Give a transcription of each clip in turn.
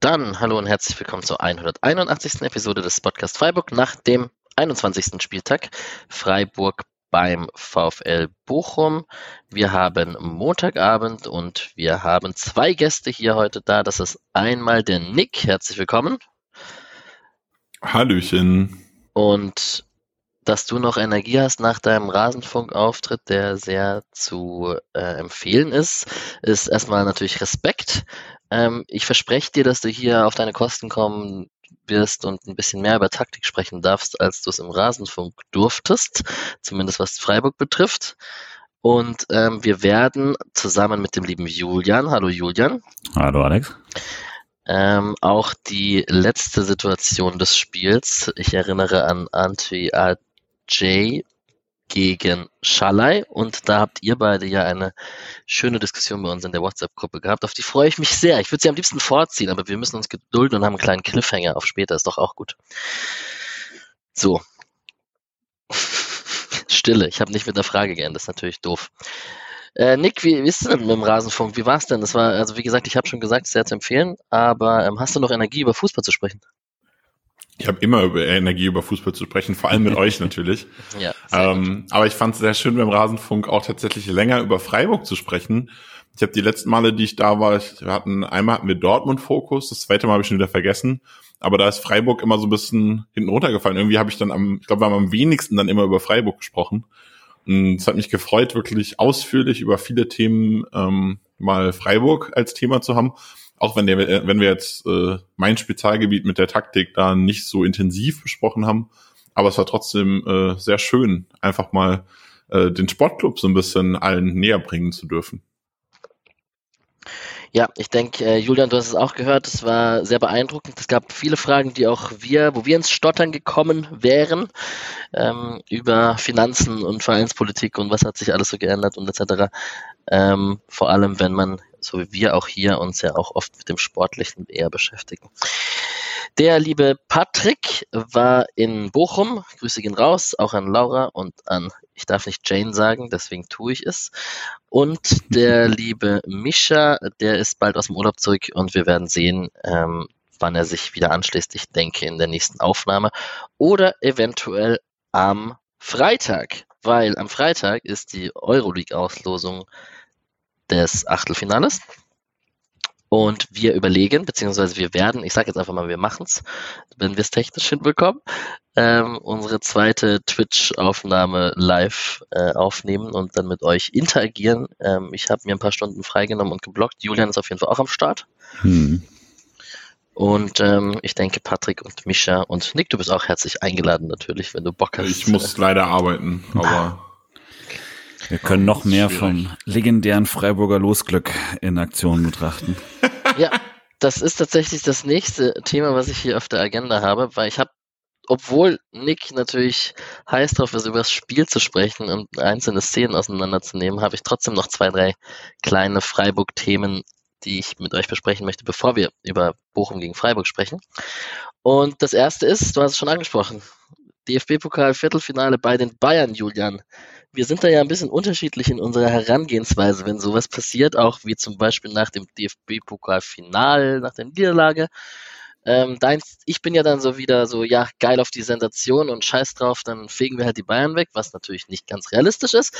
Dann hallo und herzlich willkommen zur 181. Episode des Podcast Freiburg nach dem 21. Spieltag. Freiburg beim VfL Bochum. Wir haben Montagabend und wir haben zwei Gäste hier heute da. Das ist einmal der Nick. Herzlich willkommen. Hallöchen. Und dass du noch Energie hast nach deinem Rasenfunk-Auftritt, der sehr zu äh, empfehlen ist, ist erstmal natürlich Respekt. Ähm, ich verspreche dir, dass du hier auf deine Kosten kommen wirst und ein bisschen mehr über Taktik sprechen darfst, als du es im Rasenfunk durftest, zumindest was Freiburg betrifft. Und ähm, wir werden zusammen mit dem lieben Julian, hallo Julian. Hallo Alex. Ähm, auch die letzte Situation des Spiels, ich erinnere an Anti-AJ gegen Schalai und da habt ihr beide ja eine schöne Diskussion bei uns in der WhatsApp-Gruppe gehabt. Auf die freue ich mich sehr. Ich würde sie am liebsten vorziehen, aber wir müssen uns gedulden und haben einen kleinen Cliffhanger auf später. Ist doch auch gut. So. Stille. Ich habe nicht mit der Frage geendet. Das ist natürlich doof. Äh, Nick, wie, wie ist denn mit dem Rasenfunk? Wie war es denn? Das war, also wie gesagt, ich habe schon gesagt, sehr zu empfehlen, aber ähm, hast du noch Energie, über Fußball zu sprechen? Ich habe immer über Energie über Fußball zu sprechen, vor allem mit euch natürlich. Ja, ähm, aber ich fand es sehr schön beim Rasenfunk auch tatsächlich länger über Freiburg zu sprechen. Ich habe die letzten Male, die ich da war, ich, wir hatten einmal hatten wir Dortmund Fokus, das zweite Mal habe ich schon wieder vergessen. Aber da ist Freiburg immer so ein bisschen hinten runtergefallen. Irgendwie habe ich dann am, ich glaube, wir haben am wenigsten dann immer über Freiburg gesprochen. Und es hat mich gefreut, wirklich ausführlich über viele Themen ähm, mal Freiburg als Thema zu haben auch wenn, der, wenn wir jetzt äh, mein Spezialgebiet mit der Taktik da nicht so intensiv besprochen haben, aber es war trotzdem äh, sehr schön, einfach mal äh, den Sportclub so ein bisschen allen näher bringen zu dürfen. Ja, ich denke, äh, Julian, du hast es auch gehört, es war sehr beeindruckend. Es gab viele Fragen, die auch wir, wo wir ins Stottern gekommen wären, ähm, über Finanzen und Vereinspolitik und was hat sich alles so geändert und etc. Ähm, vor allem, wenn man so wie wir auch hier uns ja auch oft mit dem Sportlichen eher beschäftigen. Der liebe Patrick war in Bochum. Grüße gehen raus, auch an Laura und an, ich darf nicht Jane sagen, deswegen tue ich es. Und der liebe Mischa, der ist bald aus dem Urlaub zurück und wir werden sehen, ähm, wann er sich wieder anschließt. Ich denke in der nächsten Aufnahme oder eventuell am Freitag, weil am Freitag ist die Euroleague-Auslosung des Achtelfinales. Und wir überlegen, beziehungsweise wir werden, ich sage jetzt einfach mal, wir machen es, wenn wir es technisch hinbekommen, ähm, unsere zweite Twitch-Aufnahme live äh, aufnehmen und dann mit euch interagieren. Ähm, ich habe mir ein paar Stunden freigenommen und geblockt. Julian ist auf jeden Fall auch am Start. Hm. Und ähm, ich denke, Patrick und Mischa und Nick, du bist auch herzlich eingeladen natürlich, wenn du Bock hast. Ich muss leider arbeiten, aber wir können noch mehr vom legendären Freiburger Losglück in Aktion betrachten. Ja, das ist tatsächlich das nächste Thema, was ich hier auf der Agenda habe, weil ich habe, obwohl Nick natürlich heiß drauf ist, über das Spiel zu sprechen und einzelne Szenen auseinanderzunehmen, habe ich trotzdem noch zwei, drei kleine Freiburg-Themen, die ich mit euch besprechen möchte, bevor wir über Bochum gegen Freiburg sprechen. Und das erste ist, du hast es schon angesprochen, DFB-Pokal-Viertelfinale bei den Bayern, Julian wir sind da ja ein bisschen unterschiedlich in unserer Herangehensweise, wenn sowas passiert, auch wie zum Beispiel nach dem DFB-Pokal-Final, nach der Niederlage. Ähm, deins, ich bin ja dann so wieder so, ja, geil auf die Sensation und scheiß drauf, dann fegen wir halt die Bayern weg, was natürlich nicht ganz realistisch ist.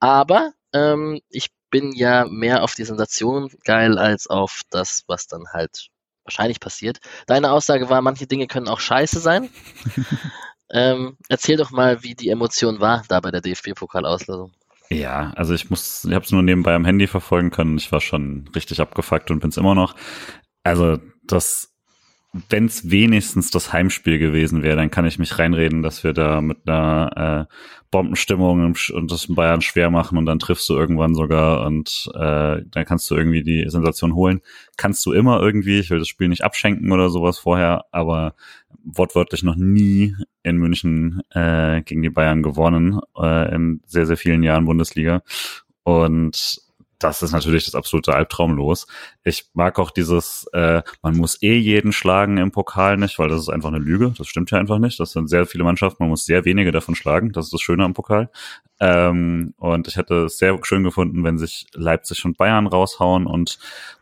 Aber ähm, ich bin ja mehr auf die Sensation geil als auf das, was dann halt wahrscheinlich passiert. Deine Aussage war, manche Dinge können auch scheiße sein. Ähm, erzähl doch mal, wie die Emotion war da bei der DFB-Pokalauslosung. Ja, also ich muss, ich habe es nur nebenbei am Handy verfolgen können. Ich war schon richtig abgefuckt und bin es immer noch. Also das wenn es wenigstens das Heimspiel gewesen wäre, dann kann ich mich reinreden, dass wir da mit einer äh, Bombenstimmung und das Bayern schwer machen und dann triffst du irgendwann sogar und äh, dann kannst du irgendwie die Sensation holen. Kannst du immer irgendwie, ich will das Spiel nicht abschenken oder sowas vorher, aber wortwörtlich noch nie in München äh, gegen die Bayern gewonnen, äh, in sehr, sehr vielen Jahren Bundesliga. Und das ist natürlich das absolute Albtraum los. Ich mag auch dieses, äh, man muss eh jeden schlagen im Pokal nicht, weil das ist einfach eine Lüge. Das stimmt ja einfach nicht. Das sind sehr viele Mannschaften, man muss sehr wenige davon schlagen. Das ist das Schöne am Pokal. Ähm, und ich hätte es sehr schön gefunden, wenn sich Leipzig und Bayern raushauen und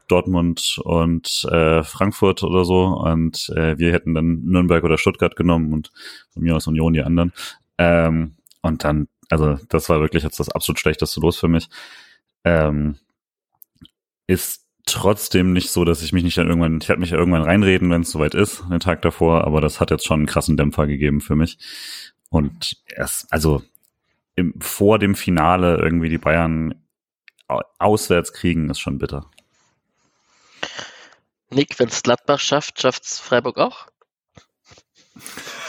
Dortmund und äh, Frankfurt oder so. Und äh, wir hätten dann Nürnberg oder Stuttgart genommen und von mir aus Union die anderen. Ähm, und dann, also das war wirklich jetzt das absolut schlechteste Los für mich. Ähm, ist trotzdem nicht so, dass ich mich nicht dann irgendwann, ich werde mich irgendwann reinreden, wenn es soweit ist, den Tag davor, aber das hat jetzt schon einen krassen Dämpfer gegeben für mich. Und erst, also im, vor dem Finale irgendwie die Bayern auswärts kriegen, ist schon bitter. Nick, wenn es Gladbach schafft, schafft es Freiburg auch?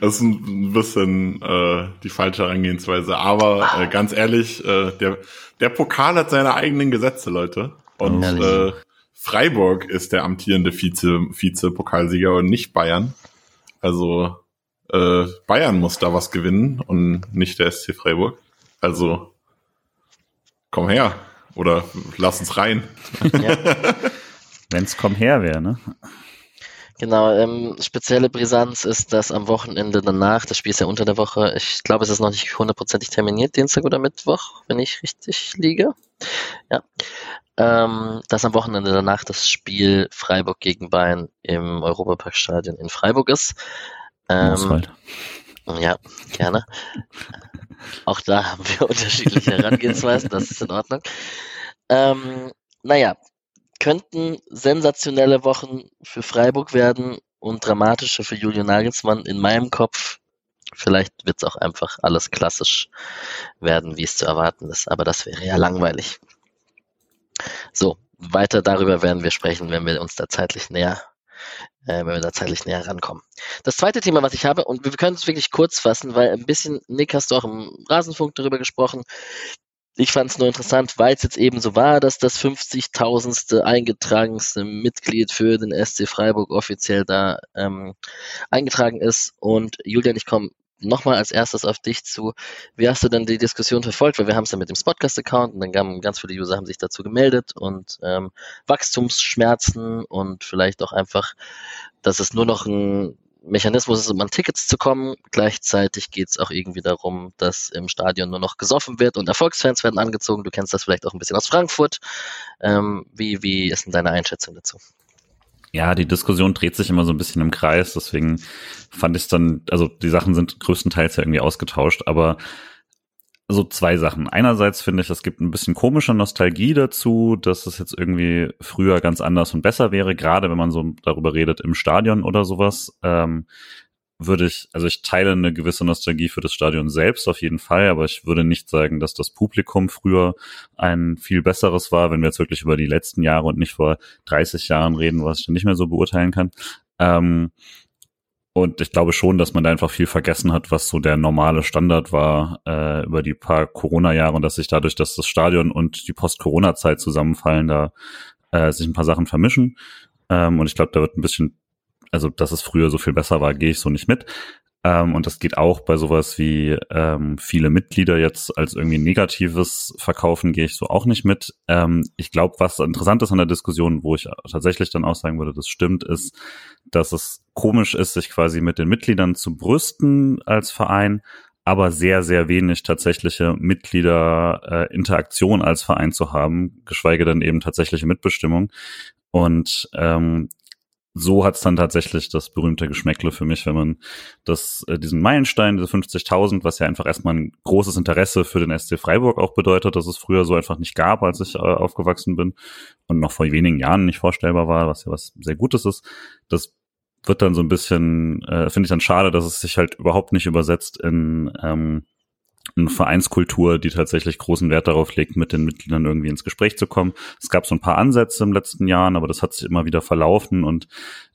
das ist ein bisschen äh, die falsche Herangehensweise. Aber äh, ganz ehrlich, äh, der, der Pokal hat seine eigenen Gesetze, Leute. Und äh, Freiburg ist der amtierende Vize, Vize-Pokalsieger und nicht Bayern. Also äh, Bayern muss da was gewinnen und nicht der SC Freiburg. Also komm her oder lass uns rein. Ja. Wenn's komm her wäre, ne? Genau, ähm, spezielle Brisanz ist, dass am Wochenende danach, das Spiel ist ja unter der Woche, ich glaube, es ist noch nicht hundertprozentig terminiert, Dienstag oder Mittwoch, wenn ich richtig liege. Ja. Ähm, dass am Wochenende danach das Spiel Freiburg gegen Bayern im Europaparkstadion in Freiburg ist. Ähm, ja, gerne. Auch da haben wir unterschiedliche Herangehensweisen, das ist in Ordnung. Ähm, naja, könnten sensationelle Wochen für Freiburg werden und dramatische für Julian Nagelsmann in meinem Kopf. Vielleicht wird es auch einfach alles klassisch werden, wie es zu erwarten ist, aber das wäre ja langweilig. So, weiter darüber werden wir sprechen, wenn wir uns da zeitlich näher, äh, wenn wir da zeitlich näher rankommen. Das zweite Thema, was ich habe, und wir können es wirklich kurz fassen, weil ein bisschen, Nick, hast du auch im Rasenfunk darüber gesprochen, ich fand es nur interessant, weil es jetzt eben so war, dass das 50.000. eingetragenste Mitglied für den SC Freiburg offiziell da ähm, eingetragen ist. Und Julian, ich komme nochmal als erstes auf dich zu. Wie hast du denn die Diskussion verfolgt? Weil wir haben es ja mit dem Spotcast-Account und dann haben ganz viele User haben sich dazu gemeldet und ähm, Wachstumsschmerzen und vielleicht auch einfach, dass es nur noch ein Mechanismus ist, um an Tickets zu kommen. Gleichzeitig geht es auch irgendwie darum, dass im Stadion nur noch gesoffen wird und Erfolgsfans werden angezogen. Du kennst das vielleicht auch ein bisschen aus Frankfurt. Ähm, wie, wie ist denn deine Einschätzung dazu? Ja, die Diskussion dreht sich immer so ein bisschen im Kreis, deswegen fand ich es dann, also die Sachen sind größtenteils ja irgendwie ausgetauscht, aber so zwei Sachen. Einerseits finde ich, es gibt ein bisschen komische Nostalgie dazu, dass es jetzt irgendwie früher ganz anders und besser wäre, gerade wenn man so darüber redet im Stadion oder sowas. Ähm, würde ich, also ich teile eine gewisse Nostalgie für das Stadion selbst auf jeden Fall, aber ich würde nicht sagen, dass das Publikum früher ein viel besseres war, wenn wir jetzt wirklich über die letzten Jahre und nicht vor 30 Jahren reden, was ich dann nicht mehr so beurteilen kann. Ähm, und ich glaube schon, dass man da einfach viel vergessen hat, was so der normale Standard war äh, über die paar Corona-Jahre und dass sich dadurch, dass das Stadion und die Post-Corona-Zeit zusammenfallen, da äh, sich ein paar Sachen vermischen. Ähm, und ich glaube, da wird ein bisschen, also dass es früher so viel besser war, gehe ich so nicht mit. Ähm, und das geht auch bei sowas wie ähm, viele Mitglieder jetzt als irgendwie Negatives verkaufen, gehe ich so auch nicht mit. Ähm, ich glaube, was interessant ist an der Diskussion, wo ich tatsächlich dann auch sagen würde, das stimmt, ist, dass es komisch ist, sich quasi mit den Mitgliedern zu brüsten als Verein, aber sehr, sehr wenig tatsächliche Mitgliederinteraktion äh, als Verein zu haben, geschweige denn eben tatsächliche Mitbestimmung. Und ähm, so hat's dann tatsächlich das berühmte Geschmäckle für mich, wenn man das, äh, diesen Meilenstein, diese 50.000, was ja einfach erstmal ein großes Interesse für den SC Freiburg auch bedeutet, dass es früher so einfach nicht gab, als ich äh, aufgewachsen bin und noch vor wenigen Jahren nicht vorstellbar war, was ja was sehr Gutes ist. Das wird dann so ein bisschen, äh, finde ich dann schade, dass es sich halt überhaupt nicht übersetzt in ähm, eine Vereinskultur, die tatsächlich großen Wert darauf legt, mit den Mitgliedern irgendwie ins Gespräch zu kommen. Es gab so ein paar Ansätze im letzten Jahren, aber das hat sich immer wieder verlaufen und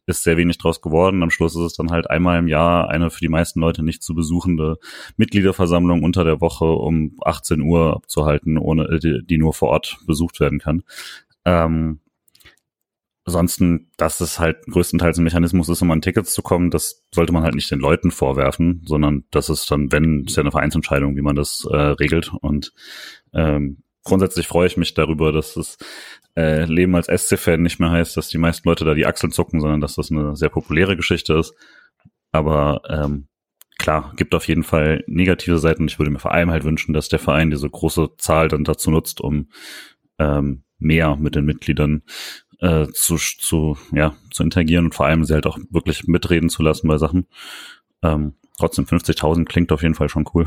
ist sehr wenig draus geworden. Am Schluss ist es dann halt einmal im Jahr eine für die meisten Leute nicht zu besuchende Mitgliederversammlung unter der Woche um 18 Uhr abzuhalten, ohne die, die nur vor Ort besucht werden kann. Ähm, Ansonsten, dass es halt größtenteils ein Mechanismus ist, um an Tickets zu kommen, das sollte man halt nicht den Leuten vorwerfen, sondern das ist dann, wenn, ist ja eine Vereinsentscheidung, wie man das äh, regelt. Und ähm, grundsätzlich freue ich mich darüber, dass das äh, Leben als SC-Fan nicht mehr heißt, dass die meisten Leute da die Achseln zucken, sondern dass das eine sehr populäre Geschichte ist. Aber ähm, klar, gibt auf jeden Fall negative Seiten. Ich würde mir vor allem halt wünschen, dass der Verein diese große Zahl dann dazu nutzt, um ähm, mehr mit den Mitgliedern äh, zu, zu, ja, zu interagieren und vor allem sie halt auch wirklich mitreden zu lassen bei Sachen. Ähm, trotzdem 50.000 klingt auf jeden Fall schon cool.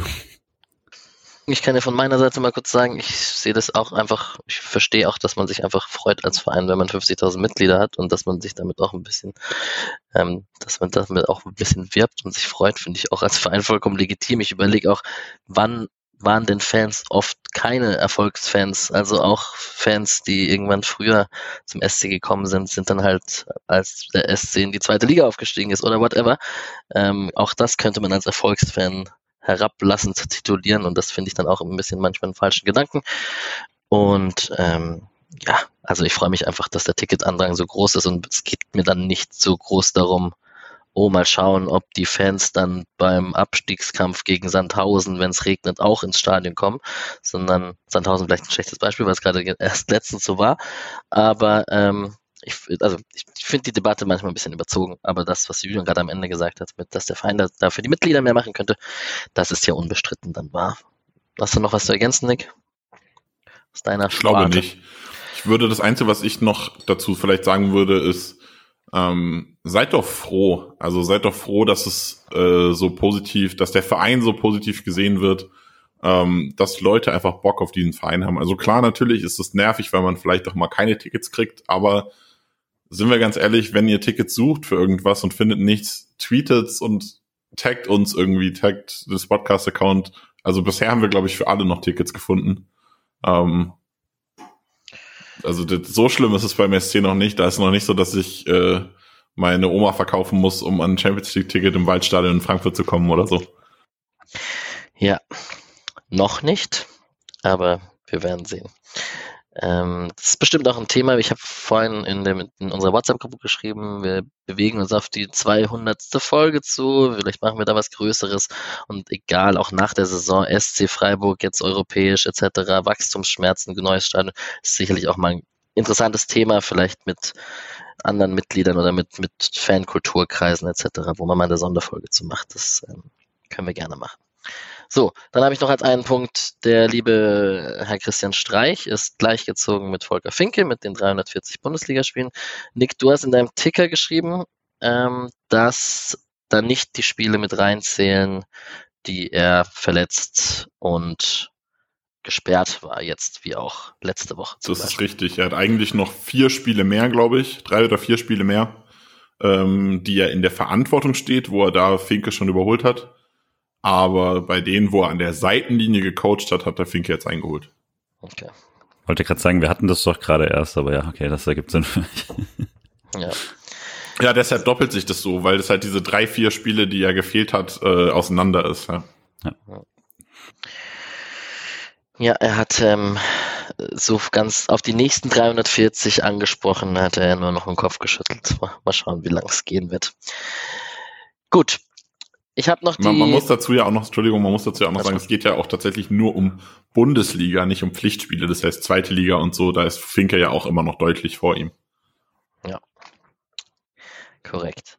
Ich kann ja von meiner Seite mal kurz sagen, ich sehe das auch einfach, ich verstehe auch, dass man sich einfach freut als Verein, wenn man 50.000 Mitglieder hat und dass man sich damit auch ein bisschen, ähm, dass man damit auch ein bisschen wirbt und sich freut, finde ich auch als Verein vollkommen legitim. Ich überlege auch, wann waren denn Fans oft keine Erfolgsfans, also auch Fans, die irgendwann früher zum SC gekommen sind, sind dann halt, als der SC in die zweite Liga aufgestiegen ist oder whatever. Ähm, auch das könnte man als Erfolgsfan herablassend titulieren und das finde ich dann auch ein bisschen manchmal einen falschen Gedanken. Und ähm, ja, also ich freue mich einfach, dass der Ticketandrang so groß ist und es geht mir dann nicht so groß darum, oh, mal schauen, ob die Fans dann beim Abstiegskampf gegen Sandhausen, wenn es regnet, auch ins Stadion kommen, sondern Sandhausen vielleicht ein schlechtes Beispiel, weil es gerade erst letztens so war. Aber ähm, ich, also ich, ich finde die Debatte manchmal ein bisschen überzogen, aber das, was Julian gerade am Ende gesagt hat, mit, dass der Verein da, da für die Mitglieder mehr machen könnte, das ist ja unbestritten dann wahr. Hast du noch was zu ergänzen, Nick? Aus deiner Ich glaube nicht. Ich würde das Einzige, was ich noch dazu vielleicht sagen würde, ist, ähm, seid doch froh. Also seid doch froh, dass es äh, so positiv, dass der Verein so positiv gesehen wird, ähm, dass Leute einfach Bock auf diesen Verein haben. Also klar, natürlich ist es nervig, weil man vielleicht auch mal keine Tickets kriegt, aber sind wir ganz ehrlich, wenn ihr Tickets sucht für irgendwas und findet nichts, tweetet und taggt uns irgendwie, taggt das Podcast-Account. Also bisher haben wir, glaube ich, für alle noch Tickets gefunden. Ähm, also das, so schlimm ist es beim SC noch nicht. Da ist noch nicht so, dass ich äh, meine Oma verkaufen muss, um an ein Champions League-Ticket im Waldstadion in Frankfurt zu kommen oder so. Ja, noch nicht, aber wir werden sehen. Ähm, das ist bestimmt auch ein Thema. Ich habe vorhin in, dem, in unserer WhatsApp-Gruppe geschrieben, wir bewegen uns auf die 200. Folge zu. Vielleicht machen wir da was Größeres. Und egal, auch nach der Saison, SC Freiburg, jetzt europäisch etc., Wachstumsschmerzen, neues ist sicherlich auch mal ein interessantes Thema, vielleicht mit anderen Mitgliedern oder mit, mit Fankulturkreisen etc., wo man mal eine Sonderfolge zu macht. Das ähm, können wir gerne machen. So, dann habe ich noch als einen Punkt, der liebe Herr Christian Streich ist gleichgezogen mit Volker Finke mit den 340 Bundesligaspielen. Nick, du hast in deinem Ticker geschrieben, ähm, dass da nicht die Spiele mit reinzählen, die er verletzt und gesperrt war jetzt, wie auch letzte Woche. Das Beispiel. ist richtig. Er hat eigentlich noch vier Spiele mehr, glaube ich, drei oder vier Spiele mehr, ähm, die er in der Verantwortung steht, wo er da Finke schon überholt hat. Aber bei denen, wo er an der Seitenlinie gecoacht hat, hat der Finke jetzt eingeholt. Okay. Wollte gerade sagen, wir hatten das doch gerade erst, aber ja, okay, das ergibt Sinn für mich. Ja. Ja, deshalb doppelt sich das so, weil das halt diese drei, vier Spiele, die er gefehlt hat, äh, auseinander ist. Ja. ja. Ja, er hat ähm, so ganz auf die nächsten 340 angesprochen, hat er nur noch den Kopf geschüttelt. Mal schauen, wie lang es gehen wird. Gut, ich habe noch die. Man, man, muss dazu ja auch noch, Entschuldigung, man muss dazu ja auch noch sagen, es geht ja auch tatsächlich nur um Bundesliga, nicht um Pflichtspiele. Das heißt, zweite Liga und so, da ist Finke ja auch immer noch deutlich vor ihm. Ja. Korrekt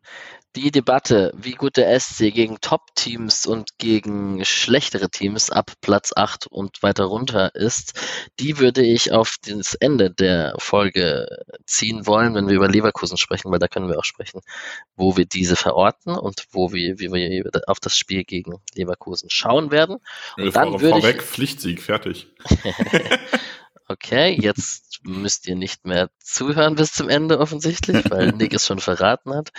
die Debatte, wie gut der SC gegen Top-Teams und gegen schlechtere Teams ab Platz 8 und weiter runter ist, die würde ich auf das Ende der Folge ziehen wollen, wenn wir über Leverkusen sprechen, weil da können wir auch sprechen, wo wir diese verorten und wo wir, wie wir auf das Spiel gegen Leverkusen schauen werden. Und ja, dann würde vorweg, ich, Pflichtsieg, fertig. Okay, jetzt müsst ihr nicht mehr zuhören bis zum Ende offensichtlich, weil Nick es schon verraten hat.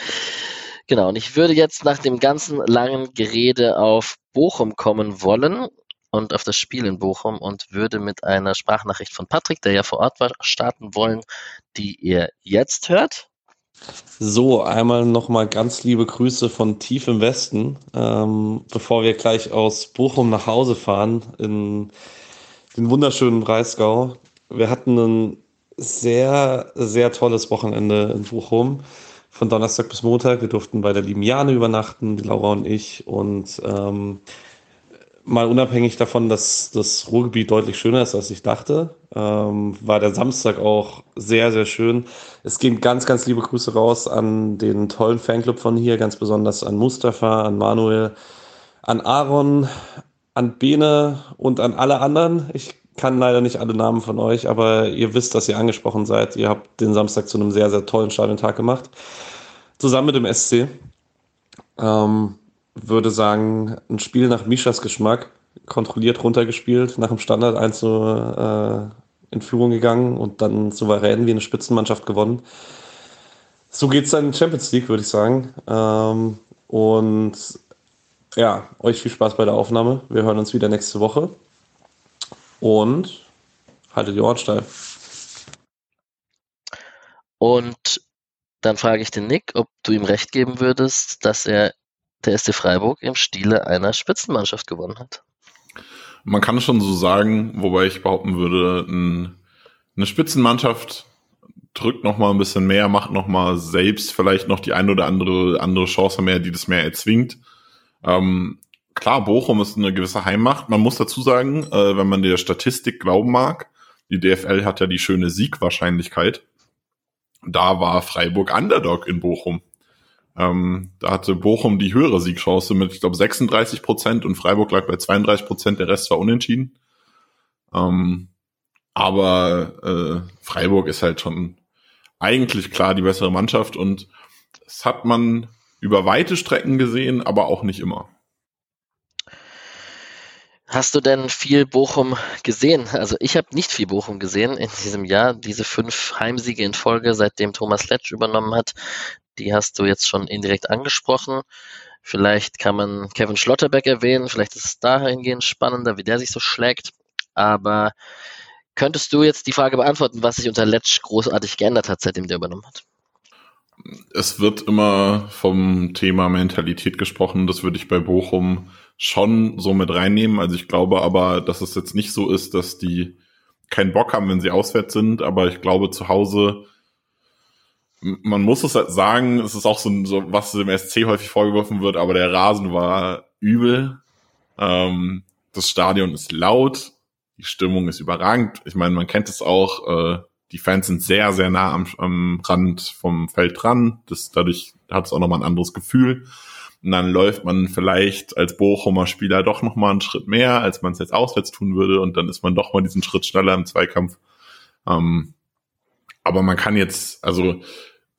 Genau, und ich würde jetzt nach dem ganzen langen Gerede auf Bochum kommen wollen und auf das Spiel in Bochum und würde mit einer Sprachnachricht von Patrick, der ja vor Ort war, starten wollen, die ihr jetzt hört. So, einmal nochmal ganz liebe Grüße von tief im Westen, ähm, bevor wir gleich aus Bochum nach Hause fahren in den wunderschönen Breisgau. Wir hatten ein sehr, sehr tolles Wochenende in Bochum von Donnerstag bis Montag. Wir durften bei der lieben Jane übernachten, die Laura und ich. Und ähm, mal unabhängig davon, dass das Ruhrgebiet deutlich schöner ist, als ich dachte, ähm, war der Samstag auch sehr, sehr schön. Es gehen ganz, ganz liebe Grüße raus an den tollen Fanclub von hier, ganz besonders an Mustafa, an Manuel, an Aaron, an Bene und an alle anderen. Ich kann leider nicht alle Namen von euch, aber ihr wisst, dass ihr angesprochen seid. Ihr habt den Samstag zu einem sehr, sehr tollen Stadion-Tag gemacht. Zusammen mit dem SC. Ähm, würde sagen, ein Spiel nach Mischas Geschmack, kontrolliert runtergespielt, nach dem Standard 1 äh, in Führung gegangen und dann souverän wie eine Spitzenmannschaft gewonnen. So geht es dann in Champions League, würde ich sagen. Ähm, und ja, euch viel Spaß bei der Aufnahme. Wir hören uns wieder nächste Woche. Und haltet die Ohren steif. Und dann frage ich den Nick, ob du ihm recht geben würdest, dass er der SC Freiburg im Stile einer Spitzenmannschaft gewonnen hat. Man kann schon so sagen, wobei ich behaupten würde, ein, eine Spitzenmannschaft drückt noch mal ein bisschen mehr, macht noch mal selbst vielleicht noch die ein oder andere andere Chance mehr, die das mehr erzwingt. Ähm, klar, Bochum ist eine gewisse Heimmacht. Man muss dazu sagen, äh, wenn man der Statistik glauben mag, die DFL hat ja die schöne Siegwahrscheinlichkeit. Da war Freiburg Underdog in Bochum. Ähm, da hatte Bochum die höhere Siegchance mit, ich glaube, 36 Prozent und Freiburg lag bei 32 Prozent, der Rest war unentschieden. Ähm, aber äh, Freiburg ist halt schon eigentlich klar die bessere Mannschaft und das hat man über weite Strecken gesehen, aber auch nicht immer. Hast du denn viel Bochum gesehen? Also ich habe nicht viel Bochum gesehen in diesem Jahr. Diese fünf Heimsiege in Folge, seitdem Thomas Letsch übernommen hat, die hast du jetzt schon indirekt angesprochen. Vielleicht kann man Kevin Schlotterbeck erwähnen, vielleicht ist es dahingehend spannender, wie der sich so schlägt. Aber könntest du jetzt die Frage beantworten, was sich unter Letsch großartig geändert hat, seitdem der übernommen hat? Es wird immer vom Thema Mentalität gesprochen. Das würde ich bei Bochum schon so mit reinnehmen. Also ich glaube aber, dass es jetzt nicht so ist, dass die keinen Bock haben, wenn sie auswärts sind. Aber ich glaube, zu Hause man muss es halt sagen, es ist auch so, so, was dem SC häufig vorgeworfen wird, aber der Rasen war übel. Ähm, das Stadion ist laut, die Stimmung ist überragend. Ich meine, man kennt es auch, äh, die Fans sind sehr, sehr nah am, am Rand vom Feld dran. Das, dadurch hat es auch nochmal ein anderes Gefühl. Und dann läuft man vielleicht als Bochumer Spieler doch nochmal einen Schritt mehr, als man es jetzt auswärts tun würde. Und dann ist man doch mal diesen Schritt schneller im Zweikampf. Ähm, aber man kann jetzt, also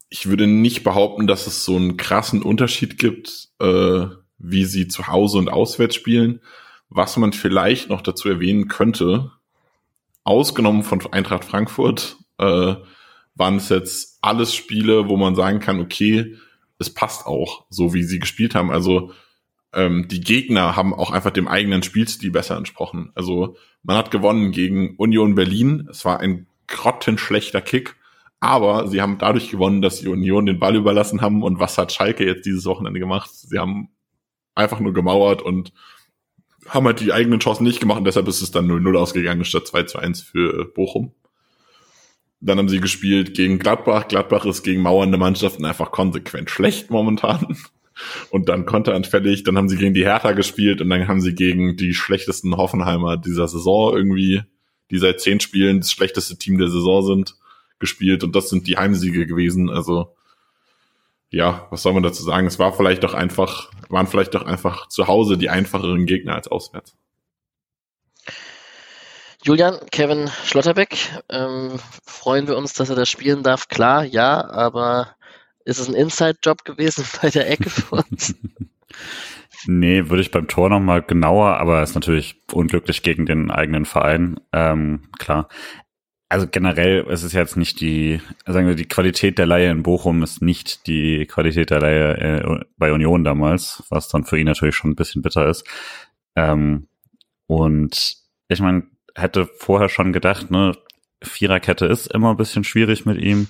ich würde nicht behaupten, dass es so einen krassen Unterschied gibt, äh, wie sie zu Hause und auswärts spielen. Was man vielleicht noch dazu erwähnen könnte, ausgenommen von Eintracht Frankfurt, äh, waren es jetzt alles Spiele, wo man sagen kann, okay, es passt auch, so wie sie gespielt haben. Also ähm, die Gegner haben auch einfach dem eigenen Spielstil besser entsprochen. Also man hat gewonnen gegen Union Berlin. Es war ein grottenschlechter Kick. Aber sie haben dadurch gewonnen, dass die Union den Ball überlassen haben. Und was hat Schalke jetzt dieses Wochenende gemacht? Sie haben einfach nur gemauert und haben halt die eigenen Chancen nicht gemacht. Und deshalb ist es dann 0-0 ausgegangen statt 2 1 für Bochum. Dann haben sie gespielt gegen Gladbach. Gladbach ist gegen mauernde Mannschaften einfach konsequent schlecht momentan. Und dann konteranfällig. Dann haben sie gegen die Hertha gespielt und dann haben sie gegen die schlechtesten Hoffenheimer dieser Saison irgendwie, die seit zehn Spielen das schlechteste Team der Saison sind gespielt und das sind die Heimsiege gewesen. Also ja, was soll man dazu sagen? Es war vielleicht doch einfach, waren vielleicht doch einfach zu Hause die einfacheren Gegner als auswärts. Julian, Kevin Schlotterbeck, ähm, freuen wir uns, dass er das spielen darf. Klar, ja, aber ist es ein Inside-Job gewesen bei der Ecke für uns? Nee, würde ich beim Tor nochmal genauer, aber ist natürlich unglücklich gegen den eigenen Verein. Ähm, klar also generell ist es jetzt nicht die, sagen wir, die Qualität der Laie in Bochum ist nicht die Qualität der Laie äh, bei Union damals, was dann für ihn natürlich schon ein bisschen bitter ist. Ähm, und ich meine, hätte vorher schon gedacht, ne, Viererkette ist immer ein bisschen schwierig mit ihm.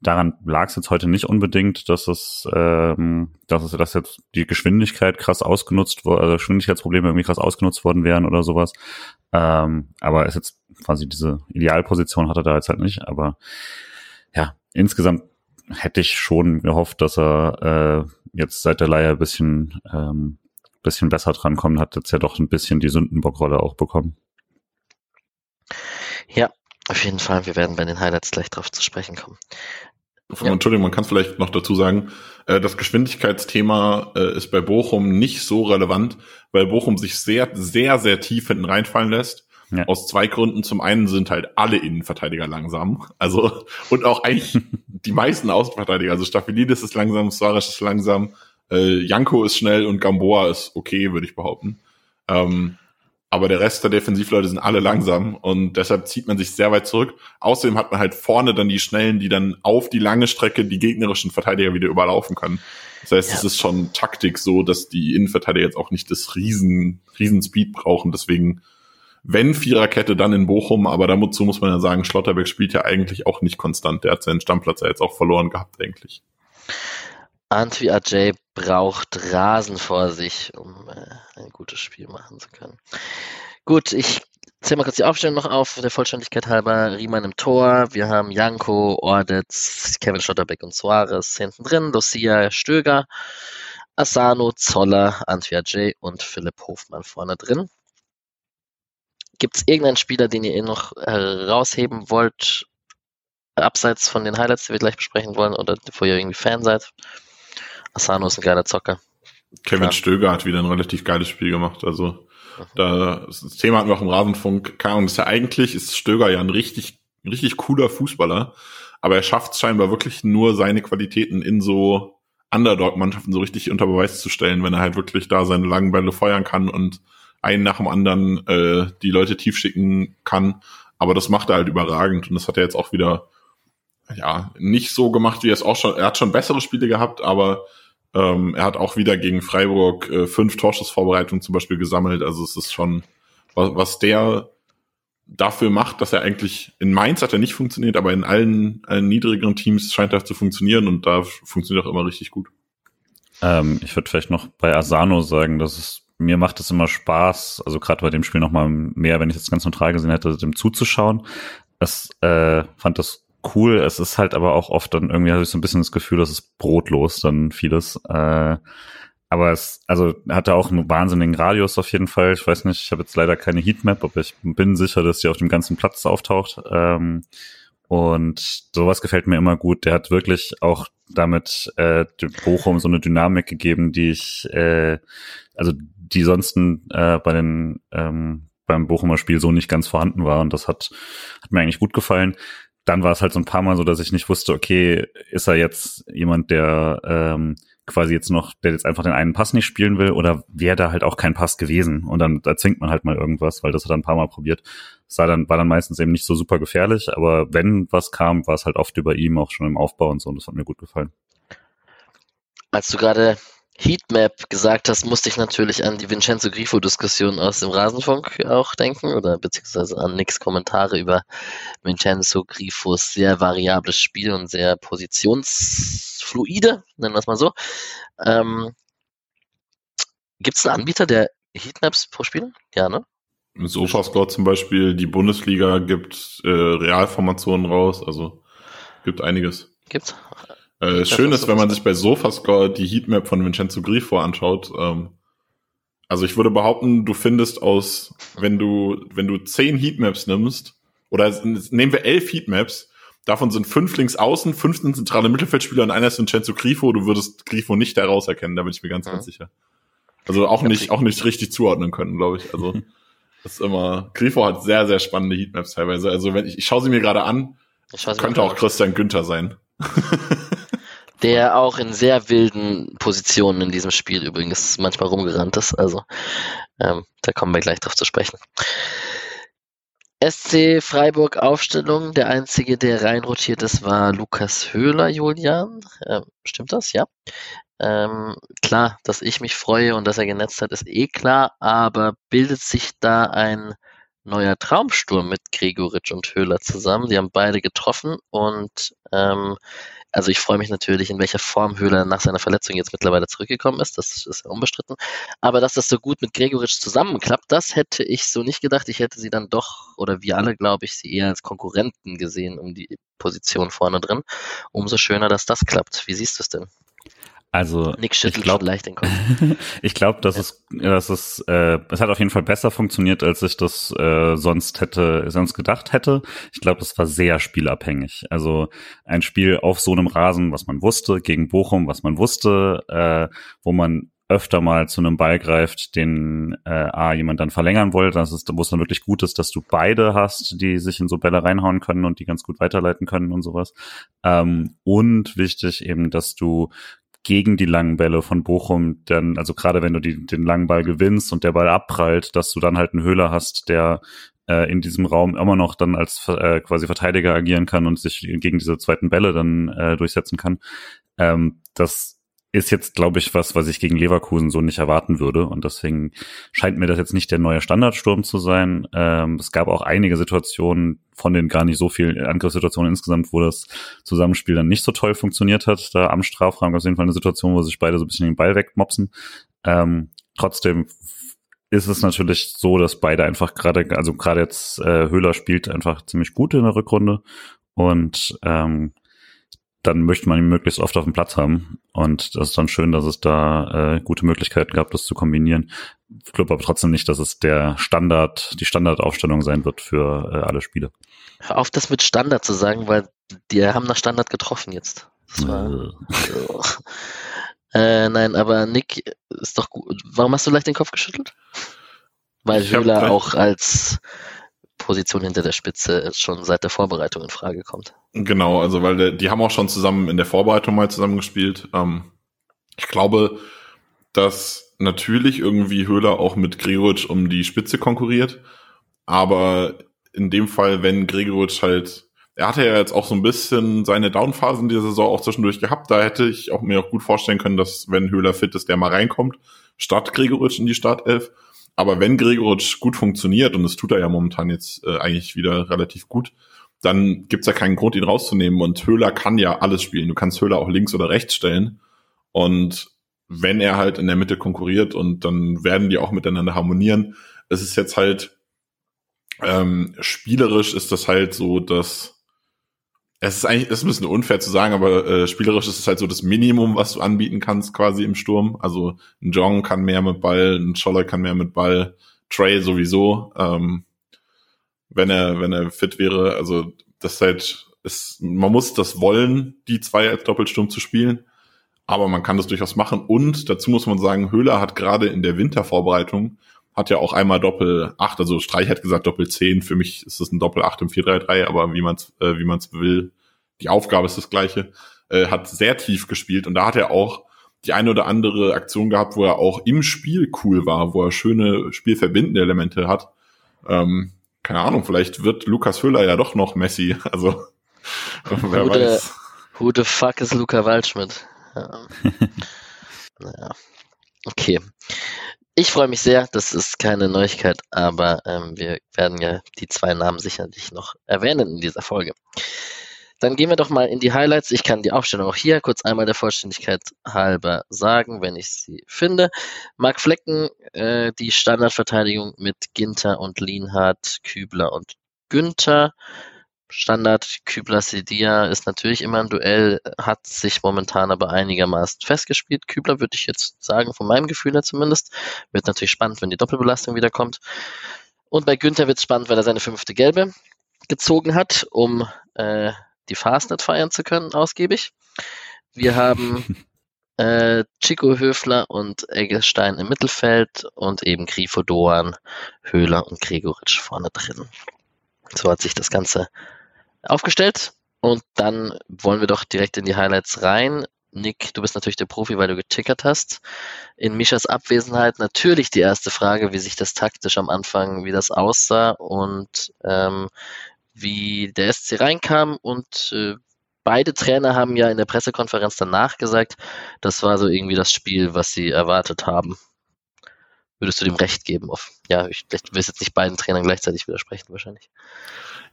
Daran lag es jetzt heute nicht unbedingt, dass es, ähm, dass es, dass jetzt die Geschwindigkeit krass ausgenutzt wurde, also Geschwindigkeitsprobleme irgendwie krass ausgenutzt worden wären oder sowas. Ähm, aber ist jetzt quasi diese Idealposition hat er da jetzt halt nicht. Aber ja, insgesamt hätte ich schon gehofft, dass er äh, jetzt seit der Leihe ein bisschen, ähm, bisschen besser drankommt, hat jetzt ja doch ein bisschen die Sündenbockrolle auch bekommen. Ja, auf jeden Fall. Wir werden bei den Highlights gleich drauf zu sprechen kommen. Ja. Entschuldigung, man kann es vielleicht noch dazu sagen, äh, das Geschwindigkeitsthema äh, ist bei Bochum nicht so relevant, weil Bochum sich sehr, sehr, sehr tief hinten reinfallen lässt. Ja. Aus zwei Gründen. Zum einen sind halt alle Innenverteidiger langsam. Also, und auch eigentlich die meisten Außenverteidiger. Also Staphylides ist langsam, Suarez ist langsam, äh, Janko ist schnell und Gamboa ist okay, würde ich behaupten. Ähm, aber der Rest der Defensivleute sind alle langsam und deshalb zieht man sich sehr weit zurück. Außerdem hat man halt vorne dann die Schnellen, die dann auf die lange Strecke die gegnerischen Verteidiger wieder überlaufen können. Das heißt, ja. es ist schon Taktik so, dass die Innenverteidiger jetzt auch nicht das riesen, riesen Speed brauchen. Deswegen, wenn Viererkette, dann in Bochum, aber dazu muss man ja sagen, Schlotterbeck spielt ja eigentlich auch nicht konstant. Der hat seinen Stammplatz ja jetzt auch verloren gehabt, eigentlich. Antwi Ajay braucht Rasen vor sich, um äh, ein gutes Spiel machen zu können. Gut, ich zähle mal kurz die Aufstellung noch auf, der Vollständigkeit halber. Riemann im Tor, wir haben Janko, Ordetz, Kevin Schotterbeck und Suarez hinten drin, Lucia, Stöger, Asano, Zoller, Antwi Ajay und Philipp Hofmann vorne drin. Gibt es irgendeinen Spieler, den ihr eh noch herausheben wollt, abseits von den Highlights, die wir gleich besprechen wollen, oder wo ihr irgendwie Fan seid? Asano ist ein geiler Zocker. Kevin Klar. Stöger hat wieder ein relativ geiles Spiel gemacht. Also da das Thema hatten wir auch im Rasenfunk. Keine Ahnung, ist ja eigentlich ist Stöger ja ein richtig, ein richtig cooler Fußballer, aber er schafft es scheinbar wirklich nur seine Qualitäten in so Underdog-Mannschaften so richtig unter Beweis zu stellen, wenn er halt wirklich da seine langen Bälle feuern kann und einen nach dem anderen äh, die Leute tief schicken kann. Aber das macht er halt überragend und das hat er jetzt auch wieder ja nicht so gemacht, wie er es auch schon. Er hat schon bessere Spiele gehabt, aber ähm, er hat auch wieder gegen Freiburg äh, fünf Torschussvorbereitungen zum Beispiel gesammelt. Also es ist schon, was, was der dafür macht, dass er eigentlich in Mainz hat er nicht funktioniert, aber in allen, allen niedrigeren Teams scheint er zu funktionieren und da funktioniert er auch immer richtig gut. Ähm, ich würde vielleicht noch bei Asano sagen, dass es mir macht es immer Spaß, also gerade bei dem Spiel noch mal mehr, wenn ich das ganz neutral gesehen hätte, dem zuzuschauen. Es äh, fand das cool. Es ist halt aber auch oft dann irgendwie habe ich so ein bisschen das Gefühl, dass es brotlos dann vieles. Äh, aber es, also hatte auch einen wahnsinnigen Radius auf jeden Fall. Ich weiß nicht, ich habe jetzt leider keine Heatmap, aber ich bin sicher, dass die auf dem ganzen Platz auftaucht. Ähm, und sowas gefällt mir immer gut. Der hat wirklich auch damit äh, Bochum so eine Dynamik gegeben, die ich, äh, also die sonst äh, bei den ähm, beim Bochumer Spiel so nicht ganz vorhanden war. Und das hat, hat mir eigentlich gut gefallen dann war es halt so ein paar Mal so, dass ich nicht wusste, okay, ist er jetzt jemand, der ähm, quasi jetzt noch, der jetzt einfach den einen Pass nicht spielen will oder wäre da halt auch kein Pass gewesen und dann da zwingt man halt mal irgendwas, weil das hat er ein paar Mal probiert. Das war dann, war dann meistens eben nicht so super gefährlich, aber wenn was kam, war es halt oft über ihm auch schon im Aufbau und so und das hat mir gut gefallen. Als du gerade Heatmap gesagt hast, musste ich natürlich an die Vincenzo Grifo-Diskussion aus dem Rasenfunk auch denken oder beziehungsweise an Nicks Kommentare über Vincenzo Grifos sehr variables Spiel und sehr positionsfluide, nennen wir es mal so. Ähm, Gibt es einen Anbieter, der Heatmaps pro Spiel? Ja, ne? Sofascore zum Beispiel, die Bundesliga gibt äh, Realformationen raus, also gibt einiges. Gibt's? Äh, schön ist, wenn man sich bei Sofascore die Heatmap von Vincenzo Grifo anschaut. Ähm, also ich würde behaupten, du findest aus, wenn du, wenn du zehn Heatmaps nimmst, oder nehmen wir elf Heatmaps, davon sind fünf links außen, fünf sind zentrale Mittelfeldspieler und einer ist Vincenzo Grifo, du würdest Grifo nicht herauserkennen, da bin ich mir ganz, mhm. ganz sicher. Also auch nicht, auch nicht richtig zuordnen können, glaube ich. Also das ist immer, Grifo hat sehr, sehr spannende Heatmaps teilweise. Also wenn ich, ich schaue sie mir gerade an, könnte auch Christian Günther sein. Der auch in sehr wilden Positionen in diesem Spiel übrigens manchmal rumgerannt ist. Also ähm, da kommen wir gleich drauf zu sprechen. SC Freiburg Aufstellung. Der einzige, der reinrotiert ist, war Lukas Höhler, Julian. Ähm, stimmt das? Ja. Ähm, klar, dass ich mich freue und dass er genetzt hat, ist eh klar, aber bildet sich da ein neuer Traumsturm mit Gregoritsch und Höhler zusammen. Die haben beide getroffen und ähm, also ich freue mich natürlich, in welcher Form Höhler nach seiner Verletzung jetzt mittlerweile zurückgekommen ist. Das ist unbestritten. Aber dass das so gut mit Gregoritsch zusammenklappt, das hätte ich so nicht gedacht. Ich hätte sie dann doch, oder wir alle, glaube ich, sie eher als Konkurrenten gesehen um die Position vorne drin. Umso schöner, dass das klappt. Wie siehst du es denn? Also Nick schüttelt ich glaub, leicht den Kopf. ich glaube, dass ja. es, dass es, äh, es hat auf jeden Fall besser funktioniert, als ich das äh, sonst hätte, sonst gedacht hätte. Ich glaube, es war sehr spielabhängig. Also ein Spiel auf so einem Rasen, was man wusste, gegen Bochum, was man wusste, äh, wo man öfter mal zu einem Ball greift, den äh, A, jemand dann verlängern wollte, das ist, wo es dann wirklich gut ist, dass du beide hast, die sich in so Bälle reinhauen können und die ganz gut weiterleiten können und sowas. Ähm, und wichtig eben, dass du gegen die langen Bälle von Bochum, dann, also gerade wenn du die, den langen Ball gewinnst und der Ball abprallt, dass du dann halt einen Höhler hast, der äh, in diesem Raum immer noch dann als äh, quasi Verteidiger agieren kann und sich gegen diese zweiten Bälle dann äh, durchsetzen kann. Ähm, das ist jetzt, glaube ich, was, was ich gegen Leverkusen so nicht erwarten würde. Und deswegen scheint mir das jetzt nicht der neue Standardsturm zu sein. Ähm, es gab auch einige Situationen von den gar nicht so vielen Angriffssituationen insgesamt, wo das Zusammenspiel dann nicht so toll funktioniert hat. Da am Strafraum gab es auf jeden Fall eine Situation, wo sich beide so ein bisschen den Ball wegmopsen. Ähm, trotzdem ist es natürlich so, dass beide einfach gerade, also gerade jetzt äh, Höhler spielt einfach ziemlich gut in der Rückrunde und ähm, dann möchte man ihn möglichst oft auf dem Platz haben. Und das ist dann schön, dass es da äh, gute Möglichkeiten gab, das zu kombinieren. Ich glaube aber trotzdem nicht, dass es der Standard, die Standardaufstellung sein wird für äh, alle Spiele. Hör auf, das mit Standard zu sagen, weil die haben nach Standard getroffen jetzt. Das war, so. äh, nein, aber Nick ist doch gut. Warum hast du leicht den Kopf geschüttelt? Weil Höhler auch als Position hinter der Spitze schon seit der Vorbereitung in Frage kommt. Genau, also weil der, die haben auch schon zusammen in der Vorbereitung mal zusammen gespielt. Ähm, ich glaube, dass natürlich irgendwie Höhler auch mit Gregoritsch um die Spitze konkurriert, aber in dem Fall, wenn Gregoritsch halt, er hatte ja jetzt auch so ein bisschen seine Downphasen dieser Saison auch zwischendurch gehabt, da hätte ich auch mir auch gut vorstellen können, dass wenn Höhler fit ist, der mal reinkommt, statt Gregoritsch in die Startelf. Aber wenn Gregoritsch gut funktioniert, und das tut er ja momentan jetzt äh, eigentlich wieder relativ gut, dann gibt's ja keinen Grund, ihn rauszunehmen. Und Höhler kann ja alles spielen. Du kannst Höhler auch links oder rechts stellen. Und wenn er halt in der Mitte konkurriert und dann werden die auch miteinander harmonieren. Es ist jetzt halt ähm, spielerisch ist das halt so, dass es ist eigentlich, es ist ein bisschen unfair zu sagen, aber äh, spielerisch ist es halt so das Minimum, was du anbieten kannst quasi im Sturm. Also ein Jong kann mehr mit Ball, ein Scholler kann mehr mit Ball, Trey sowieso, ähm, wenn er, wenn er fit wäre. Also das ist halt, ist, man muss das wollen, die zwei als Doppelsturm zu spielen. Aber man kann das durchaus machen. Und dazu muss man sagen, Höhler hat gerade in der Wintervorbereitung hat ja auch einmal Doppel 8, also Streich hat gesagt Doppel 10. Für mich ist es ein Doppel 8 im 4-3-3, aber wie man es äh, wie man's will, die Aufgabe ist das gleiche. Äh, hat sehr tief gespielt und da hat er auch die eine oder andere Aktion gehabt, wo er auch im Spiel cool war, wo er schöne spielverbindende Elemente hat. Ähm, keine Ahnung, vielleicht wird Lukas Höhler ja doch noch Messi. Also wer who weiß. The, who the fuck ist Luca Waldschmidt? Ja. naja. Okay. Ich freue mich sehr, das ist keine Neuigkeit, aber ähm, wir werden ja die zwei Namen sicherlich noch erwähnen in dieser Folge. Dann gehen wir doch mal in die Highlights. Ich kann die Aufstellung auch hier kurz einmal der Vollständigkeit halber sagen, wenn ich sie finde. Marc Flecken, äh, die Standardverteidigung mit Ginter und Lienhardt, Kübler und Günther. Standard Kübler Sedia ist natürlich immer ein Duell, hat sich momentan aber einigermaßen festgespielt. Kübler würde ich jetzt sagen, von meinem Gefühl her zumindest. Wird natürlich spannend, wenn die Doppelbelastung wieder kommt. Und bei Günther wird es spannend, weil er seine fünfte Gelbe gezogen hat, um äh, die Fastnet feiern zu können, ausgiebig. Wir haben äh, Chico Höfler und Eggestein im Mittelfeld und eben Grifo Doan, Höhler und Gregoritsch vorne drin. So hat sich das Ganze aufgestellt. Und dann wollen wir doch direkt in die Highlights rein. Nick, du bist natürlich der Profi, weil du getickert hast. In Mischas Abwesenheit natürlich die erste Frage, wie sich das taktisch am Anfang, wie das aussah und ähm, wie der SC reinkam. Und äh, beide Trainer haben ja in der Pressekonferenz danach gesagt, das war so irgendwie das Spiel, was sie erwartet haben. Würdest du dem recht geben? Auf, ja, ich, willst jetzt nicht beiden Trainern gleichzeitig widersprechen, wahrscheinlich.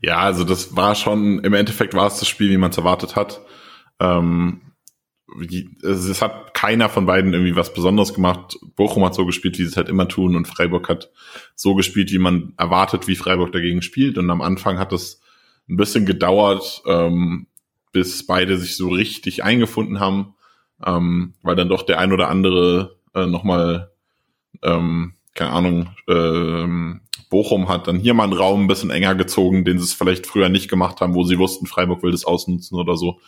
Ja, also das war schon, im Endeffekt war es das Spiel, wie man es erwartet hat. Ähm, es hat keiner von beiden irgendwie was Besonderes gemacht. Bochum hat so gespielt, wie sie es halt immer tun, und Freiburg hat so gespielt, wie man erwartet, wie Freiburg dagegen spielt. Und am Anfang hat es ein bisschen gedauert, ähm, bis beide sich so richtig eingefunden haben. ähm, weil dann doch der ein oder andere äh, nochmal, ähm, keine Ahnung, ähm, Bochum hat dann hier mal einen Raum ein bisschen enger gezogen, den sie es vielleicht früher nicht gemacht haben, wo sie wussten, Freiburg will das ausnutzen oder so.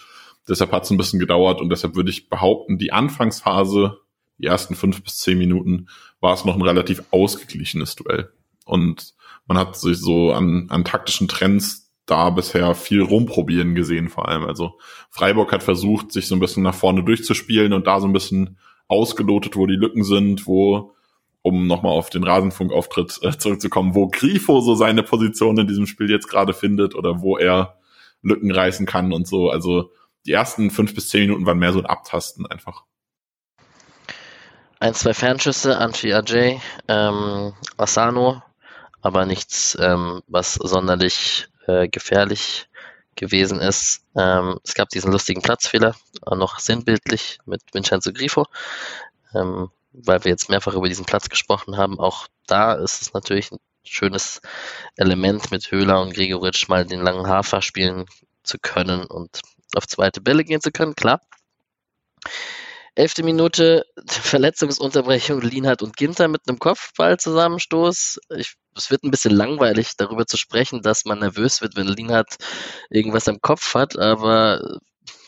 Deshalb hat es ein bisschen gedauert und deshalb würde ich behaupten, die Anfangsphase, die ersten fünf bis zehn Minuten, war es noch ein relativ ausgeglichenes Duell. Und man hat sich so an, an taktischen Trends da bisher viel rumprobieren gesehen, vor allem. Also Freiburg hat versucht, sich so ein bisschen nach vorne durchzuspielen und da so ein bisschen ausgelotet, wo die Lücken sind, wo, um nochmal auf den Rasenfunkauftritt äh, zurückzukommen, wo Grifo so seine Position in diesem Spiel jetzt gerade findet oder wo er Lücken reißen kann und so. Also die ersten fünf bis zehn Minuten waren mehr so ein Abtasten einfach. Ein, zwei Fernschüsse, Anfi Ajay, ähm, Asano, aber nichts, ähm, was sonderlich äh, gefährlich gewesen ist. Ähm, es gab diesen lustigen Platzfehler, noch sinnbildlich mit Vincenzo Grifo, ähm, weil wir jetzt mehrfach über diesen Platz gesprochen haben. Auch da ist es natürlich ein schönes Element mit Höhler und Gregoritsch mal den langen Hafer spielen zu können und auf zweite Bälle gehen zu können, klar. Elfte Minute, Verletzungsunterbrechung, Lienhardt und Ginter mit einem Kopfballzusammenstoß. Ich, es wird ein bisschen langweilig, darüber zu sprechen, dass man nervös wird, wenn Lienhardt irgendwas am Kopf hat, aber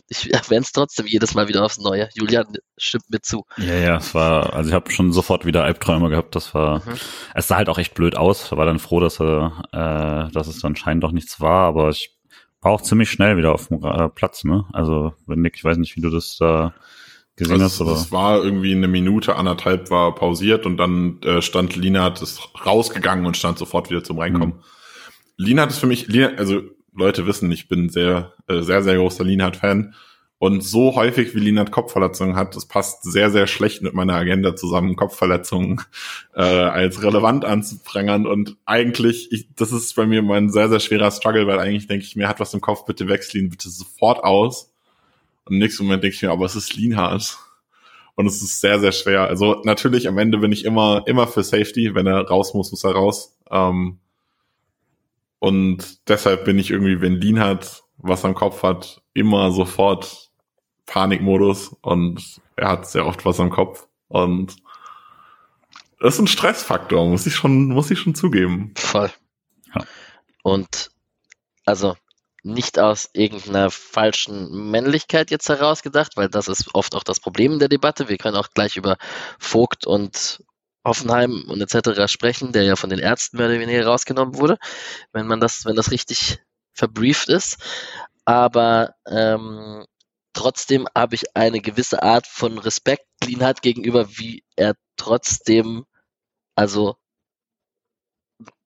ich erwähne es trotzdem jedes Mal wieder aufs Neue. Julian stimmt mir zu. Ja, ja, es war, also ich habe schon sofort wieder Albträume gehabt. Das war, mhm. es sah halt auch echt blöd aus. Ich war dann froh, dass er, äh, dass es dann scheinbar doch nichts war, aber ich war auch ziemlich schnell wieder auf dem äh, Platz, ne? Also, wenn Nick, ich weiß nicht, wie du das da gesehen hast? Oder? Es war irgendwie eine Minute, anderthalb war pausiert und dann äh, stand Linat ist rausgegangen und stand sofort wieder zum Reinkommen. Mhm. Linat ist für mich, also Leute wissen, ich bin sehr, äh, sehr, sehr großer Linat-Fan. Und so häufig wie Linat Kopfverletzungen hat, das passt sehr, sehr schlecht mit meiner Agenda zusammen, Kopfverletzungen äh, als relevant anzuprangern. Und eigentlich, ich, das ist bei mir mein sehr, sehr schwerer Struggle, weil eigentlich denke ich mir, hat was im Kopf, bitte wechseln, bitte sofort aus. Und im nächsten Moment denke ich mir, aber es ist Lienhardt. Und es ist sehr, sehr schwer. Also natürlich am Ende bin ich immer, immer für Safety. Wenn er raus muss, muss er raus. Ähm, und deshalb bin ich irgendwie, wenn Lienhardt was am Kopf hat, immer sofort Panikmodus und er hat sehr oft was am Kopf und das ist ein Stressfaktor, muss ich schon, muss ich schon zugeben. Voll. Ja. Und also nicht aus irgendeiner falschen Männlichkeit jetzt herausgedacht, weil das ist oft auch das Problem in der Debatte. Wir können auch gleich über Vogt und Hoffenheim und etc. sprechen, der ja von den Ärzten mehr oder weniger rausgenommen wurde, wenn man das, wenn das richtig verbrieft ist. Aber ähm, trotzdem habe ich eine gewisse Art von Respekt Lienhardt gegenüber, wie er trotzdem, also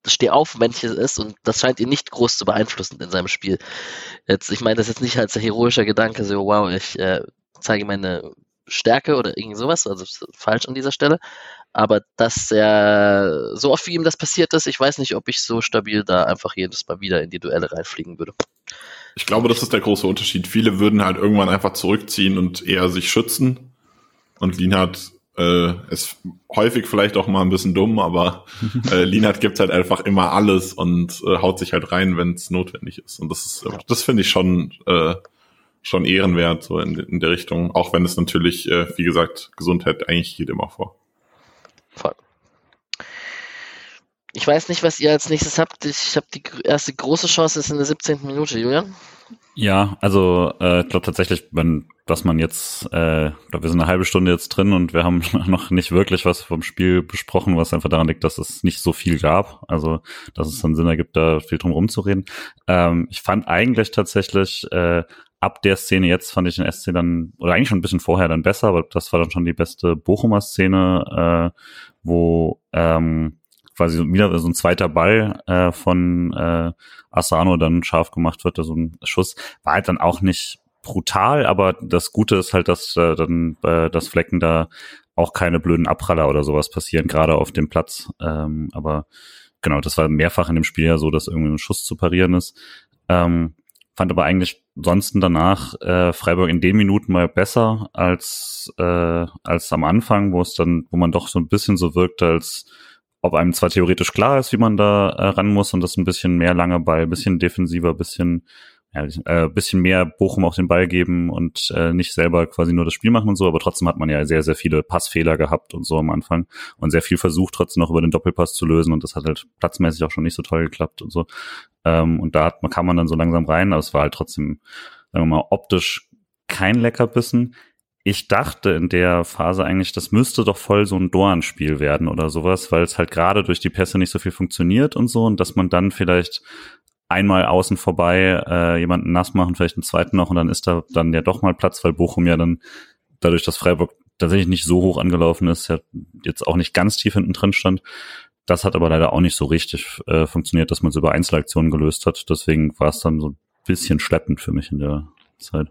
Stehaufmännchen ist und das scheint ihn nicht groß zu beeinflussen in seinem Spiel. Jetzt, ich meine das jetzt nicht als heroischer Gedanke, so wow, ich äh, zeige meine Stärke oder irgend sowas, also falsch an dieser Stelle. Aber dass er so oft wie ihm das passiert ist, ich weiß nicht, ob ich so stabil da einfach jedes Mal wieder in die Duelle reinfliegen würde. Ich glaube, das ist der große Unterschied. Viele würden halt irgendwann einfach zurückziehen und eher sich schützen. Und Lienhardt äh, ist häufig vielleicht auch mal ein bisschen dumm, aber äh, Lienhardt gibt halt einfach immer alles und äh, haut sich halt rein, wenn es notwendig ist. Und das ist, das finde ich schon, äh, schon ehrenwert, so in, in der Richtung. Auch wenn es natürlich, äh, wie gesagt, Gesundheit eigentlich geht immer vor. Voll. Ich weiß nicht, was ihr als nächstes habt. Ich habe die erste große Chance, ist in der 17. Minute, Julian. Ja, also äh, ich glaube tatsächlich, wenn dass man jetzt, äh, wir sind eine halbe Stunde jetzt drin und wir haben noch nicht wirklich was vom Spiel besprochen, was einfach daran liegt, dass es nicht so viel gab. Also dass es dann Sinn ergibt, da viel drum rumzureden. Ähm, ich fand eigentlich tatsächlich äh, ab der Szene jetzt fand ich den SC dann, oder eigentlich schon ein bisschen vorher dann besser, aber das war dann schon die beste Bochumer Szene, äh, wo ähm, quasi wieder so ein zweiter Ball äh, von äh, Asano dann scharf gemacht wird, so ein Schuss, war halt dann auch nicht brutal, aber das Gute ist halt, dass äh, dann äh, das Flecken da auch keine blöden Abpraller oder sowas passieren, gerade auf dem Platz. Ähm, aber genau, das war mehrfach in dem Spiel ja so, dass irgendwie ein Schuss zu parieren ist. Ähm, fand aber eigentlich ansonsten danach äh, Freiburg in den Minuten mal besser als äh, als am Anfang, wo es dann, wo man doch so ein bisschen so wirkt, als ob einem zwar theoretisch klar ist, wie man da äh, ran muss und das ein bisschen mehr lange Ball, bisschen defensiver, bisschen ja, äh, bisschen mehr Bochum auch den Ball geben und äh, nicht selber quasi nur das Spiel machen und so, aber trotzdem hat man ja sehr, sehr viele Passfehler gehabt und so am Anfang und sehr viel versucht, trotzdem noch über den Doppelpass zu lösen und das hat halt platzmäßig auch schon nicht so toll geklappt und so. Ähm, und da hat, kam man dann so langsam rein, aber es war halt trotzdem, sagen wir mal, optisch kein Leckerbissen. Ich dachte in der Phase eigentlich, das müsste doch voll so ein Dorn-Spiel werden oder sowas, weil es halt gerade durch die Pässe nicht so viel funktioniert und so und dass man dann vielleicht einmal außen vorbei äh, jemanden nass machen, vielleicht einen zweiten noch und dann ist da dann ja doch mal Platz, weil Bochum ja dann dadurch, dass Freiburg tatsächlich nicht so hoch angelaufen ist, ja jetzt auch nicht ganz tief hinten drin stand. Das hat aber leider auch nicht so richtig äh, funktioniert, dass man es über Einzelaktionen gelöst hat. Deswegen war es dann so ein bisschen schleppend für mich in der Zeit.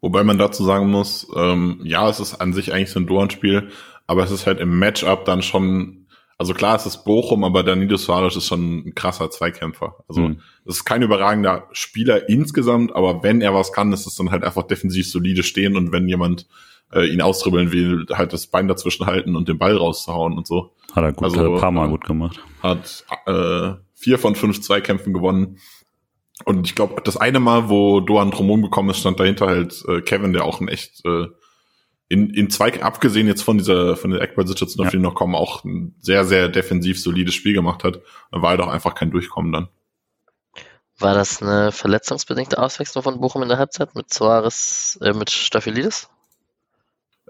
Wobei man dazu sagen muss, ähm, ja, es ist an sich eigentlich so ein Dornspiel, aber es ist halt im Matchup dann schon also klar, es ist Bochum, aber Danilo Suarez ist schon ein krasser Zweikämpfer. Also mhm. es ist kein überragender Spieler insgesamt, aber wenn er was kann, ist es dann halt einfach defensiv solide stehen und wenn jemand äh, ihn austribbeln will, halt das Bein dazwischen halten und den Ball rauszuhauen und so. Hat er gut, also, ein paar Mal gut gemacht. Hat äh, vier von fünf Zweikämpfen gewonnen. Und ich glaube, das eine Mal, wo Doan Dromon gekommen ist, stand dahinter halt äh, Kevin, der auch ein echt äh, in, in zwei, abgesehen jetzt von dieser, von der Eckball-Situation, auf die noch kommen, auch ein sehr, sehr defensiv solides Spiel gemacht hat, war halt auch einfach kein Durchkommen dann. War das eine verletzungsbedingte Auswechslung von Bochum in der Halbzeit mit Soares, äh, mit Staphylidis?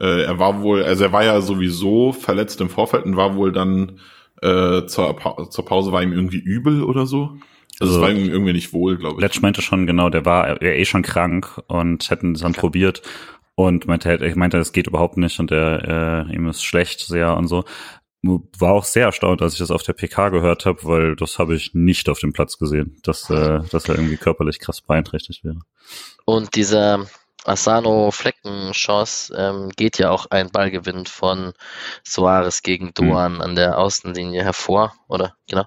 Äh, er war wohl, also er war ja sowieso verletzt im Vorfeld und war wohl dann äh, zur, pa zur Pause war ihm irgendwie übel oder so. Also, also es war ihm irgendwie nicht wohl, glaube ich. Letsch meinte schon, genau, der war er eh schon krank und hätten es dann okay. probiert und meinte halt, ich meinte, es geht überhaupt nicht und er, äh, ihm ist schlecht sehr und so. War auch sehr erstaunt, als ich das auf der PK gehört habe, weil das habe ich nicht auf dem Platz gesehen, dass, äh, dass er irgendwie körperlich krass beeinträchtigt wäre. Und dieser Asano Fleckenchance ähm, geht ja auch ein Ballgewinn von Soares gegen Duan hm. an der Außenlinie hervor, oder? Genau.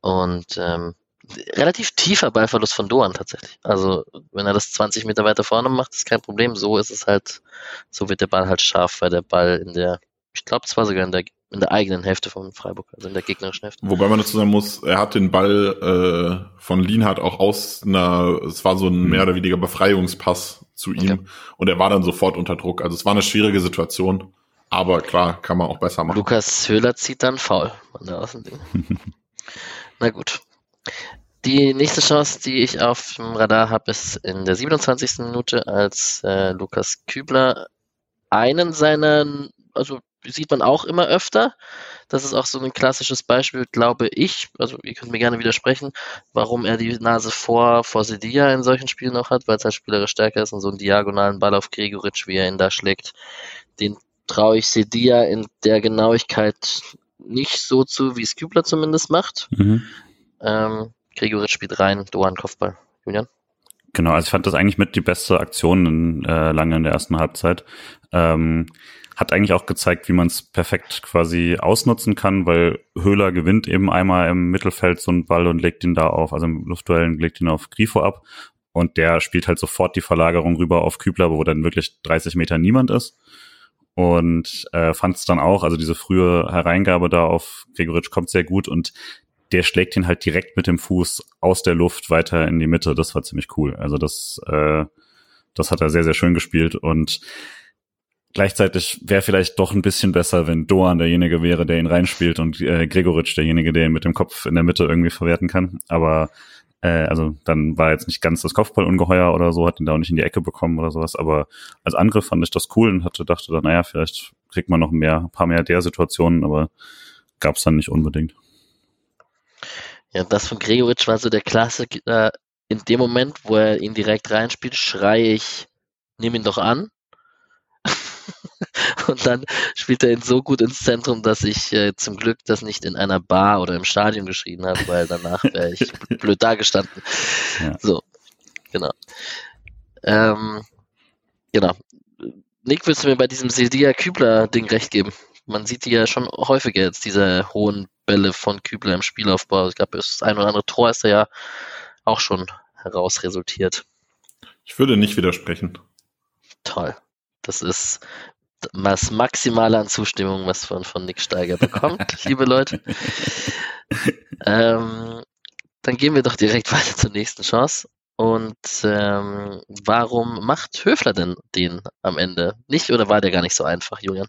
Und ähm, relativ tiefer Ballverlust von Doan tatsächlich. Also wenn er das 20 Meter weiter vorne macht, ist kein Problem. So ist es halt, so wird der Ball halt scharf, weil der Ball in der, ich glaube, es war sogar in der, in der eigenen Hälfte von Freiburg, also in der gegnerischen Hälfte. Wobei man dazu sagen muss, er hat den Ball äh, von Lienhardt auch aus einer, es war so ein mhm. mehr oder weniger Befreiungspass zu ihm okay. und er war dann sofort unter Druck. Also es war eine schwierige Situation, aber klar, kann man auch besser machen. Lukas Höhler zieht dann faul an der Außenlinie. Na gut. Die nächste Chance, die ich auf dem Radar habe, ist in der 27. Minute, als äh, Lukas Kübler einen seiner, also sieht man auch immer öfter. Das ist auch so ein klassisches Beispiel, glaube ich, also ihr könnt mir gerne widersprechen, warum er die Nase vor, vor Sedilla in solchen Spielen noch hat, weil es halt spielerisch stärker ist und so einen diagonalen Ball auf Gregoritsch, wie er ihn da schlägt, den traue ich Sedilla in der Genauigkeit nicht so zu, wie es Kübler zumindest macht. Mhm. Ähm, Gregoritsch spielt rein, Doan Kopfball. Julian? Genau, also ich fand das eigentlich mit die beste Aktion in, äh, lange in der ersten Halbzeit. Ähm, hat eigentlich auch gezeigt, wie man es perfekt quasi ausnutzen kann, weil Höhler gewinnt eben einmal im Mittelfeld so einen Ball und legt ihn da auf, also im Luftduell legt ihn auf Grifo ab und der spielt halt sofort die Verlagerung rüber auf Kübler, wo dann wirklich 30 Meter niemand ist und äh, fand es dann auch, also diese frühe Hereingabe da auf Gregoritsch kommt sehr gut und der schlägt ihn halt direkt mit dem Fuß aus der Luft weiter in die Mitte. Das war ziemlich cool. Also das, äh, das hat er sehr, sehr schön gespielt und gleichzeitig wäre vielleicht doch ein bisschen besser, wenn Doan derjenige wäre, der ihn reinspielt und äh, Gregoritsch derjenige, der ihn mit dem Kopf in der Mitte irgendwie verwerten kann. Aber äh, also dann war jetzt nicht ganz das Kopfball ungeheuer oder so, hat ihn da auch nicht in die Ecke bekommen oder sowas. Aber als Angriff fand ich das cool und hatte dachte dann, naja, vielleicht kriegt man noch mehr, ein paar mehr der Situationen, aber gab es dann nicht unbedingt. Ja, das von Gregoritsch war so der Klassiker. In dem Moment, wo er ihn direkt reinspielt, schreie ich, nimm ihn doch an. und dann spielt er ihn so gut ins Zentrum, dass ich äh, zum Glück das nicht in einer Bar oder im Stadion geschrien habe, weil danach wäre ich blöd dagestanden. Ja. So, genau. Ähm, genau. Nick, willst du mir bei diesem Sildia Kübler-Ding recht geben? Man sieht die ja schon häufiger jetzt, diese hohen Bälle von Kübler im Spielaufbau. Ich glaube, das ein oder andere Tor ist da ja auch schon heraus resultiert. Ich würde nicht widersprechen. Toll. Das ist das Maximale an Zustimmung, was man von Nick Steiger bekommt, liebe Leute. Ähm, dann gehen wir doch direkt weiter zur nächsten Chance. Und ähm, warum macht Höfler denn den am Ende nicht oder war der gar nicht so einfach, Julian?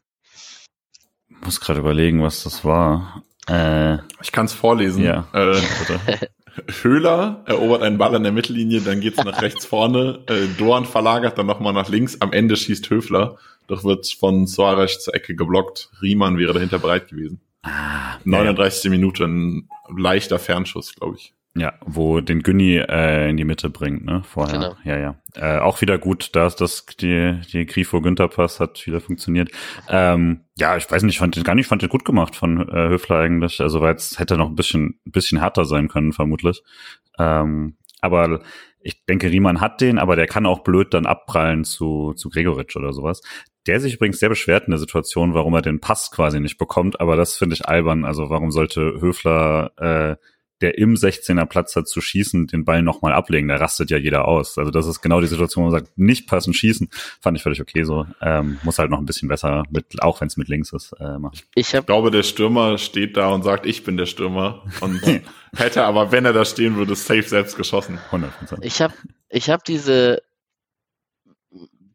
Ich muss gerade überlegen, was das war. Äh, ich kann es vorlesen. Ja, äh, Höhler erobert einen Ball an der Mittellinie, dann geht's nach rechts vorne. Äh, Dorn verlagert dann nochmal nach links. Am Ende schießt Höfler. Doch wird von Suarez zur Ecke geblockt. Riemann wäre dahinter bereit gewesen. Ah, 39. Ja. Minute, ein leichter Fernschuss, glaube ich. Ja, wo den Günni äh, in die Mitte bringt, ne? Vorher. Genau. Ja, ja. Äh, auch wieder gut, dass das die die Grifo Günther Pass hat wieder funktioniert. Ähm, ja, ich weiß nicht, ich fand den gar nicht, fand den gut gemacht von äh, Höfler eigentlich. Also weil es hätte noch ein bisschen ein bisschen härter sein können vermutlich. Ähm, aber ich denke, Riemann hat den, aber der kann auch blöd dann abprallen zu zu Gregoritsch oder sowas. Der sich übrigens sehr beschwert in der Situation, warum er den Pass quasi nicht bekommt, aber das finde ich albern. Also warum sollte Höfler äh, der im 16er Platz hat zu schießen, den Ball nochmal ablegen. Da rastet ja jeder aus. Also das ist genau die Situation, wo man sagt, nicht passen, schießen. Fand ich völlig okay so. Ähm, muss halt noch ein bisschen besser, mit, auch wenn es mit links ist, äh, machen. Ich, ich glaube, der Stürmer steht da und sagt, ich bin der Stürmer. Und hätte aber, wenn er da stehen würde, safe selbst geschossen. 100%. Ich habe ich hab diese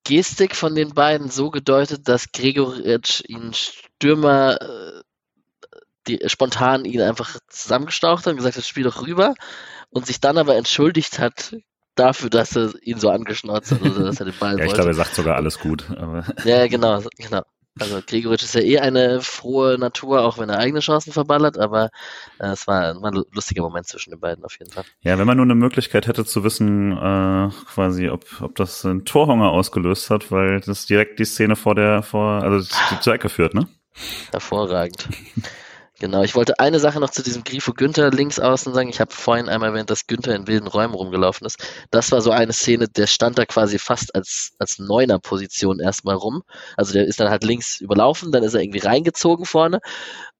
Gestik von den beiden so gedeutet, dass Gregoritsch ihn Stürmer äh, die spontan ihn einfach zusammengestaucht hat und gesagt hat, spiel doch rüber und sich dann aber entschuldigt hat dafür, dass er ihn so angeschnauzt hat oder dass er den Ball Ja, ich glaube, er sagt sogar alles gut. ja, genau, genau. Also Gregoritsch ist ja eh eine frohe Natur, auch wenn er eigene Chancen verballert, aber äh, es war, war, ein lustiger Moment zwischen den beiden auf jeden Fall. Ja, wenn man nur eine Möglichkeit hätte zu wissen, äh, quasi, ob, ob das einen Torhunger ausgelöst hat, weil das direkt die Szene vor der, vor, also die zur Ecke führt, ne? Hervorragend. Genau, ich wollte eine Sache noch zu diesem Grifo Günther links außen sagen. Ich habe vorhin einmal erwähnt, dass Günther in wilden Räumen rumgelaufen ist. Das war so eine Szene, der stand da quasi fast als, als Neuner-Position erstmal rum. Also der ist dann halt links überlaufen, dann ist er irgendwie reingezogen vorne.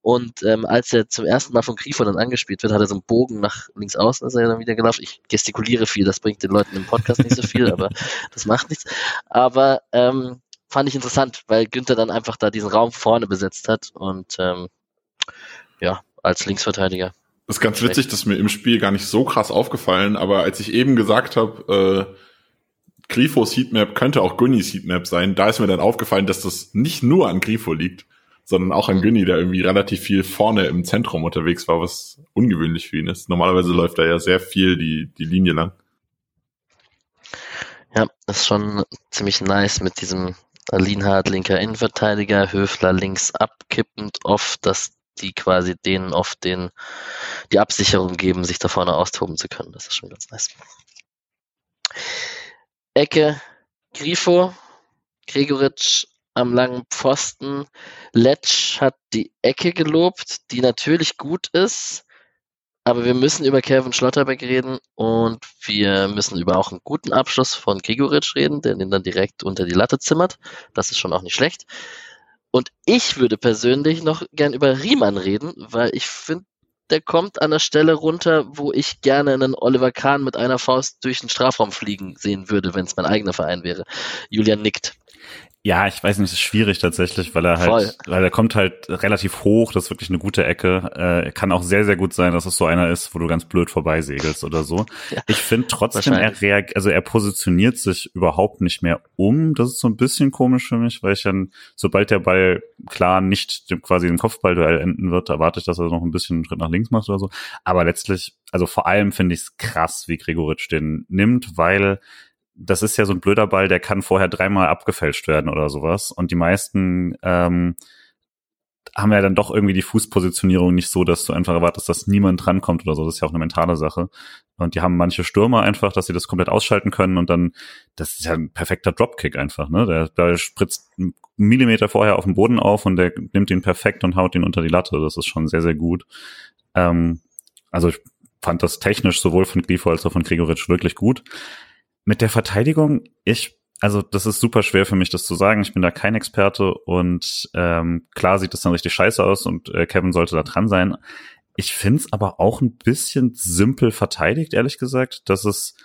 Und ähm, als er zum ersten Mal von Grifo dann angespielt wird, hat er so einen Bogen nach links außen, ist er dann wieder gelaufen. Ich gestikuliere viel, das bringt den Leuten im Podcast nicht so viel, aber das macht nichts. Aber ähm, fand ich interessant, weil Günther dann einfach da diesen Raum vorne besetzt hat und ähm, ja, als Linksverteidiger. Das ist ganz witzig, das ist mir im Spiel gar nicht so krass aufgefallen, aber als ich eben gesagt habe, äh, Grifos Heatmap könnte auch Günnis Heatmap sein, da ist mir dann aufgefallen, dass das nicht nur an Grifo liegt, sondern auch an mhm. Günni, der irgendwie relativ viel vorne im Zentrum unterwegs war, was ungewöhnlich für ihn ist. Normalerweise läuft da ja sehr viel die, die Linie lang. Ja, das ist schon ziemlich nice mit diesem Lienhardt linker Innenverteidiger, Höfler links abkippend oft, dass die quasi denen oft den, die Absicherung geben, sich da vorne austoben zu können. Das ist schon ganz nice. Ecke, Grifo, Gregoritsch am langen Pfosten. Letsch hat die Ecke gelobt, die natürlich gut ist. Aber wir müssen über Kevin Schlotterbeck reden und wir müssen über auch einen guten Abschluss von Gregoritsch reden, der den dann direkt unter die Latte zimmert. Das ist schon auch nicht schlecht. Und ich würde persönlich noch gern über Riemann reden, weil ich finde, der kommt an der Stelle runter, wo ich gerne einen Oliver Kahn mit einer Faust durch den Strafraum fliegen sehen würde, wenn es mein eigener Verein wäre. Julian nickt. Ja, ich weiß nicht, es ist schwierig tatsächlich, weil er halt, Voll. weil er kommt halt relativ hoch, das ist wirklich eine gute Ecke. Äh, kann auch sehr, sehr gut sein, dass es so einer ist, wo du ganz blöd vorbeisegelst oder so. Ja, ich finde trotzdem, er reagiert, also er positioniert sich überhaupt nicht mehr um. Das ist so ein bisschen komisch für mich, weil ich dann, sobald der Ball klar nicht quasi im Kopfballduell enden wird, erwarte ich, dass er noch ein bisschen einen Schritt nach links macht oder so. Aber letztlich, also vor allem finde ich es krass, wie Gregoritsch den nimmt, weil das ist ja so ein blöder Ball, der kann vorher dreimal abgefälscht werden oder sowas. Und die meisten ähm, haben ja dann doch irgendwie die Fußpositionierung nicht so, dass du einfach erwartest, dass niemand drankommt oder so. Das ist ja auch eine mentale Sache. Und die haben manche Stürmer einfach, dass sie das komplett ausschalten können und dann, das ist ja ein perfekter Dropkick einfach, ne? Der, der spritzt einen Millimeter vorher auf den Boden auf und der nimmt ihn perfekt und haut ihn unter die Latte. Das ist schon sehr, sehr gut. Ähm, also ich fand das technisch sowohl von Grifo als auch von Gregoritsch wirklich gut. Mit der Verteidigung, ich, also das ist super schwer für mich, das zu sagen. Ich bin da kein Experte und ähm, klar sieht das dann richtig scheiße aus und äh, Kevin sollte da dran sein. Ich finde es aber auch ein bisschen simpel verteidigt, ehrlich gesagt, dass es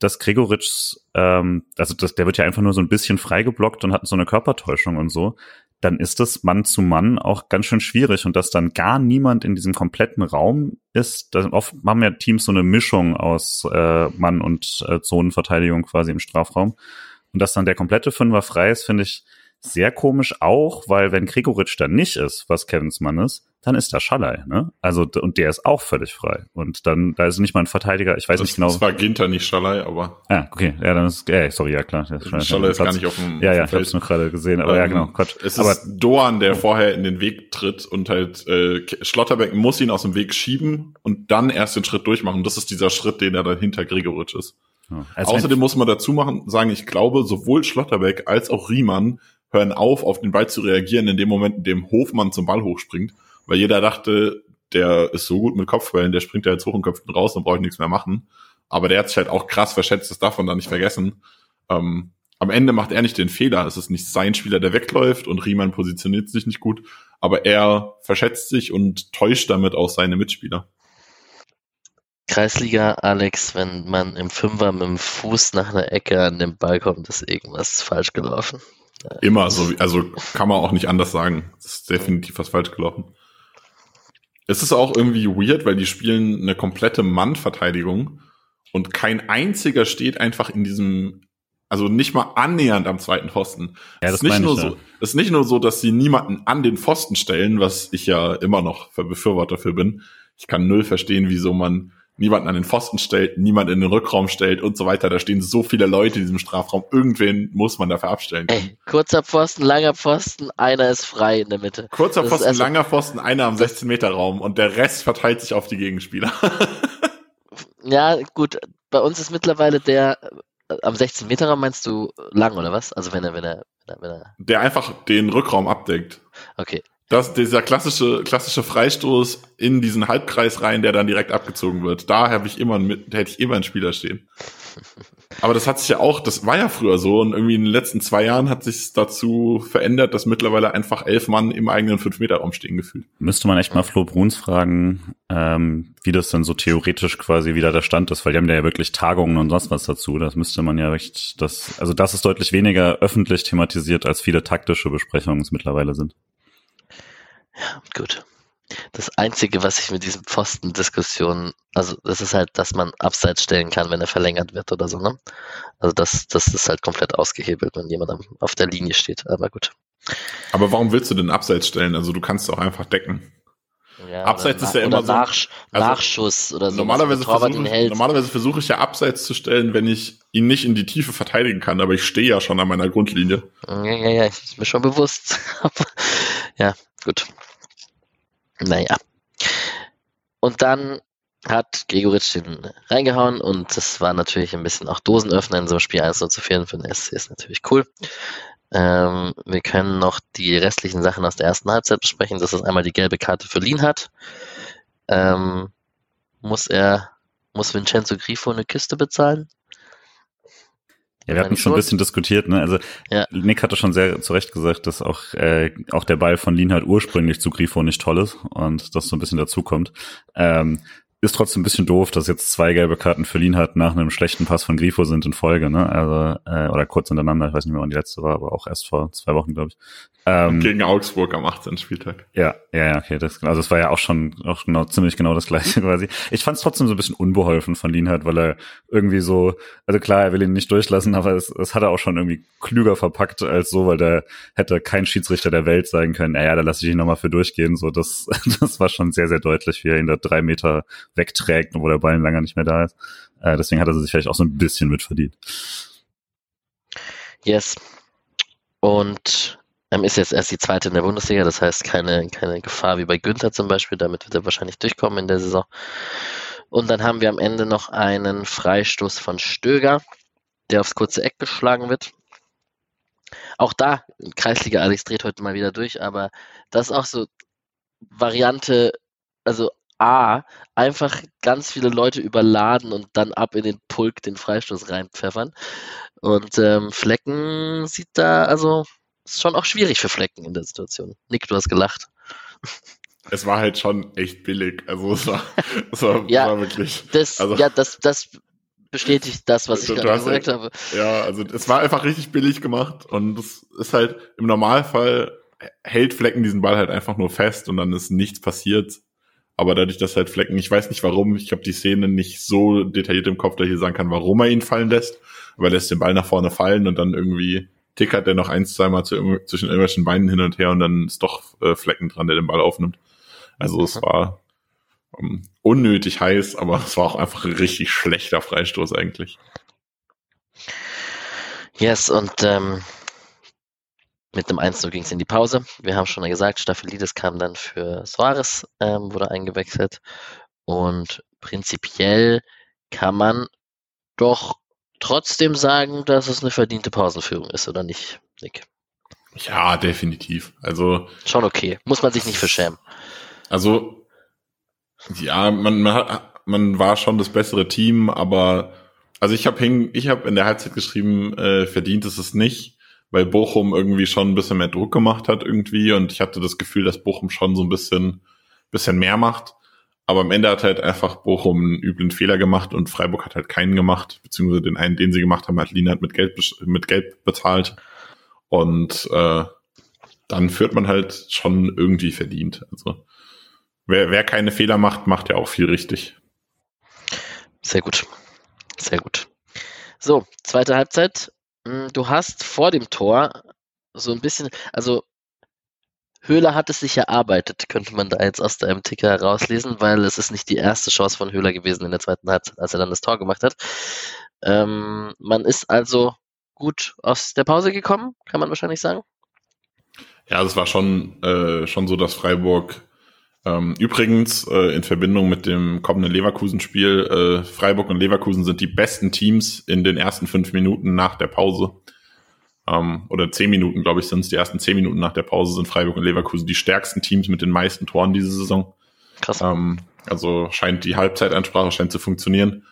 dass Gregoritschs, ähm, also das, der wird ja einfach nur so ein bisschen freigeblockt und hat so eine Körpertäuschung und so. Dann ist das Mann zu Mann auch ganz schön schwierig und dass dann gar niemand in diesem kompletten Raum ist. Oft haben ja Teams so eine Mischung aus äh, Mann und äh, Zonenverteidigung quasi im Strafraum. Und dass dann der komplette Fünfer frei ist, finde ich sehr komisch auch, weil wenn Gregoritsch dann nicht ist, was Kevins Mann ist, dann ist da Schallei, ne? Also, und der ist auch völlig frei. Und dann, da ist nicht mal ein Verteidiger, ich weiß das, nicht genau. Das war Ginter, nicht Schallei, aber. Ah, okay, ja, dann ist, äh, sorry, ja, klar. Schallei, Schallei ist gar nicht auf dem, Ja, ja, ich hab's nur gerade gesehen, aber ähm, ja, genau, Gott. Es aber, ist Doan, der vorher in den Weg tritt und halt, äh, Schlotterbeck muss ihn aus dem Weg schieben und dann erst den Schritt durchmachen. Das ist dieser Schritt, den er dann hinter Gregoritsch ist. Ja, Außerdem muss man dazu machen, sagen, ich glaube, sowohl Schlotterbeck als auch Riemann hören auf, auf den Ball zu reagieren in dem Moment, in dem Hofmann zum Ball hochspringt weil jeder dachte, der ist so gut mit Kopfbällen, der springt ja jetzt hoch und köpft ihn raus und braucht nichts mehr machen. Aber der hat sich halt auch krass verschätzt, das darf man da nicht vergessen. Ähm, am Ende macht er nicht den Fehler. Es ist nicht sein Spieler, der wegläuft und Riemann positioniert sich nicht gut, aber er verschätzt sich und täuscht damit auch seine Mitspieler. Kreisliga, Alex, wenn man im Fünfer mit dem Fuß nach einer Ecke an den Ball kommt, ist irgendwas falsch gelaufen. Immer so, also kann man auch nicht anders sagen. Es ist definitiv was falsch gelaufen. Es ist auch irgendwie weird, weil die spielen eine komplette Mann-Verteidigung und kein einziger steht einfach in diesem, also nicht mal annähernd am zweiten Pfosten. Ja, das es ist nicht nur ich, so, es ist nicht nur so, dass sie niemanden an den Pfosten stellen, was ich ja immer noch für Befürworter für bin. Ich kann null verstehen, wieso man niemanden an den Pfosten stellt, niemand in den Rückraum stellt und so weiter. Da stehen so viele Leute in diesem Strafraum. Irgendwen muss man dafür abstellen. Ey, kurzer Pfosten, langer Pfosten, einer ist frei in der Mitte. Kurzer Pfosten, also, langer Pfosten, einer am 16 Meter Raum und der Rest verteilt sich auf die Gegenspieler. ja, gut. Bei uns ist mittlerweile der äh, am 16 Meter Raum meinst du lang oder was? Also wenn er, wenn er, wenn er, wenn er der einfach den Rückraum abdeckt. Okay. Das, dieser klassische, klassische Freistoß in diesen Halbkreis rein, der dann direkt abgezogen wird. Da habe ich immer, da hätte ich immer einen Spieler stehen. Aber das hat sich ja auch, das war ja früher so und irgendwie in den letzten zwei Jahren hat sich dazu verändert, dass mittlerweile einfach elf Mann im eigenen Fünf-Meter-Raum stehen gefühlt. Müsste man echt mal Flo Bruns fragen, ähm, wie das dann so theoretisch quasi wieder der Stand ist, weil die haben ja wirklich Tagungen und sonst was dazu. Das müsste man ja echt, das, also das ist deutlich weniger öffentlich thematisiert, als viele taktische Besprechungen es mittlerweile sind. Gut. Das Einzige, was ich mit diesen Pfosten-Diskussionen, also das ist halt, dass man abseits stellen kann, wenn er verlängert wird oder so, ne? Also das, das ist halt komplett ausgehebelt, wenn jemand auf der Linie steht, aber gut. Aber warum willst du denn abseits stellen? Also du kannst auch einfach decken. Ja, abseits ist ja immer so. Nach, also Nachschuss oder so. Normalerweise versuche, normalerweise versuche ich ja abseits zu stellen, wenn ich ihn nicht in die Tiefe verteidigen kann, aber ich stehe ja schon an meiner Grundlinie. Ja, ja, ja, ist mir schon bewusst. ja, gut. Naja. Und dann hat Gregoritsch den reingehauen und das war natürlich ein bisschen auch Dosenöffner in so einem Spiel 1 zu führen für den SC ist natürlich cool. Ähm, wir können noch die restlichen Sachen aus der ersten Halbzeit besprechen. Das ist einmal die gelbe Karte für Lienhardt. Ähm, muss er, muss Vincenzo Grifo eine Kiste bezahlen? Ja, wir hatten schon ein bisschen diskutiert, ne? Also ja. Nick hatte schon sehr zu Recht gesagt, dass auch, äh, auch der Ball von Lin halt ursprünglich zu Grifo nicht toll ist und das so ein bisschen dazukommt. Ähm, ist trotzdem ein bisschen doof, dass jetzt zwei gelbe Karten für Lin hat nach einem schlechten Pass von Grifo sind in Folge, ne? Also, äh, oder kurz hintereinander, ich weiß nicht mehr, wann die letzte war, aber auch erst vor zwei Wochen, glaube ich. Ähm, Gegen Augsburg am 18. Spieltag. Ja, ja, ja, okay. Das, also es war ja auch schon auch genau, ziemlich genau das gleiche quasi. Ich fand es trotzdem so ein bisschen unbeholfen von Lienhardt, weil er irgendwie so, also klar, er will ihn nicht durchlassen, aber es, es hat er auch schon irgendwie klüger verpackt als so, weil der hätte kein Schiedsrichter der Welt sein können. Naja, da lasse ich ihn nochmal für durchgehen. So, das, das war schon sehr, sehr deutlich, wie er ihn da drei Meter wegträgt, wo der Ball länger nicht mehr da ist. Äh, deswegen hat er sich vielleicht auch so ein bisschen mitverdient. Yes. Und ist jetzt erst die zweite in der Bundesliga, das heißt keine, keine Gefahr wie bei Günther zum Beispiel, damit wird er wahrscheinlich durchkommen in der Saison. Und dann haben wir am Ende noch einen Freistoß von Stöger, der aufs kurze Eck geschlagen wird. Auch da, Kreisliga Alex dreht heute mal wieder durch, aber das ist auch so Variante, also A, einfach ganz viele Leute überladen und dann ab in den Pulk den Freistoß reinpfeffern. Und ähm, Flecken sieht da, also ist schon auch schwierig für Flecken in der Situation. Nick, du hast gelacht. Es war halt schon echt billig. Also es war, es war, ja, war wirklich. Das, also, ja, das, das bestätigt das, was ich gerade gesagt halt, habe. Ja, also es war einfach richtig billig gemacht und es ist halt im Normalfall hält Flecken diesen Ball halt einfach nur fest und dann ist nichts passiert. Aber dadurch, dass halt Flecken, ich weiß nicht warum, ich habe die Szene nicht so detailliert im Kopf, dass ich sagen kann, warum er ihn fallen lässt. Aber er lässt den Ball nach vorne fallen und dann irgendwie tickert er noch eins, zweimal zu, zwischen irgendwelchen Beinen hin und her und dann ist doch äh, Flecken dran, der den Ball aufnimmt. Also es war um, ähm, unnötig heiß, aber es war auch einfach ein richtig schlechter Freistoß eigentlich. Yes, und ähm, mit dem 1 ging es in die Pause. Wir haben schon gesagt, Staphylides kam dann für Suarez, ähm, wurde eingewechselt. Und prinzipiell kann man doch trotzdem sagen, dass es eine verdiente Pausenführung ist, oder nicht, Nick? Ja, definitiv. Also. Schon okay. Muss man sich nicht verschämen. Also, ja, man, man, hat, man war schon das bessere Team, aber also ich habe ich hab in der Halbzeit geschrieben, äh, verdient ist es nicht weil Bochum irgendwie schon ein bisschen mehr Druck gemacht hat irgendwie und ich hatte das Gefühl, dass Bochum schon so ein bisschen, bisschen mehr macht. Aber am Ende hat halt einfach Bochum einen üblen Fehler gemacht und Freiburg hat halt keinen gemacht, beziehungsweise den einen, den sie gemacht haben, hat Lienert mit Geld, mit Geld bezahlt. Und äh, dann führt man halt schon irgendwie verdient. Also wer, wer keine Fehler macht, macht ja auch viel richtig. Sehr gut. Sehr gut. So, zweite Halbzeit. Hm, du hast vor dem Tor so ein bisschen, also Höhler hat es sich erarbeitet, könnte man da jetzt aus deinem Ticker herauslesen, weil es ist nicht die erste Chance von Höhler gewesen in der zweiten Halbzeit, als er dann das Tor gemacht hat. Ähm, man ist also gut aus der Pause gekommen, kann man wahrscheinlich sagen. Ja, es war schon, äh, schon so, dass Freiburg ähm, übrigens, äh, in Verbindung mit dem kommenden Leverkusen-Spiel, äh, Freiburg und Leverkusen sind die besten Teams in den ersten fünf Minuten nach der Pause. Ähm, oder zehn Minuten, glaube ich, sind es. Die ersten zehn Minuten nach der Pause sind Freiburg und Leverkusen die stärksten Teams mit den meisten Toren diese Saison. Krass. Ähm, also scheint die Halbzeitansprache scheint zu funktionieren.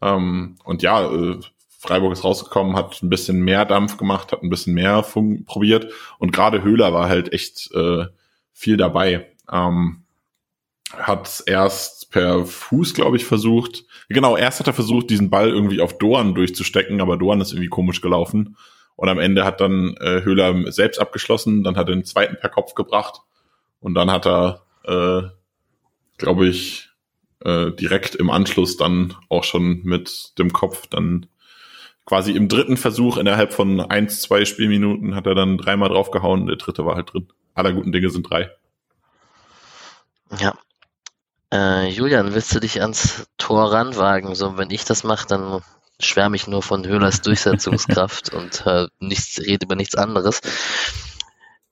Ähm, und ja, äh, Freiburg ist rausgekommen, hat ein bisschen mehr Dampf gemacht, hat ein bisschen mehr probiert. Und gerade Höhler war halt echt äh, viel dabei. Ähm, hat erst per Fuß, glaube ich, versucht. Genau, erst hat er versucht, diesen Ball irgendwie auf Doan durchzustecken, aber Doan ist irgendwie komisch gelaufen. Und am Ende hat dann äh, Höhler selbst abgeschlossen, dann hat er den zweiten per Kopf gebracht und dann hat er, äh, glaube ich, äh, direkt im Anschluss dann auch schon mit dem Kopf dann quasi im dritten Versuch innerhalb von eins, zwei Spielminuten hat er dann dreimal draufgehauen, der dritte war halt drin. Aller guten Dinge sind drei. Ja, äh, Julian, willst du dich ans Tor ranwagen? So, wenn ich das mache, dann schwärme ich nur von Höhlers Durchsetzungskraft und äh, nichts, rede über nichts anderes.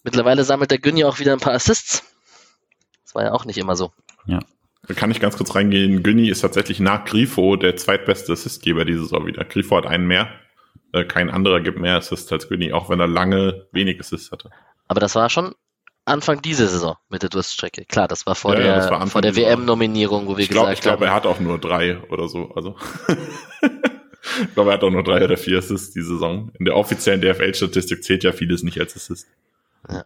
Mittlerweile sammelt der Günni auch wieder ein paar Assists. Das war ja auch nicht immer so. Ja. Da kann ich ganz kurz reingehen. Günni ist tatsächlich nach Grifo der zweitbeste Assistgeber diese Saison wieder. Grifo hat einen mehr. Äh, kein anderer gibt mehr Assists als Günni, auch wenn er lange wenig Assists hatte. Aber das war schon Anfang dieser Saison mit der Durststrecke. Klar, das war vor ja, der, ja, vor der WM-Nominierung, wo wir ich glaub, gesagt ich glaub, haben. Ich glaube, er hat auch nur drei oder so. Also ich glaube, er hat auch nur drei oder vier Assists die Saison. In der offiziellen DFL-Statistik zählt ja vieles nicht als Assist.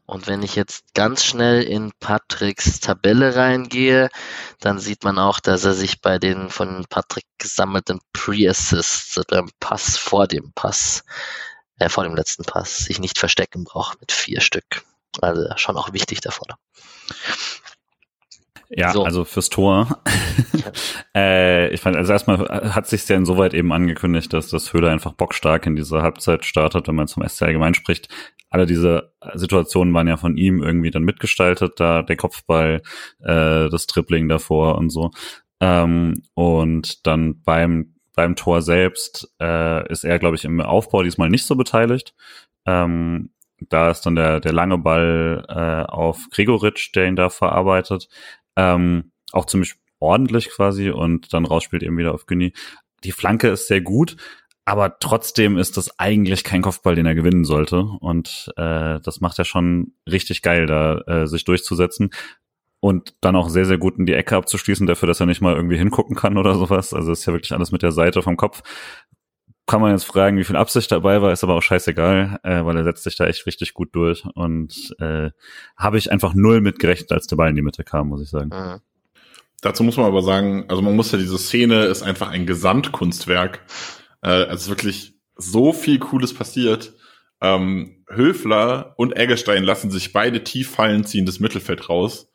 Und wenn ich jetzt ganz schnell in Patricks Tabelle reingehe, dann sieht man auch, dass er sich bei den von Patrick gesammelten Pre-Assists beim Pass vor dem Pass, äh, vor dem letzten Pass, sich nicht verstecken braucht mit vier Stück. Also schon auch wichtig davon. Ja, so. also fürs Tor. äh, ich fand, also erstmal hat sich ja insoweit eben angekündigt, dass das Höhler einfach bockstark in dieser Halbzeit startet, wenn man zum SC allgemein spricht. Alle diese Situationen waren ja von ihm irgendwie dann mitgestaltet, da der Kopfball, äh, das Tripling davor und so. Ähm, und dann beim beim Tor selbst äh, ist er, glaube ich, im Aufbau diesmal nicht so beteiligt. Ähm, da ist dann der, der lange Ball äh, auf Gregoritsch, der ihn da verarbeitet. Ähm, auch ziemlich ordentlich quasi und dann rausspielt eben wieder auf Günni. Die Flanke ist sehr gut, aber trotzdem ist das eigentlich kein Kopfball, den er gewinnen sollte. Und äh, das macht er schon richtig geil, da äh, sich durchzusetzen. Und dann auch sehr, sehr gut in die Ecke abzuschließen, dafür, dass er nicht mal irgendwie hingucken kann oder sowas. Also ist ja wirklich alles mit der Seite vom Kopf kann man jetzt fragen, wie viel Absicht dabei war, ist aber auch scheißegal, äh, weil er setzt sich da echt richtig gut durch und äh, habe ich einfach null mitgerechnet, als der Ball in die Mitte kam, muss ich sagen. Mhm. Dazu muss man aber sagen, also man muss ja diese Szene ist einfach ein Gesamtkunstwerk. Äh, also wirklich so viel Cooles passiert. Ähm, Höfler und Eggestein lassen sich beide tief fallen, ziehen das Mittelfeld raus.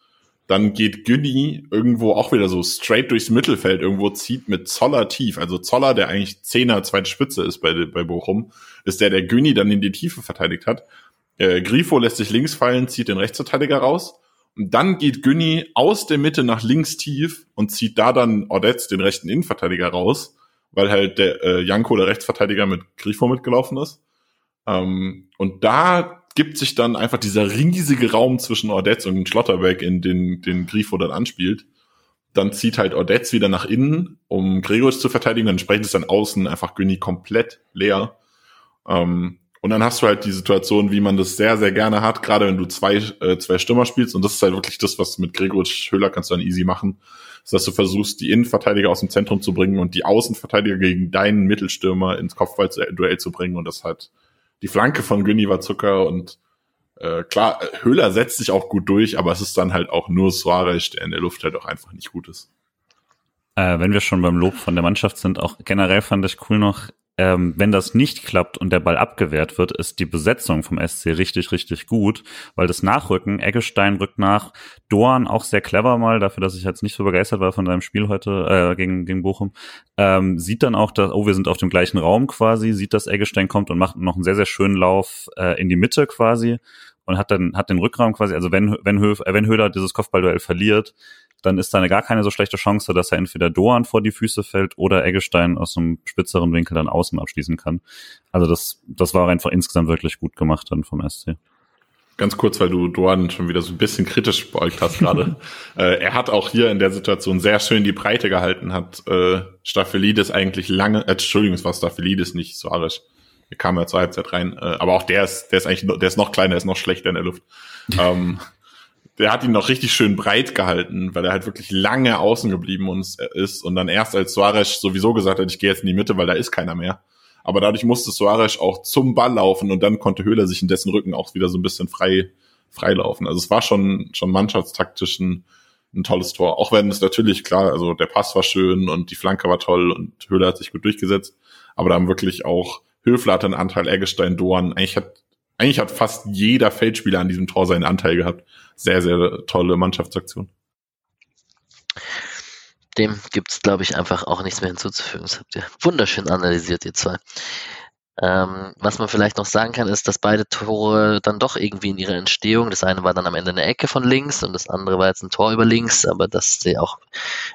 Dann geht Günni irgendwo auch wieder so straight durchs Mittelfeld, irgendwo zieht mit Zoller tief. Also Zoller, der eigentlich Zehner, zweite Spitze ist bei, bei Bochum, ist der, der Günni dann in die Tiefe verteidigt hat. Äh, Grifo lässt sich links fallen, zieht den Rechtsverteidiger raus. Und dann geht Günni aus der Mitte nach links tief und zieht da dann Ordetz, den rechten Innenverteidiger, raus, weil halt der äh, Janko, der Rechtsverteidiger, mit Grifo mitgelaufen ist. Ähm, und da gibt sich dann einfach dieser riesige Raum zwischen Ordetz und Schlotterbeck, in den, den Grifo dann anspielt. Dann zieht halt Ordetz wieder nach innen, um Gregor zu verteidigen. Dann sprechen es dann außen einfach Günni komplett leer. Ähm, und dann hast du halt die Situation, wie man das sehr, sehr gerne hat, gerade wenn du zwei, äh, zwei Stürmer spielst. Und das ist halt wirklich das, was mit Gregor Höhler kannst du dann easy machen. Ist, dass du versuchst, die Innenverteidiger aus dem Zentrum zu bringen und die Außenverteidiger gegen deinen Mittelstürmer ins Kopfballduell zu bringen. Und das halt die Flanke von Günni war Zucker und äh, klar, Höhler setzt sich auch gut durch, aber es ist dann halt auch nur Suarez, der in der Luft halt auch einfach nicht gut ist. Äh, wenn wir schon beim Lob von der Mannschaft sind, auch generell fand ich cool noch, ähm, wenn das nicht klappt und der Ball abgewehrt wird, ist die Besetzung vom SC richtig, richtig gut, weil das Nachrücken, Eggestein rückt nach, Dorn auch sehr clever mal, dafür, dass ich jetzt nicht so begeistert war von seinem Spiel heute äh, gegen, gegen Bochum, ähm, sieht dann auch, dass, oh, wir sind auf dem gleichen Raum quasi, sieht, dass Eggestein kommt und macht noch einen sehr, sehr schönen Lauf äh, in die Mitte quasi und hat dann hat den Rückraum quasi, also wenn wenn Höf, äh, wenn Höhler dieses Kopfballduell verliert, dann ist da eine gar keine so schlechte Chance, dass er entweder Doan vor die Füße fällt oder Eggestein aus einem spitzeren Winkel dann außen abschließen kann. Also das, das war einfach insgesamt wirklich gut gemacht dann vom SC. Ganz kurz, weil du Doan schon wieder so ein bisschen kritisch beäugt hast gerade. äh, er hat auch hier in der Situation sehr schön die Breite gehalten, hat äh, Staphylides eigentlich lange, äh, Entschuldigung, es war Staphylides, nicht Suarez. Der kam ja zur Halbzeit rein, äh, aber auch der ist, der ist eigentlich, der ist noch kleiner, ist noch schlechter in der Luft. ähm, der hat ihn noch richtig schön breit gehalten, weil er halt wirklich lange außen geblieben ist und dann erst als Suarez sowieso gesagt hat, ich gehe jetzt in die Mitte, weil da ist keiner mehr. Aber dadurch musste Suarez auch zum Ball laufen und dann konnte Höhler sich in dessen Rücken auch wieder so ein bisschen frei, frei laufen. Also es war schon, schon mannschaftstaktisch ein, ein tolles Tor. Auch wenn es natürlich klar, also der Pass war schön und die Flanke war toll und Höhler hat sich gut durchgesetzt. Aber da haben wirklich auch Höfler hatte einen Anteil, Eggestein, Doan. Eigentlich hat, eigentlich hat fast jeder Feldspieler an diesem Tor seinen Anteil gehabt sehr, sehr tolle Mannschaftsaktion. Dem gibt es, glaube ich, einfach auch nichts mehr hinzuzufügen. Das habt ihr wunderschön analysiert, ihr zwei. Ähm, was man vielleicht noch sagen kann, ist, dass beide Tore dann doch irgendwie in ihrer Entstehung, das eine war dann am Ende eine Ecke von links und das andere war jetzt ein Tor über links, aber dass sie auch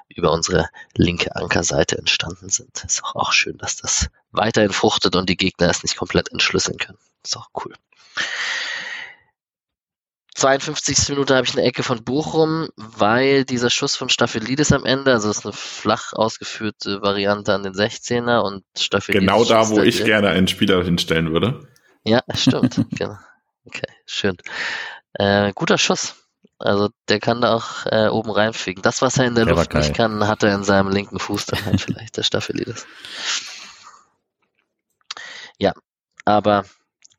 über unsere linke Ankerseite entstanden sind. Ist auch, auch schön, dass das weiterhin fruchtet und die Gegner es nicht komplett entschlüsseln können. Ist auch cool. 52. Minute habe ich eine Ecke von Bochum, weil dieser Schuss von Staphylides am Ende, also das ist eine flach ausgeführte Variante an den 16er und Staphylides. Genau da, wo ich gerne einen Spieler hinstellen würde. Ja, stimmt. genau. Okay, schön. Äh, guter Schuss. Also der kann da auch äh, oben reinfliegen. Das, was er in der, der Luft nicht kann, hat er in seinem linken Fuß dann halt vielleicht, der Staphylides. Ja, aber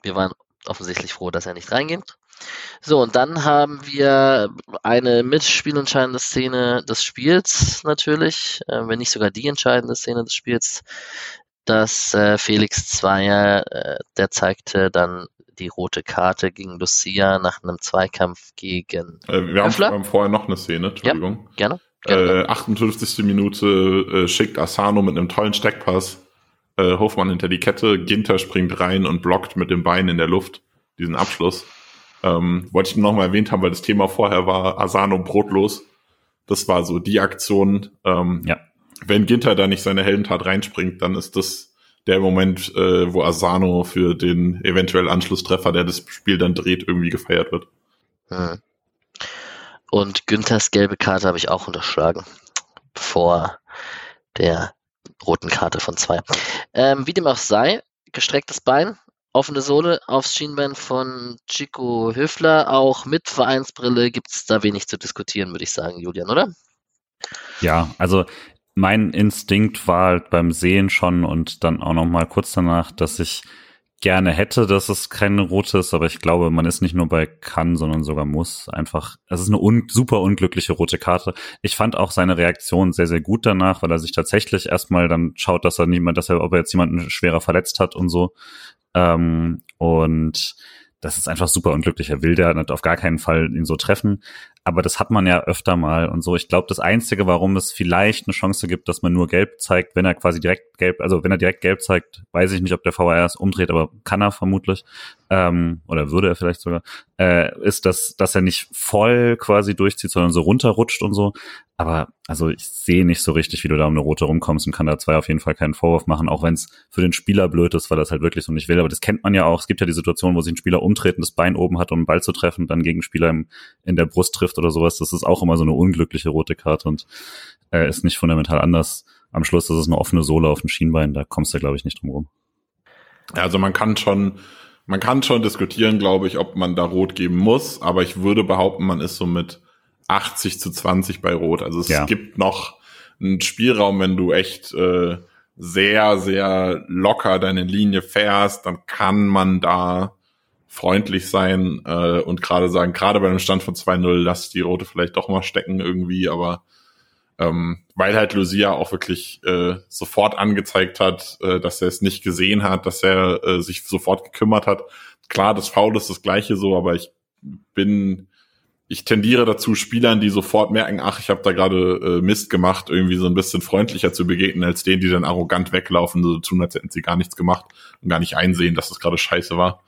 wir waren offensichtlich froh, dass er nicht reingeht. So, und dann haben wir eine mitspielentscheidende Szene des Spiels natürlich, äh, wenn nicht sogar die entscheidende Szene des Spiels, dass äh, Felix Zweier, äh, der zeigte dann die rote Karte gegen Lucia nach einem Zweikampf gegen. Äh, wir haben, haben, vorher noch eine Szene, Entschuldigung. Ja, gerne. gerne. Äh, 58. Minute äh, schickt Asano mit einem tollen Steckpass äh, Hofmann hinter die Kette, Ginter springt rein und blockt mit dem Bein in der Luft diesen Abschluss. Ähm, wollte ich nur noch mal erwähnt haben, weil das Thema vorher war Asano brotlos. Das war so die Aktion. Ähm, ja. Wenn Ginter da nicht seine Heldentat reinspringt, dann ist das der Moment, äh, wo Asano für den eventuell Anschlusstreffer, der das Spiel dann dreht, irgendwie gefeiert wird. Hm. Und Günthers gelbe Karte habe ich auch unterschlagen. Vor der roten Karte von zwei. Ähm, wie dem auch sei, gestrecktes Bein, offene Sohle aufs Schienbein von Chico Höfler. Auch mit Vereinsbrille gibt es da wenig zu diskutieren, würde ich sagen, Julian, oder? Ja, also mein Instinkt war halt beim Sehen schon und dann auch noch mal kurz danach, dass ich gerne hätte, dass es keine rote ist, aber ich glaube, man ist nicht nur bei kann, sondern sogar muss. Einfach, es ist eine un super unglückliche rote Karte. Ich fand auch seine Reaktion sehr, sehr gut danach, weil er sich tatsächlich erstmal dann schaut, dass er niemand, dass er, ob er jetzt jemanden schwerer verletzt hat und so. Ähm, und das ist einfach super unglücklich. Er will der auf gar keinen Fall ihn so treffen. Aber das hat man ja öfter mal und so. Ich glaube, das Einzige, warum es vielleicht eine Chance gibt, dass man nur gelb zeigt, wenn er quasi direkt gelb, also wenn er direkt gelb zeigt, weiß ich nicht, ob der VAR es umdreht, aber kann er vermutlich. Ähm, oder würde er vielleicht sogar, äh, ist, dass, dass er nicht voll quasi durchzieht, sondern so runterrutscht und so. Aber also ich sehe nicht so richtig, wie du da um eine rote rumkommst und kann da zwei auf jeden Fall keinen Vorwurf machen, auch wenn es für den Spieler blöd ist, weil das halt wirklich so nicht will. Aber das kennt man ja auch. Es gibt ja die Situation, wo sich ein Spieler umtreten, das Bein oben hat, um einen Ball zu treffen, dann gegen einen Spieler im, in der Brust trifft oder sowas. Das ist auch immer so eine unglückliche rote Karte und äh, ist nicht fundamental anders. Am Schluss ist es eine offene Sohle auf dem Schienbein, da kommst du, glaube ich, nicht drum rum. Also man kann schon, man kann schon diskutieren, glaube ich, ob man da rot geben muss, aber ich würde behaupten, man ist so mit 80 zu 20 bei Rot. Also es ja. gibt noch einen Spielraum, wenn du echt äh, sehr, sehr locker deine Linie fährst, dann kann man da freundlich sein äh, und gerade sagen, gerade bei einem Stand von 2-0, lass die Rote vielleicht doch mal stecken irgendwie, aber ähm, weil halt Lucia auch wirklich äh, sofort angezeigt hat, äh, dass er es nicht gesehen hat, dass er äh, sich sofort gekümmert hat. Klar, das Foul ist das gleiche so, aber ich bin ich tendiere dazu, Spielern, die sofort merken, ach, ich habe da gerade äh, Mist gemacht, irgendwie so ein bisschen freundlicher zu begegnen, als denen, die dann arrogant weglaufen, so tun, als hätten sie gar nichts gemacht und gar nicht einsehen, dass es gerade scheiße war.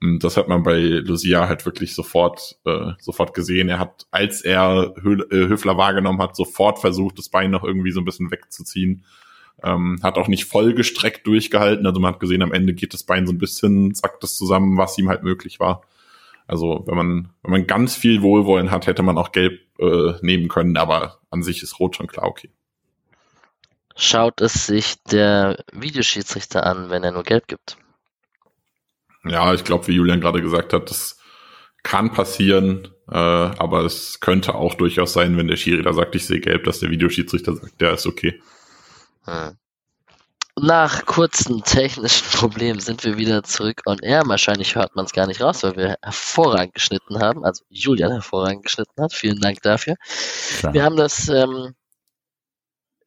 Und das hat man bei Lucia halt wirklich sofort, äh, sofort gesehen. Er hat, als er äh, Höfler wahrgenommen hat, sofort versucht, das Bein noch irgendwie so ein bisschen wegzuziehen. Ähm, hat auch nicht voll gestreckt durchgehalten. Also man hat gesehen, am Ende geht das Bein so ein bisschen, zackt es zusammen, was ihm halt möglich war. Also wenn man, wenn man ganz viel Wohlwollen hat, hätte man auch gelb äh, nehmen können, aber an sich ist rot schon klar okay. Schaut es sich der Videoschiedsrichter an, wenn er nur gelb gibt? Ja, ich glaube, wie Julian gerade gesagt hat, das kann passieren, äh, aber es könnte auch durchaus sein, wenn der Schiri da sagt, ich sehe gelb, dass der Videoschiedsrichter sagt, der ist okay. Hm. Nach kurzen technischen Problemen sind wir wieder zurück on air. Wahrscheinlich hört man es gar nicht raus, weil wir hervorragend geschnitten haben. Also Julian hervorragend geschnitten hat. Vielen Dank dafür. Klar. Wir haben das, ähm,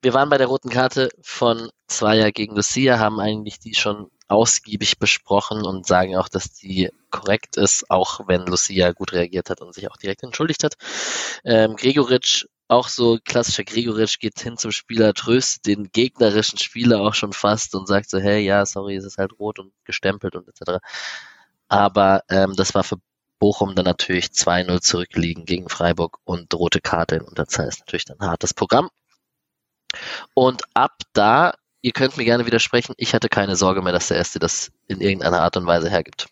wir waren bei der roten Karte von Zweier gegen Lucia, haben eigentlich die schon ausgiebig besprochen und sagen auch, dass die korrekt ist, auch wenn Lucia gut reagiert hat und sich auch direkt entschuldigt hat. Ähm, Gregoritsch auch so klassischer Gregoritsch geht hin zum Spieler, tröstet den gegnerischen Spieler auch schon fast und sagt so, hey, ja, sorry, es ist halt rot und gestempelt und etc. Aber ähm, das war für Bochum dann natürlich 2-0 zurückliegen gegen Freiburg und rote Karte in Unterzahl ist natürlich dann ein hartes Programm. Und ab da, ihr könnt mir gerne widersprechen, ich hatte keine Sorge mehr, dass der Erste das in irgendeiner Art und Weise hergibt.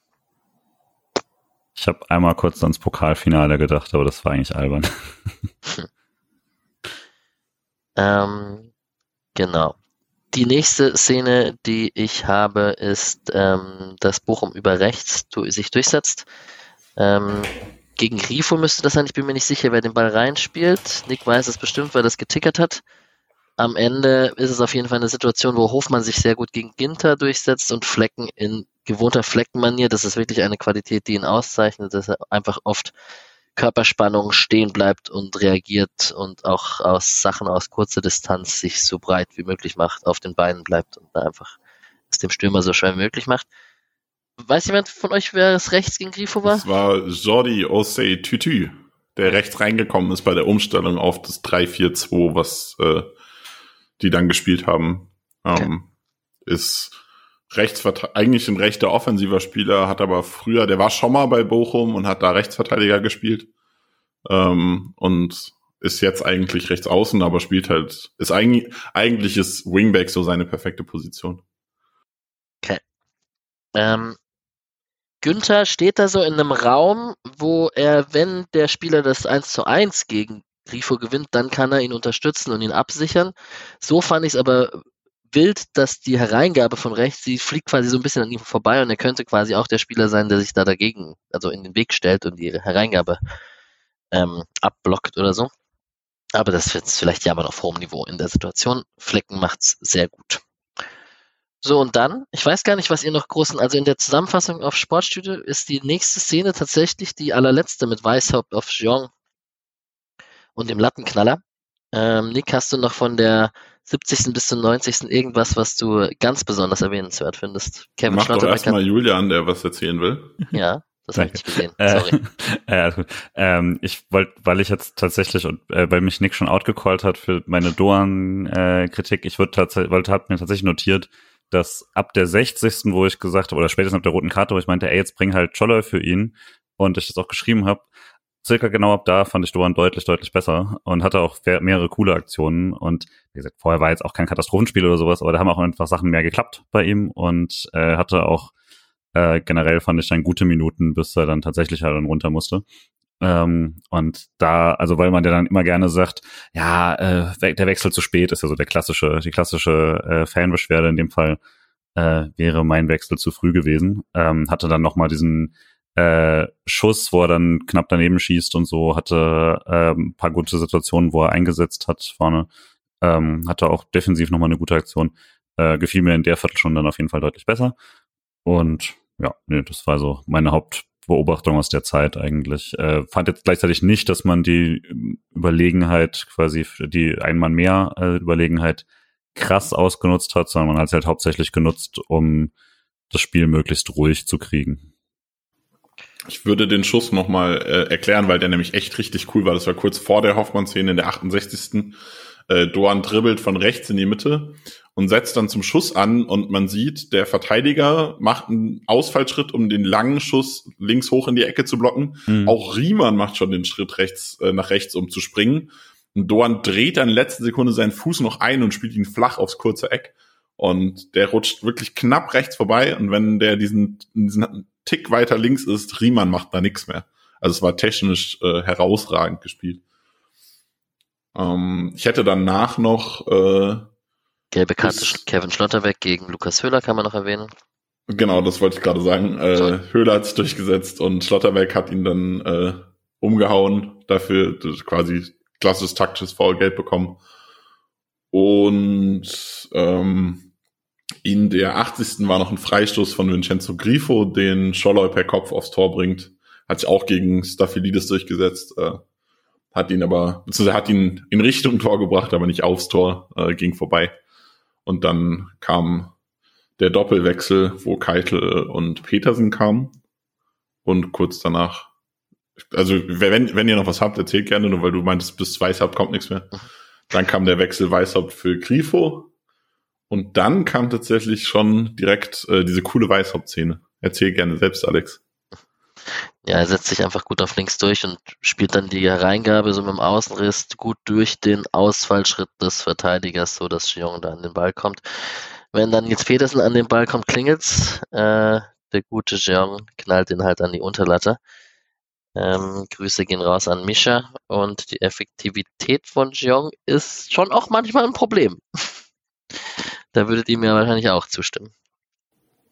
Ich habe einmal kurz ans Pokalfinale gedacht, aber das war eigentlich albern. Hm. Ähm, genau. Die nächste Szene, die ich habe, ist, ähm, dass Bochum über rechts du, sich durchsetzt. Ähm, gegen Grifo müsste das sein, ich bin mir nicht sicher, wer den Ball reinspielt. Nick weiß es bestimmt, weil das getickert hat. Am Ende ist es auf jeden Fall eine Situation, wo Hofmann sich sehr gut gegen Ginter durchsetzt und Flecken in gewohnter Fleckenmanier. Das ist wirklich eine Qualität, die ihn auszeichnet, dass er einfach oft Körperspannung stehen bleibt und reagiert und auch aus Sachen aus kurzer Distanz sich so breit wie möglich macht, auf den Beinen bleibt und einfach es dem Stürmer so schwer wie möglich macht. Weiß jemand von euch, wer es rechts gegen Grifo war? Es war Jordi Osei Tütü, der rechts reingekommen ist bei der Umstellung auf das 3-4-2, was äh, die dann gespielt haben. Okay. Ähm, ist Rechtsvert eigentlich ein rechter offensiver Spieler, hat aber früher, der war schon mal bei Bochum und hat da Rechtsverteidiger gespielt. Ähm, und ist jetzt eigentlich rechts außen, aber spielt halt, ist eigentlich, eigentlich ist Wingback so seine perfekte Position. Okay. Ähm, Günther steht da so in einem Raum, wo er, wenn der Spieler das 1 zu 1 gegen Grifo gewinnt, dann kann er ihn unterstützen und ihn absichern. So fand ich es aber wild, dass die Hereingabe von rechts, sie fliegt quasi so ein bisschen an ihm vorbei und er könnte quasi auch der Spieler sein, der sich da dagegen, also in den Weg stellt und die Hereingabe ähm, abblockt oder so. Aber das wird vielleicht ja aber auf hohem Niveau in der Situation. Flecken macht's sehr gut. So, und dann, ich weiß gar nicht, was ihr noch großen, also in der Zusammenfassung auf Sportstudio ist die nächste Szene tatsächlich die allerletzte mit Weißhaupt auf Jean und dem Lattenknaller. Ähm, Nick, hast du noch von der 70. bis zum 90. irgendwas, was du ganz besonders erwähnenswert findest? Kevin Mach doch erstmal Julian, der was erzählen will. Ja. Das habe ich gesehen. Sorry. Äh, äh, ähm, ich wollte, weil ich jetzt tatsächlich und äh, weil mich Nick schon outgecallt hat für meine Doan-Kritik, äh, ich würde tatsächlich, wollte, hat mir tatsächlich notiert, dass ab der 60. wo ich gesagt habe, oder spätestens ab der roten Karte, wo ich meinte, ey, jetzt bring halt Scholler für ihn und ich das auch geschrieben habe, circa genau ab da fand ich Doan deutlich, deutlich besser und hatte auch mehrere coole Aktionen. Und wie gesagt, vorher war jetzt auch kein Katastrophenspiel oder sowas, aber da haben auch einfach Sachen mehr geklappt bei ihm und äh, hatte auch äh, generell fand ich dann gute Minuten, bis er dann tatsächlich halt dann runter musste. Ähm, und da, also weil man ja dann immer gerne sagt, ja, äh, der Wechsel zu spät ist ja so der klassische, die klassische äh, Fanbeschwerde in dem Fall äh, wäre mein Wechsel zu früh gewesen. Ähm, hatte dann nochmal diesen äh, Schuss, wo er dann knapp daneben schießt und so, hatte äh, ein paar gute Situationen, wo er eingesetzt hat vorne. Ähm, hatte auch defensiv nochmal eine gute Aktion. Äh, gefiel mir in der Viertelstunde dann auf jeden Fall deutlich besser. Und ja, nee, das war so meine Hauptbeobachtung aus der Zeit eigentlich. Äh, fand jetzt gleichzeitig nicht, dass man die Überlegenheit quasi, die einmal mehr äh, Überlegenheit krass ausgenutzt hat, sondern man hat es halt hauptsächlich genutzt, um das Spiel möglichst ruhig zu kriegen. Ich würde den Schuss nochmal äh, erklären, weil der nämlich echt richtig cool war. Das war kurz vor der Hoffmann-Szene in der 68. Äh, Doan dribbelt von rechts in die Mitte und setzt dann zum Schuss an und man sieht, der Verteidiger macht einen Ausfallschritt, um den langen Schuss links hoch in die Ecke zu blocken. Mhm. Auch Riemann macht schon den Schritt rechts äh, nach rechts, um zu springen. Und Doan dreht dann in letzter Sekunde seinen Fuß noch ein und spielt ihn flach aufs kurze Eck. Und der rutscht wirklich knapp rechts vorbei. Und wenn der diesen, diesen Tick weiter links ist, Riemann macht da nichts mehr. Also es war technisch äh, herausragend gespielt. Ähm, ich hätte danach noch äh, Gelbe Karte Kevin Schlotterbeck gegen Lukas Höhler kann man noch erwähnen. Genau, das wollte ich gerade sagen. Äh, Höhler hat sich durchgesetzt und Schlotterbeck hat ihn dann äh, umgehauen, dafür quasi klassisches taktisches Foul-Geld bekommen. Und ähm, in der 80. war noch ein Freistoß von Vincenzo Grifo, den Scholloy per Kopf aufs Tor bringt. Hat sich auch gegen Staphylidis durchgesetzt, äh, hat ihn aber, beziehungsweise hat ihn in Richtung Tor gebracht, aber nicht aufs Tor, äh, ging vorbei. Und dann kam der Doppelwechsel, wo Keitel und Petersen kamen. Und kurz danach, also wenn, wenn ihr noch was habt, erzählt gerne, nur weil du meintest, bis Weißhaupt kommt nichts mehr. Dann kam der Wechsel Weißhaupt für Grifo. Und dann kam tatsächlich schon direkt äh, diese coole Weißhaupt-Szene. Erzähl gerne selbst, Alex. Ja, er setzt sich einfach gut auf links durch und spielt dann die Hereingabe so mit dem Außenriss gut durch den Ausfallschritt des Verteidigers, so dass Jung da an den Ball kommt. Wenn dann jetzt Petersen an den Ball kommt, klingelt's. Äh, der gute Jeong knallt ihn halt an die Unterlatte. Ähm, Grüße gehen raus an Mischa und die Effektivität von Jeong ist schon auch manchmal ein Problem. da würdet ihr mir wahrscheinlich auch zustimmen.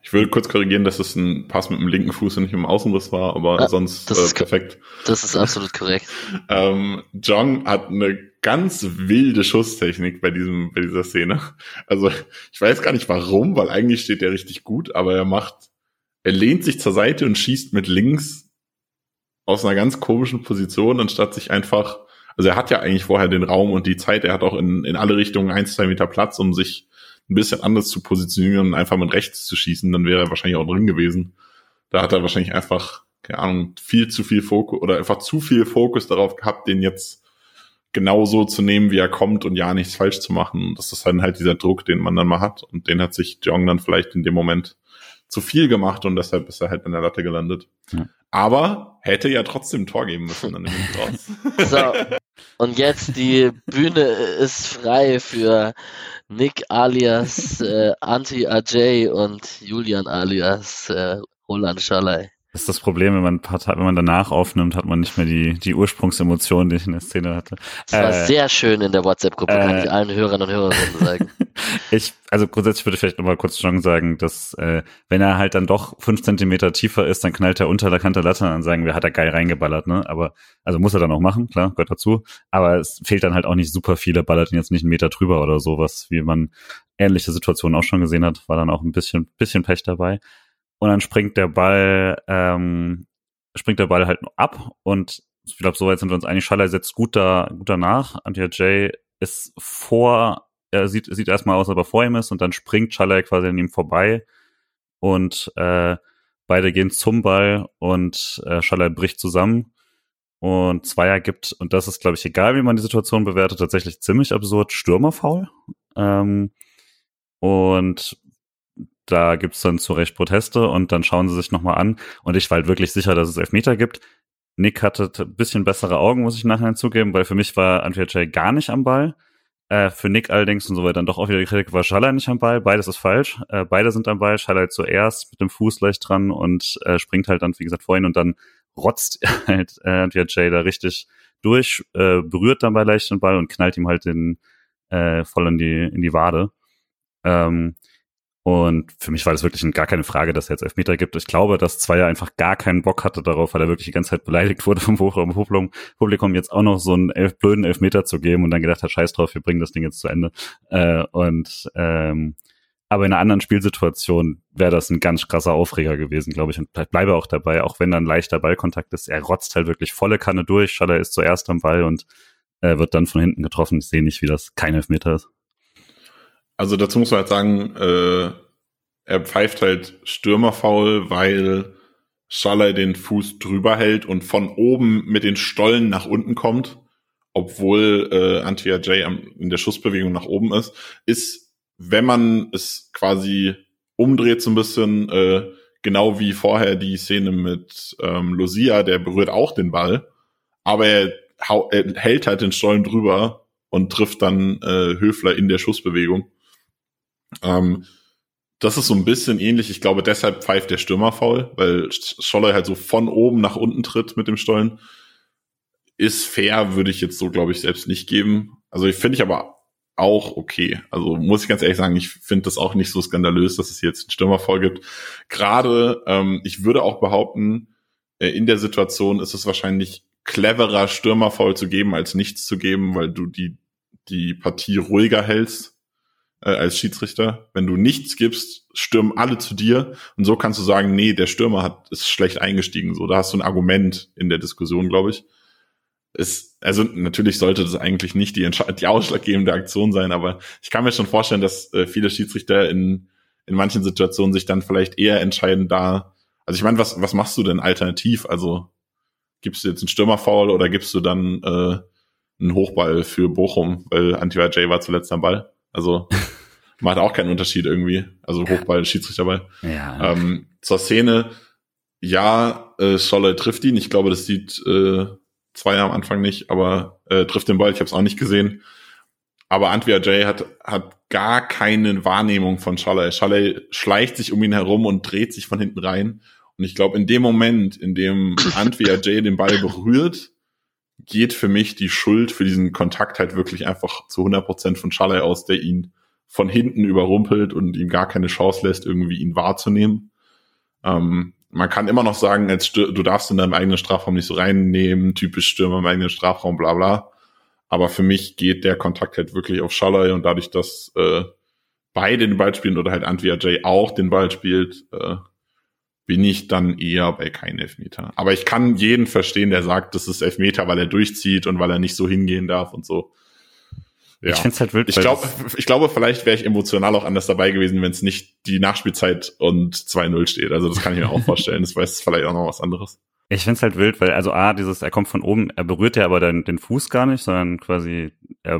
Ich will kurz korrigieren, dass es ein Pass mit dem linken Fuß und nicht mit dem Außenriss war, aber ja, sonst das äh, perfekt. Das ist absolut korrekt. ähm, Jong hat eine ganz wilde Schusstechnik bei diesem, bei dieser Szene. Also ich weiß gar nicht warum, weil eigentlich steht er richtig gut, aber er macht, er lehnt sich zur Seite und schießt mit links aus einer ganz komischen Position, anstatt sich einfach, also er hat ja eigentlich vorher den Raum und die Zeit, er hat auch in, in alle Richtungen ein, zwei Meter Platz, um sich ein bisschen anders zu positionieren und einfach mit rechts zu schießen, dann wäre er wahrscheinlich auch drin gewesen. Da hat er wahrscheinlich einfach, keine Ahnung, viel zu viel Fokus oder einfach zu viel Fokus darauf gehabt, den jetzt genauso zu nehmen, wie er kommt und ja nichts falsch zu machen. Das ist dann halt dieser Druck, den man dann mal hat. Und den hat sich Jong dann vielleicht in dem Moment zu viel gemacht und deshalb ist er halt in der Latte gelandet. Ja. Aber hätte ja trotzdem ein Tor geben müssen dann raus. So, und jetzt die Bühne ist frei für Nick alias äh, Anti-Ajay und Julian alias äh, Roland Schalay. Das ist das Problem, wenn man, wenn man danach aufnimmt, hat man nicht mehr die, die Ursprungsemotionen, die ich in der Szene hatte. Das war äh, sehr schön in der WhatsApp-Gruppe, äh, kann ich allen Hörern und Hörerinnen sagen. ich, also grundsätzlich würde ich vielleicht nochmal kurz schon sagen, dass äh, wenn er halt dann doch fünf Zentimeter tiefer ist, dann knallt er unter der Kante Latte und sagen wir, hat er geil reingeballert, ne? Aber, also muss er dann auch machen, klar, gehört dazu. Aber es fehlt dann halt auch nicht super viel, er ballert ihn jetzt nicht einen Meter drüber oder sowas, wie man ähnliche Situationen auch schon gesehen hat, war dann auch ein bisschen, bisschen Pech dabei und dann springt der Ball, ähm, springt der Ball halt ab. Und ich glaube, soweit sind wir uns einig, Schaller setzt gut, da, gut danach. Antja Jay ist vor er sieht, sieht erstmal aus, als ob er vor ihm ist. Und dann springt Schaller quasi an ihm vorbei. Und äh, beide gehen zum Ball und äh, Schaller bricht zusammen. Und Zweier gibt, und das ist, glaube ich, egal, wie man die Situation bewertet, tatsächlich ziemlich absurd, Stürmerfaul. Ähm, und da gibt's dann zu Recht Proteste und dann schauen sie sich nochmal an. Und ich war halt wirklich sicher, dass es Elfmeter gibt. Nick hatte ein bisschen bessere Augen, muss ich nachher zugeben, weil für mich war Jay gar nicht am Ball. Äh, für Nick allerdings und so weiter dann doch auch wieder die Kritik war Schaller nicht am Ball. Beides ist falsch. Äh, beide sind am Ball. Schaller zuerst mit dem Fuß leicht dran und äh, springt halt dann, wie gesagt, vorhin und dann rotzt halt äh, Jay da richtig durch, äh, berührt dann bei leicht den Ball und knallt ihm halt den äh, voll in die, in die Wade. Ähm, und für mich war das wirklich gar keine Frage, dass er jetzt Elfmeter gibt. Ich glaube, dass Zweier einfach gar keinen Bock hatte darauf, weil er wirklich die ganze Zeit beleidigt wurde vom Publikum, jetzt auch noch so einen elf, blöden Elfmeter zu geben und dann gedacht hat, scheiß drauf, wir bringen das Ding jetzt zu Ende. Äh, und ähm, aber in einer anderen Spielsituation wäre das ein ganz krasser Aufreger gewesen, glaube ich. Und bleibe auch dabei, auch wenn dann leichter Ballkontakt ist. Er rotzt halt wirklich volle Kanne durch. Schaller ist zuerst am Ball und äh, wird dann von hinten getroffen. Ich sehe nicht, wie das kein Elfmeter ist. Also dazu muss man halt sagen, äh, er pfeift halt Stürmerfaul, weil Schaller den Fuß drüber hält und von oben mit den Stollen nach unten kommt, obwohl äh, Antia J in der Schussbewegung nach oben ist, ist, wenn man es quasi umdreht so ein bisschen, äh, genau wie vorher die Szene mit ähm, Lucia, der berührt auch den Ball, aber er, er hält halt den Stollen drüber und trifft dann äh, Höfler in der Schussbewegung. Ähm, das ist so ein bisschen ähnlich. Ich glaube, deshalb pfeift der Stürmer faul, weil Scholler halt so von oben nach unten tritt mit dem Stollen. Ist fair, würde ich jetzt so, glaube ich, selbst nicht geben. Also ich finde ich aber auch okay. Also muss ich ganz ehrlich sagen, ich finde das auch nicht so skandalös, dass es jetzt einen Stürmerfall gibt. Gerade, ähm, ich würde auch behaupten, äh, in der Situation ist es wahrscheinlich cleverer, Stürmerfall zu geben, als nichts zu geben, weil du die, die Partie ruhiger hältst äh, als Schiedsrichter. Wenn du nichts gibst, stürmen alle zu dir und so kannst du sagen, nee, der Stürmer hat ist schlecht eingestiegen. So, da hast du ein Argument in der Diskussion, glaube ich. Ist, also natürlich sollte das eigentlich nicht die, die ausschlaggebende Aktion sein, aber ich kann mir schon vorstellen, dass äh, viele Schiedsrichter in, in manchen Situationen sich dann vielleicht eher entscheiden, da. Also ich meine, was, was machst du denn alternativ? Also gibst du jetzt einen Stürmerfoul oder gibst du dann äh, einen Hochball für Bochum, weil Antiva J war zuletzt am Ball? Also macht auch keinen Unterschied irgendwie. Also Hochball, Schiedsrichterball. Ja. Ähm, zur Szene, ja, äh, Scholle trifft ihn. Ich glaube, das sieht äh, zwei am Anfang nicht, aber äh, trifft den Ball. Ich habe es auch nicht gesehen. Aber Antwia Jay hat, hat gar keine Wahrnehmung von Schalle. Schalle schleicht sich um ihn herum und dreht sich von hinten rein. Und ich glaube, in dem Moment, in dem Antwia Jay den Ball berührt, geht für mich die Schuld für diesen Kontakt halt wirklich einfach zu 100 Prozent von Schalle aus, der ihn von hinten überrumpelt und ihm gar keine Chance lässt, irgendwie ihn wahrzunehmen. Ähm, man kann immer noch sagen, als du darfst in deinem eigenen Strafraum nicht so reinnehmen, typisch Stürmer im eigenen Strafraum, bla bla. Aber für mich geht der Kontakt halt wirklich auf Schaller und dadurch, dass äh, beide den Ball spielen oder halt Antwia Jay auch den Ball spielt, äh, bin ich dann eher bei kein Elfmeter. Aber ich kann jeden verstehen, der sagt, das ist Elfmeter, weil er durchzieht und weil er nicht so hingehen darf und so. Ja. Ich finde halt wild. Ich glaube, ich glaube, vielleicht wäre ich emotional auch anders dabei gewesen, wenn es nicht die Nachspielzeit und 2-0 steht. Also das kann ich mir auch vorstellen. Das weiß vielleicht auch noch was anderes. Ich finde es halt wild, weil also A, dieses, er kommt von oben, er berührt ja aber dann den Fuß gar nicht, sondern quasi er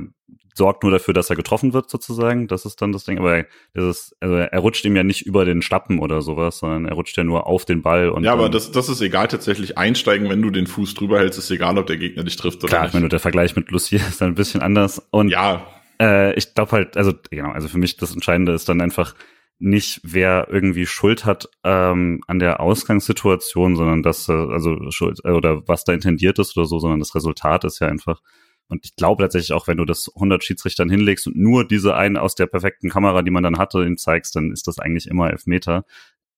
sorgt nur dafür, dass er getroffen wird sozusagen. Das ist dann das Ding. Aber dieses, also er rutscht ihm ja nicht über den Schlappen oder sowas, sondern er rutscht ja nur auf den Ball. Und ja, aber das, das ist egal tatsächlich. Einsteigen, wenn du den Fuß drüber hältst, ist egal, ob der Gegner dich trifft oder klar, nicht. Klar, ich meine, der Vergleich mit Lucia ist dann ein bisschen anders. Und ja. Äh, ich glaube halt, also genau, also für mich das Entscheidende ist dann einfach nicht, wer irgendwie Schuld hat ähm, an der Ausgangssituation, sondern das, äh, also Schuld äh, oder was da intendiert ist oder so, sondern das Resultat ist ja einfach und ich glaube tatsächlich auch, wenn du das 100 Schiedsrichtern hinlegst und nur diese einen aus der perfekten Kamera, die man dann hatte, ihm zeigst, dann ist das eigentlich immer Elfmeter.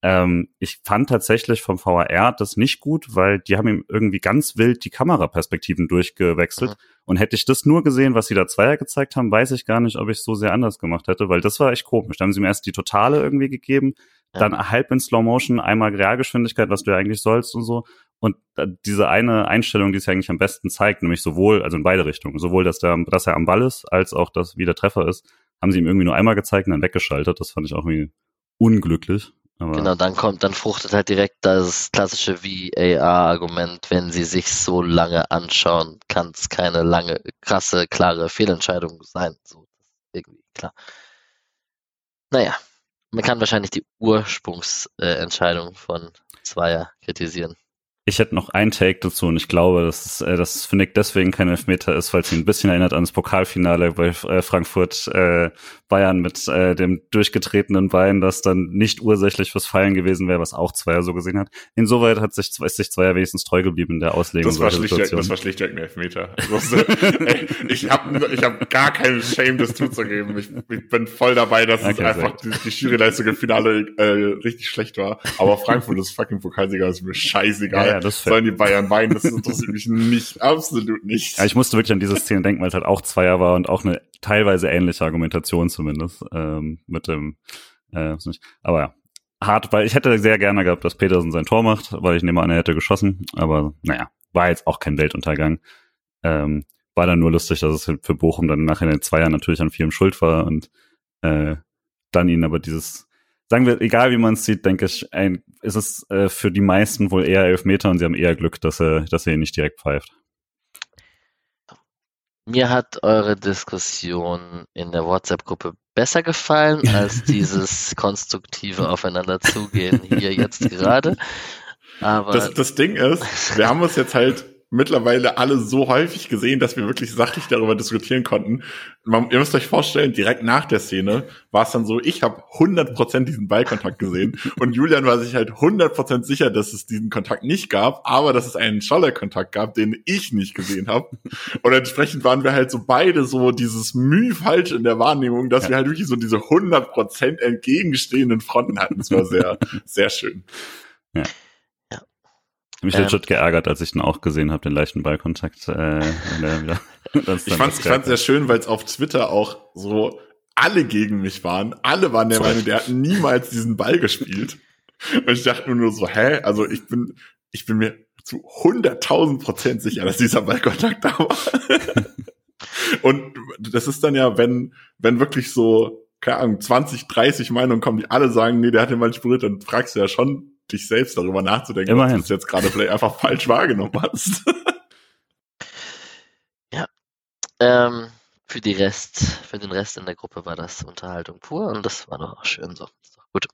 Ähm, ich fand tatsächlich vom VAR das nicht gut, weil die haben ihm irgendwie ganz wild die Kameraperspektiven durchgewechselt. Mhm. Und hätte ich das nur gesehen, was sie da Zweier gezeigt haben, weiß ich gar nicht, ob ich es so sehr anders gemacht hätte, weil das war echt komisch. Da haben sie ihm erst die Totale irgendwie gegeben, dann halb in Slow Motion, einmal Realgeschwindigkeit, was du ja eigentlich sollst und so. Und diese eine Einstellung, die es ja eigentlich am besten zeigt, nämlich sowohl, also in beide Richtungen, sowohl, dass, der, dass er am Ball ist, als auch, dass wie der Treffer ist, haben sie ihm irgendwie nur einmal gezeigt und dann weggeschaltet. Das fand ich auch irgendwie unglücklich. Aber genau, dann kommt, dann fruchtet halt direkt das klassische VAR-Argument, wenn sie sich so lange anschauen, kann es keine lange, krasse, klare Fehlentscheidung sein. So, irgendwie klar. Naja, man kann wahrscheinlich die Ursprungsentscheidung von Zweier kritisieren. Ich hätte noch einen Take dazu und ich glaube, dass, es, äh, dass für Nick deswegen kein Elfmeter ist, weil es ihn ein bisschen erinnert an das Pokalfinale bei äh, Frankfurt äh, Bayern mit äh, dem durchgetretenen Bein, das dann nicht ursächlich fürs Fallen gewesen wäre, was auch Zweier so gesehen hat. Insoweit hat sich, ist sich Zweier wenigstens treu geblieben in der Auslegung. Das war schlichtweg, das war schlichtweg ein Elfmeter. Also, ey, ich habe ich hab gar keinen Shame, das zuzugeben. Ich, ich bin voll dabei, dass okay, es einfach die, die Juryleistung im Finale äh, richtig schlecht war. Aber Frankfurt ist fucking Pokalsieger, ist mir scheißegal. Ja, ja, das Sollen die Bayern weinen, das interessiert mich nicht, absolut nicht. Ja, ich musste wirklich an diese Szene denken, weil es halt auch Zweier war und auch eine teilweise ähnliche Argumentation zumindest ähm, mit dem, äh, nicht. aber ja, hart, weil ich hätte sehr gerne gehabt, dass Petersen sein Tor macht, weil ich nehme an, er hätte geschossen, aber naja, war jetzt auch kein Weltuntergang. Ähm, war dann nur lustig, dass es für Bochum dann nachher in den Zweier natürlich an vielem schuld war und äh, dann ihnen aber dieses sagen wir, egal wie man es sieht, denke ich, ein, ist es äh, für die meisten wohl eher Elfmeter und sie haben eher Glück, dass er, dass er ihn nicht direkt pfeift. Mir hat eure Diskussion in der WhatsApp-Gruppe besser gefallen als dieses konstruktive Aufeinanderzugehen hier jetzt gerade. Aber das, das Ding ist, wir haben uns jetzt halt mittlerweile alle so häufig gesehen, dass wir wirklich sachlich darüber diskutieren konnten. Man, ihr müsst euch vorstellen, direkt nach der Szene war es dann so, ich habe 100% diesen Ballkontakt gesehen und Julian war sich halt 100% sicher, dass es diesen Kontakt nicht gab, aber dass es einen Scholler-Kontakt gab, den ich nicht gesehen habe. Und entsprechend waren wir halt so beide so dieses Mühe falsch in der Wahrnehmung, dass ja. wir halt wirklich so diese 100% entgegenstehenden Fronten hatten. Das war sehr, sehr schön. Ja. Mich ähm, legit geärgert, als ich den auch gesehen habe, den leichten Ballkontakt. Äh, der, ja, ich fand es sehr schön, weil es auf Twitter auch so alle gegen mich waren. Alle waren der Meinung, der hat niemals diesen Ball gespielt. Und ich dachte nur so, hä? Also ich bin, ich bin mir zu 100.000 Prozent sicher, dass dieser Ballkontakt da war. Und das ist dann ja, wenn, wenn wirklich so, keine Ahnung, 20, 30 Meinungen kommen, die alle sagen, nee, der hat den Ball berührt, dann fragst du ja schon, dich selbst darüber nachzudenken, Immerhin. dass du es jetzt gerade vielleicht einfach falsch wahrgenommen hast. ja. Ähm, für die Rest, für den Rest in der Gruppe war das Unterhaltung pur und das war doch auch schön so. Gut.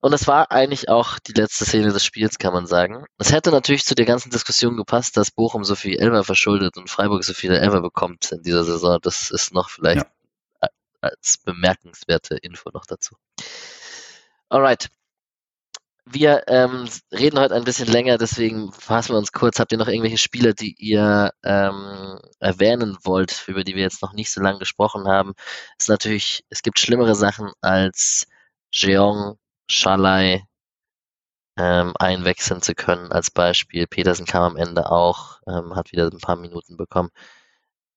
Und das war eigentlich auch die letzte Szene des Spiels, kann man sagen. Es hätte natürlich zu der ganzen Diskussion gepasst, dass Bochum so viel Elfer verschuldet und Freiburg so viele Elfer bekommt in dieser Saison. Das ist noch vielleicht ja. als bemerkenswerte Info noch dazu. Alright. Wir ähm, reden heute ein bisschen länger, deswegen fassen wir uns kurz. Habt ihr noch irgendwelche Spiele, die ihr ähm, erwähnen wollt, über die wir jetzt noch nicht so lange gesprochen haben? Es ist natürlich, es gibt schlimmere Sachen als Jeong, Schalai ähm, einwechseln zu können als Beispiel. Petersen kam am Ende auch, ähm, hat wieder ein paar Minuten bekommen.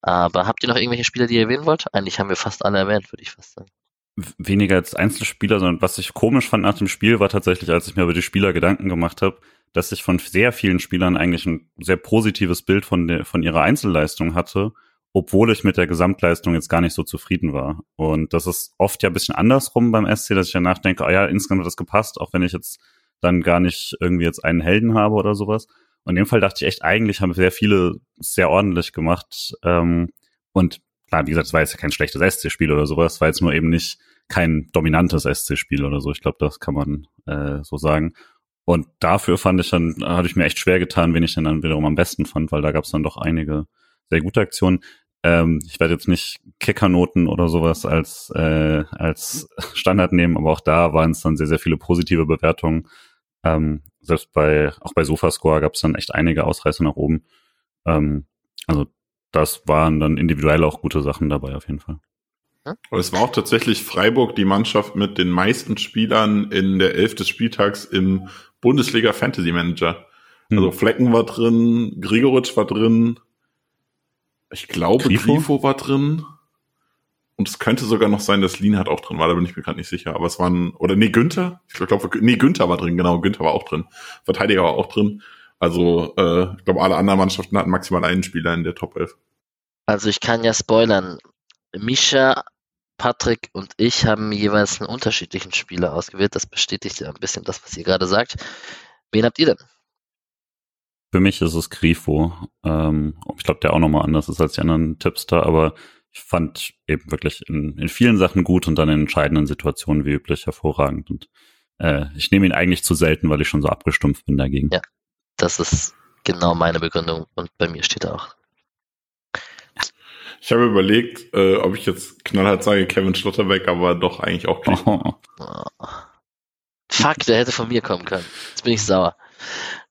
Aber habt ihr noch irgendwelche Spiele, die ihr erwähnen wollt? Eigentlich haben wir fast alle erwähnt, würde ich fast sagen weniger als Einzelspieler, sondern was ich komisch fand nach dem Spiel war tatsächlich, als ich mir über die Spieler Gedanken gemacht habe, dass ich von sehr vielen Spielern eigentlich ein sehr positives Bild von, der, von ihrer Einzelleistung hatte, obwohl ich mit der Gesamtleistung jetzt gar nicht so zufrieden war. Und das ist oft ja ein bisschen andersrum beim SC, dass ich ja nachdenke, ah ja, insgesamt hat das gepasst, auch wenn ich jetzt dann gar nicht irgendwie jetzt einen Helden habe oder sowas. Und in dem Fall dachte ich echt, eigentlich haben sehr viele sehr ordentlich gemacht. Ähm, und klar, wie gesagt, es war jetzt kein schlechtes SC-Spiel oder sowas, war jetzt nur eben nicht kein dominantes SC-Spiel oder so. Ich glaube, das kann man äh, so sagen. Und dafür fand ich dann, hatte ich mir echt schwer getan, wen ich denn dann wiederum am besten fand, weil da gab es dann doch einige sehr gute Aktionen. Ähm, ich werde jetzt nicht Kickernoten oder sowas als, äh, als Standard nehmen, aber auch da waren es dann sehr, sehr viele positive Bewertungen. Ähm, selbst bei, auch bei Sofascore gab es dann echt einige Ausreißer nach oben. Ähm, also das waren dann individuell auch gute Sachen dabei auf jeden Fall. Aber es war auch tatsächlich Freiburg die Mannschaft mit den meisten Spielern in der Elf des Spieltags im Bundesliga Fantasy Manager. Hm. Also Flecken war drin, Grigoritsch war drin, ich glaube Grifo? Grifo war drin. Und es könnte sogar noch sein, dass Lienhardt auch drin war, da bin ich mir gerade nicht sicher. Aber es waren, oder nee, Günther? Ich glaube, nee, Günther war drin, genau, Günther war auch drin. Verteidiger war auch drin. Also, äh, ich glaube, alle anderen Mannschaften hatten maximal einen Spieler in der Top 11. Also ich kann ja spoilern. Mischa Patrick und ich haben jeweils einen unterschiedlichen Spieler ausgewählt. Das bestätigt ja ein bisschen das, was ihr gerade sagt. Wen habt ihr denn? Für mich ist es Grifo. Ähm, ich glaube, der auch nochmal anders ist als die anderen Tipps da, aber ich fand eben wirklich in, in vielen Sachen gut und dann in entscheidenden Situationen wie üblich hervorragend. Und äh, ich nehme ihn eigentlich zu selten, weil ich schon so abgestumpft bin dagegen. Ja, das ist genau meine Begründung und bei mir steht er auch. Ich habe überlegt, äh, ob ich jetzt knallhart sage Kevin Schlotterbeck, aber doch eigentlich auch Grifo. Oh. Fuck, der hätte von mir kommen können. Jetzt bin ich sauer.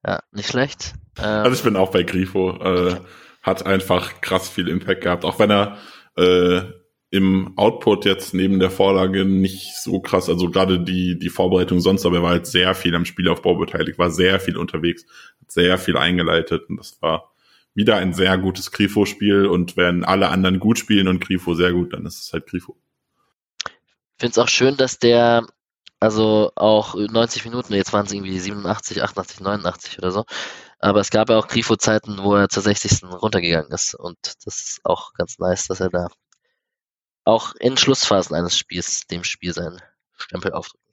Ja, nicht schlecht. Ähm, also ich bin auch bei Grifo. Äh, hat einfach krass viel Impact gehabt, auch wenn er äh, im Output jetzt neben der Vorlage nicht so krass, also gerade die, die Vorbereitung sonst, aber er war halt sehr viel am Spielaufbau beteiligt, war sehr viel unterwegs, hat sehr viel eingeleitet und das war wieder ein sehr gutes Grifo-Spiel und wenn alle anderen gut spielen und Grifo sehr gut, dann ist es halt Grifo. Ich finde es auch schön, dass der also auch 90 Minuten, jetzt waren es irgendwie 87, 88, 89 oder so, aber es gab ja auch Grifo-Zeiten, wo er zur 60. runtergegangen ist. Und das ist auch ganz nice, dass er da auch in Schlussphasen eines Spiels dem Spiel seinen Stempel aufdrücken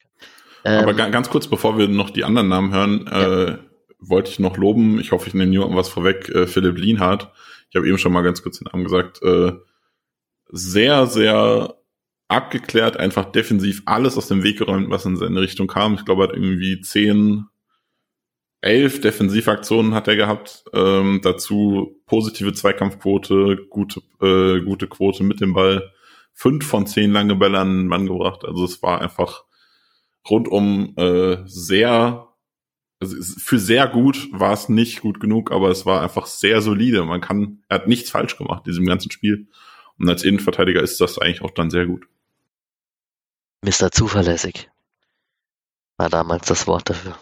kann. Aber ähm, ganz kurz, bevor wir noch die anderen Namen hören, ja. äh, wollte ich noch loben, ich hoffe, ich nehme niemandem was vorweg, äh, Philipp Lienhardt. Ich habe eben schon mal ganz kurz den Namen gesagt. Äh, sehr, sehr abgeklärt, einfach defensiv alles aus dem Weg geräumt, was in seine Richtung kam. Ich glaube, er hat irgendwie zehn elf Defensivaktionen hat er gehabt. Ähm, dazu positive Zweikampfquote, gute, äh, gute Quote mit dem Ball. Fünf von zehn lange Bälle an den Mann gebracht. Also es war einfach rundum äh, sehr, also für sehr gut war es nicht gut genug, aber es war einfach sehr solide. Man kann, er hat nichts falsch gemacht in diesem ganzen Spiel. Und als Innenverteidiger ist das eigentlich auch dann sehr gut. Mr. Zuverlässig war damals das Wort dafür.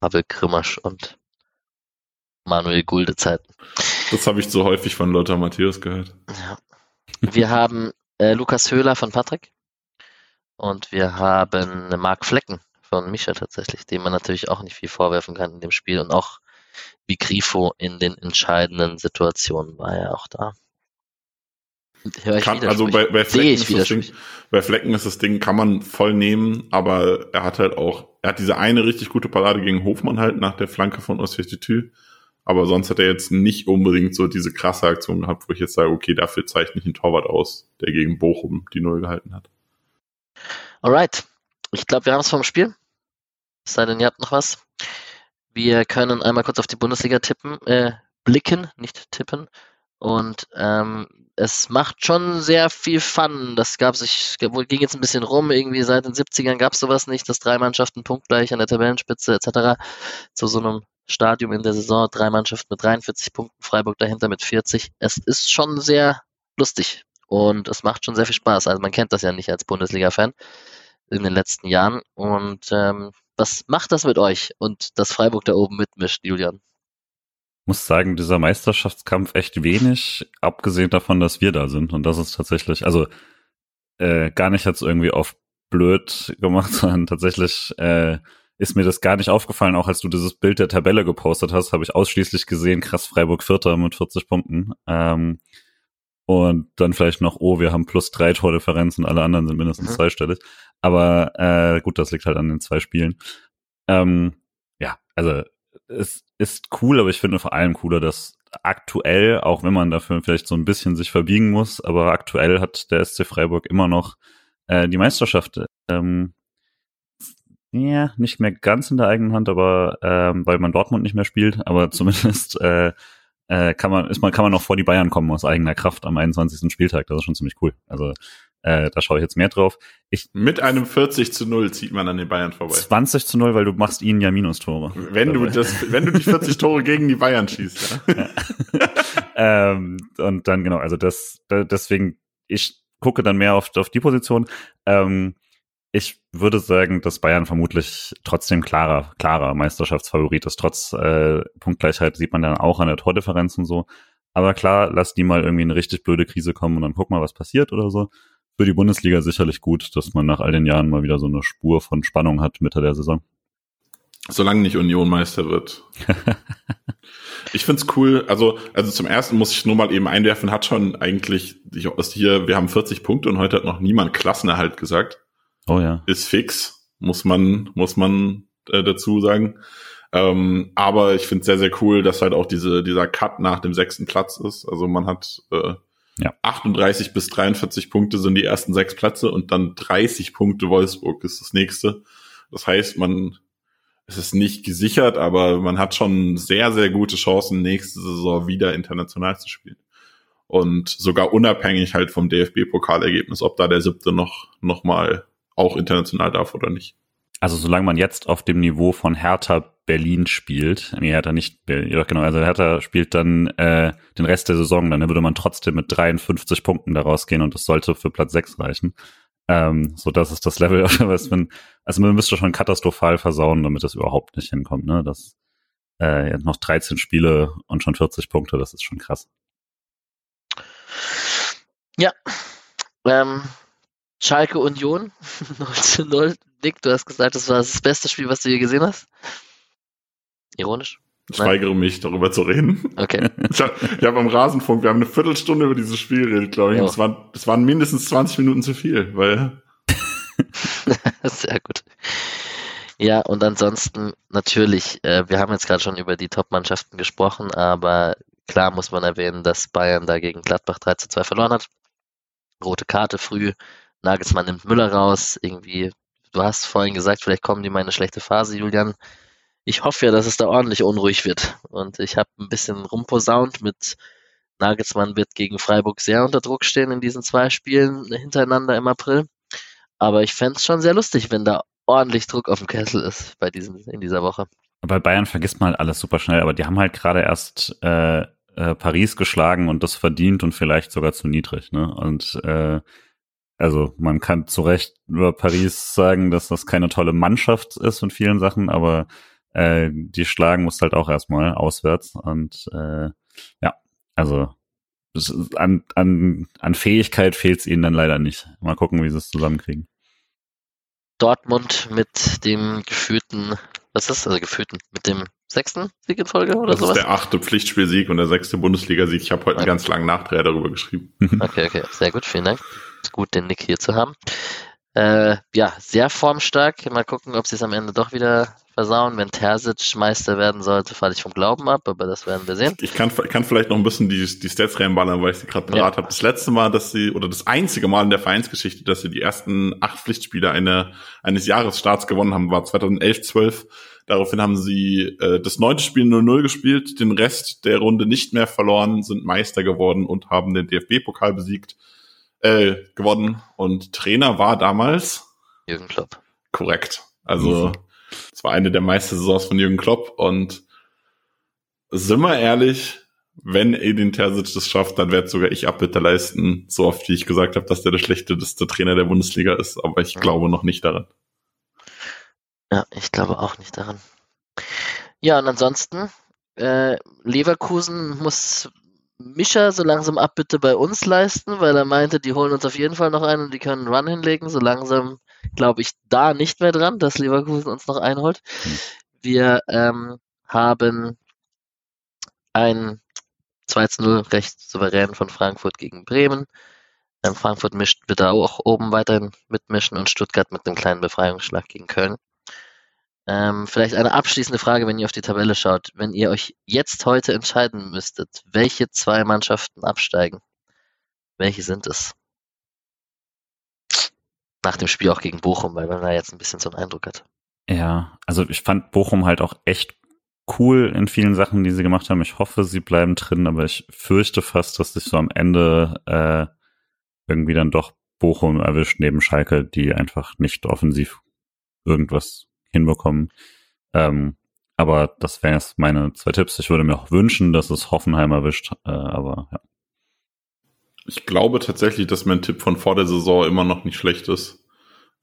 Pavel Grimmasch und Manuel Gulde Zeiten. Das habe ich so häufig von Lothar Matthäus gehört. Ja. Wir haben äh, Lukas Höhler von Patrick und wir haben Marc Flecken von Micha tatsächlich, dem man natürlich auch nicht viel vorwerfen kann in dem Spiel und auch wie Grifo in den entscheidenden Situationen war er auch da. Kann, also bei, bei, Flecken ist das Ding, bei Flecken ist das Ding, kann man voll nehmen, aber er hat halt auch, er hat diese eine richtig gute Parade gegen Hofmann halt nach der Flanke von Ossetitü. Aber sonst hat er jetzt nicht unbedingt so diese krasse Aktion gehabt, wo ich jetzt sage, okay, dafür zeichne ich einen Torwart aus, der gegen Bochum die Null gehalten hat. Alright. Ich glaube, wir haben es vom Spiel. Es sei denn, ihr habt noch was. Wir können einmal kurz auf die Bundesliga tippen, äh, blicken, nicht tippen. Und ähm, es macht schon sehr viel Fun. Das gab sich, ging jetzt ein bisschen rum, irgendwie seit den 70ern gab es sowas nicht, dass drei Mannschaften punktgleich an der Tabellenspitze etc. zu so einem Stadium in der Saison, drei Mannschaften mit 43 Punkten, Freiburg dahinter mit 40. Es ist schon sehr lustig und es macht schon sehr viel Spaß. Also man kennt das ja nicht als Bundesliga-Fan in den letzten Jahren. Und ähm, was macht das mit euch und dass Freiburg da oben mitmischt, Julian? muss sagen, dieser Meisterschaftskampf echt wenig, abgesehen davon, dass wir da sind. Und das ist tatsächlich, also äh, gar nicht hat's irgendwie auf blöd gemacht, sondern tatsächlich äh, ist mir das gar nicht aufgefallen. Auch als du dieses Bild der Tabelle gepostet hast, habe ich ausschließlich gesehen, krass Freiburg Vierter mit 40 Punkten. Ähm, und dann vielleicht noch, oh, wir haben plus drei Tordifferenzen, alle anderen sind mindestens mhm. zweistellig. Aber äh, gut, das liegt halt an den zwei Spielen. Ähm, ja, also es ist cool, aber ich finde vor allem cooler, dass aktuell, auch wenn man dafür vielleicht so ein bisschen sich verbiegen muss, aber aktuell hat der SC Freiburg immer noch äh, die Meisterschaft. Ähm, ja, nicht mehr ganz in der eigenen Hand, aber ähm, weil man Dortmund nicht mehr spielt, aber zumindest äh, äh, kann man, ist man, kann man noch vor die Bayern kommen aus eigener Kraft am 21. Spieltag. Das ist schon ziemlich cool. Also äh, da schaue ich jetzt mehr drauf. Ich, Mit einem 40 zu 0 zieht man an den Bayern vorbei. 20 zu 0, weil du machst ihnen ja Minustore. Wenn du das, wenn du die 40 Tore gegen die Bayern schießt, ja. ja. ähm, und dann, genau, also das, deswegen, ich gucke dann mehr auf, auf die Position. Ähm, ich würde sagen, dass Bayern vermutlich trotzdem klarer, klarer Meisterschaftsfavorit ist. Trotz äh, Punktgleichheit sieht man dann auch an der Tordifferenz und so. Aber klar, lass die mal irgendwie in eine richtig blöde Krise kommen und dann guck mal, was passiert oder so für die Bundesliga sicherlich gut, dass man nach all den Jahren mal wieder so eine Spur von Spannung hat Mitte der Saison. Solange nicht Union Meister wird. ich find's cool. Also, also zum ersten muss ich nur mal eben einwerfen, hat schon eigentlich, ich, aus hier, wir haben 40 Punkte und heute hat noch niemand Klassenerhalt gesagt. Oh ja. Ist fix, muss man, muss man äh, dazu sagen. Ähm, aber ich finde sehr, sehr cool, dass halt auch diese, dieser Cut nach dem sechsten Platz ist. Also man hat äh, ja. 38 bis 43 Punkte sind die ersten sechs Plätze und dann 30 Punkte Wolfsburg ist das nächste. Das heißt, man es ist nicht gesichert, aber man hat schon sehr, sehr gute Chancen, nächste Saison wieder international zu spielen. Und sogar unabhängig halt vom DFB-Pokalergebnis, ob da der siebte noch, noch mal auch international darf oder nicht. Also solange man jetzt auf dem Niveau von Hertha Berlin spielt, nee, Hertha nicht, ja genau, also Hertha spielt dann äh, den Rest der Saison, dann würde man trotzdem mit 53 Punkten daraus gehen und das sollte für Platz 6 reichen. Ähm, so das ist das Level, was man, also man müsste schon katastrophal versauen, damit das überhaupt nicht hinkommt, ne? Das äh, noch 13 Spiele und schon 40 Punkte, das ist schon krass. Ja. Ähm, Schalke Union 0 zu 0. Nick, du hast gesagt, das war das beste Spiel, was du je gesehen hast. Ironisch. Ich Nein. weigere mich, darüber zu reden. Okay. Ich habe hab am Rasenfunk, wir haben eine Viertelstunde über dieses Spiel geredet, glaube ich. Oh. Es, waren, es waren mindestens 20 Minuten zu viel, weil. Sehr gut. Ja, und ansonsten natürlich, äh, wir haben jetzt gerade schon über die Top-Mannschaften gesprochen, aber klar muss man erwähnen, dass Bayern da gegen Gladbach 3 zu 2 verloren hat. Rote Karte früh, Nagelsmann nimmt Müller raus, irgendwie, du hast vorhin gesagt, vielleicht kommen die mal in eine schlechte Phase, Julian ich hoffe ja, dass es da ordentlich unruhig wird. Und ich habe ein bisschen rumposaunt mit Nagelsmann wird gegen Freiburg sehr unter Druck stehen in diesen zwei Spielen hintereinander im April. Aber ich fände es schon sehr lustig, wenn da ordentlich Druck auf dem Kessel ist bei diesen, in dieser Woche. Bei Bayern vergisst man halt alles super schnell, aber die haben halt gerade erst äh, äh, Paris geschlagen und das verdient und vielleicht sogar zu niedrig. Ne? Und äh, also man kann zu Recht über Paris sagen, dass das keine tolle Mannschaft ist in vielen Sachen, aber äh, die schlagen muss halt auch erstmal auswärts. Und äh, ja, also an, an, an Fähigkeit fehlt es ihnen dann leider nicht. Mal gucken, wie sie es zusammenkriegen. Dortmund mit dem gefühlten, was ist das? Also gefühlten, mit dem sechsten Sieg in Folge oder das sowas? Das ist der achte Pflichtspielsieg und der sechste Bundesligasieg. Ich habe heute okay. einen ganz langen Nachdreher darüber geschrieben. Okay, okay, sehr gut, vielen Dank. Ist gut, den Nick hier zu haben. Äh, ja, sehr formstark. Mal gucken, ob sie es am Ende doch wieder versauen. Wenn Terzic Meister werden sollte, falle ich vom Glauben ab, aber das werden wir sehen. Ich kann, kann vielleicht noch ein bisschen die, die Stats reinballern, weil ich sie gerade parat ja. habe. Das letzte Mal, dass sie, oder das einzige Mal in der Vereinsgeschichte, dass sie die ersten acht Pflichtspiele eine, eines Jahresstarts gewonnen haben, war 2011, 12. Daraufhin haben sie äh, das neunte Spiel 0-0 gespielt, den Rest der Runde nicht mehr verloren, sind Meister geworden und haben den DFB-Pokal besiegt, äh, gewonnen. Und Trainer war damals Jürgen Klopp. Korrekt. Also mhm. Es war eine der meisten Saisons von Jürgen Klopp und sind wir ehrlich, wenn Edin Terzic das schafft, dann werde sogar ich Abbitte leisten, so oft wie ich gesagt habe, dass der der schlechteste Trainer der Bundesliga ist, aber ich glaube noch nicht daran. Ja, ich glaube auch nicht daran. Ja, und ansonsten, äh, Leverkusen muss Mischa so langsam Abbitte bei uns leisten, weil er meinte, die holen uns auf jeden Fall noch einen und die können einen Run hinlegen. So langsam glaube ich da nicht mehr dran, dass Leverkusen uns noch einholt. Hm. Wir ähm, haben ein 2-0 recht souverän von Frankfurt gegen Bremen. Ähm, Frankfurt mischt bitte auch oben weiterhin mitmischen und Stuttgart mit einem kleinen Befreiungsschlag gegen Köln. Ähm, vielleicht eine abschließende Frage, wenn ihr auf die Tabelle schaut. Wenn ihr euch jetzt heute entscheiden müsstet, welche zwei Mannschaften absteigen, welche sind es? nach dem Spiel auch gegen Bochum, weil man da jetzt ein bisschen so einen Eindruck hat. Ja, also ich fand Bochum halt auch echt cool in vielen Sachen, die sie gemacht haben. Ich hoffe, sie bleiben drin, aber ich fürchte fast, dass sich so am Ende äh, irgendwie dann doch Bochum erwischt neben Schalke, die einfach nicht offensiv irgendwas hinbekommen. Ähm, aber das wären jetzt meine zwei Tipps. Ich würde mir auch wünschen, dass es Hoffenheim erwischt, äh, aber ja. Ich glaube tatsächlich, dass mein Tipp von vor der Saison immer noch nicht schlecht ist.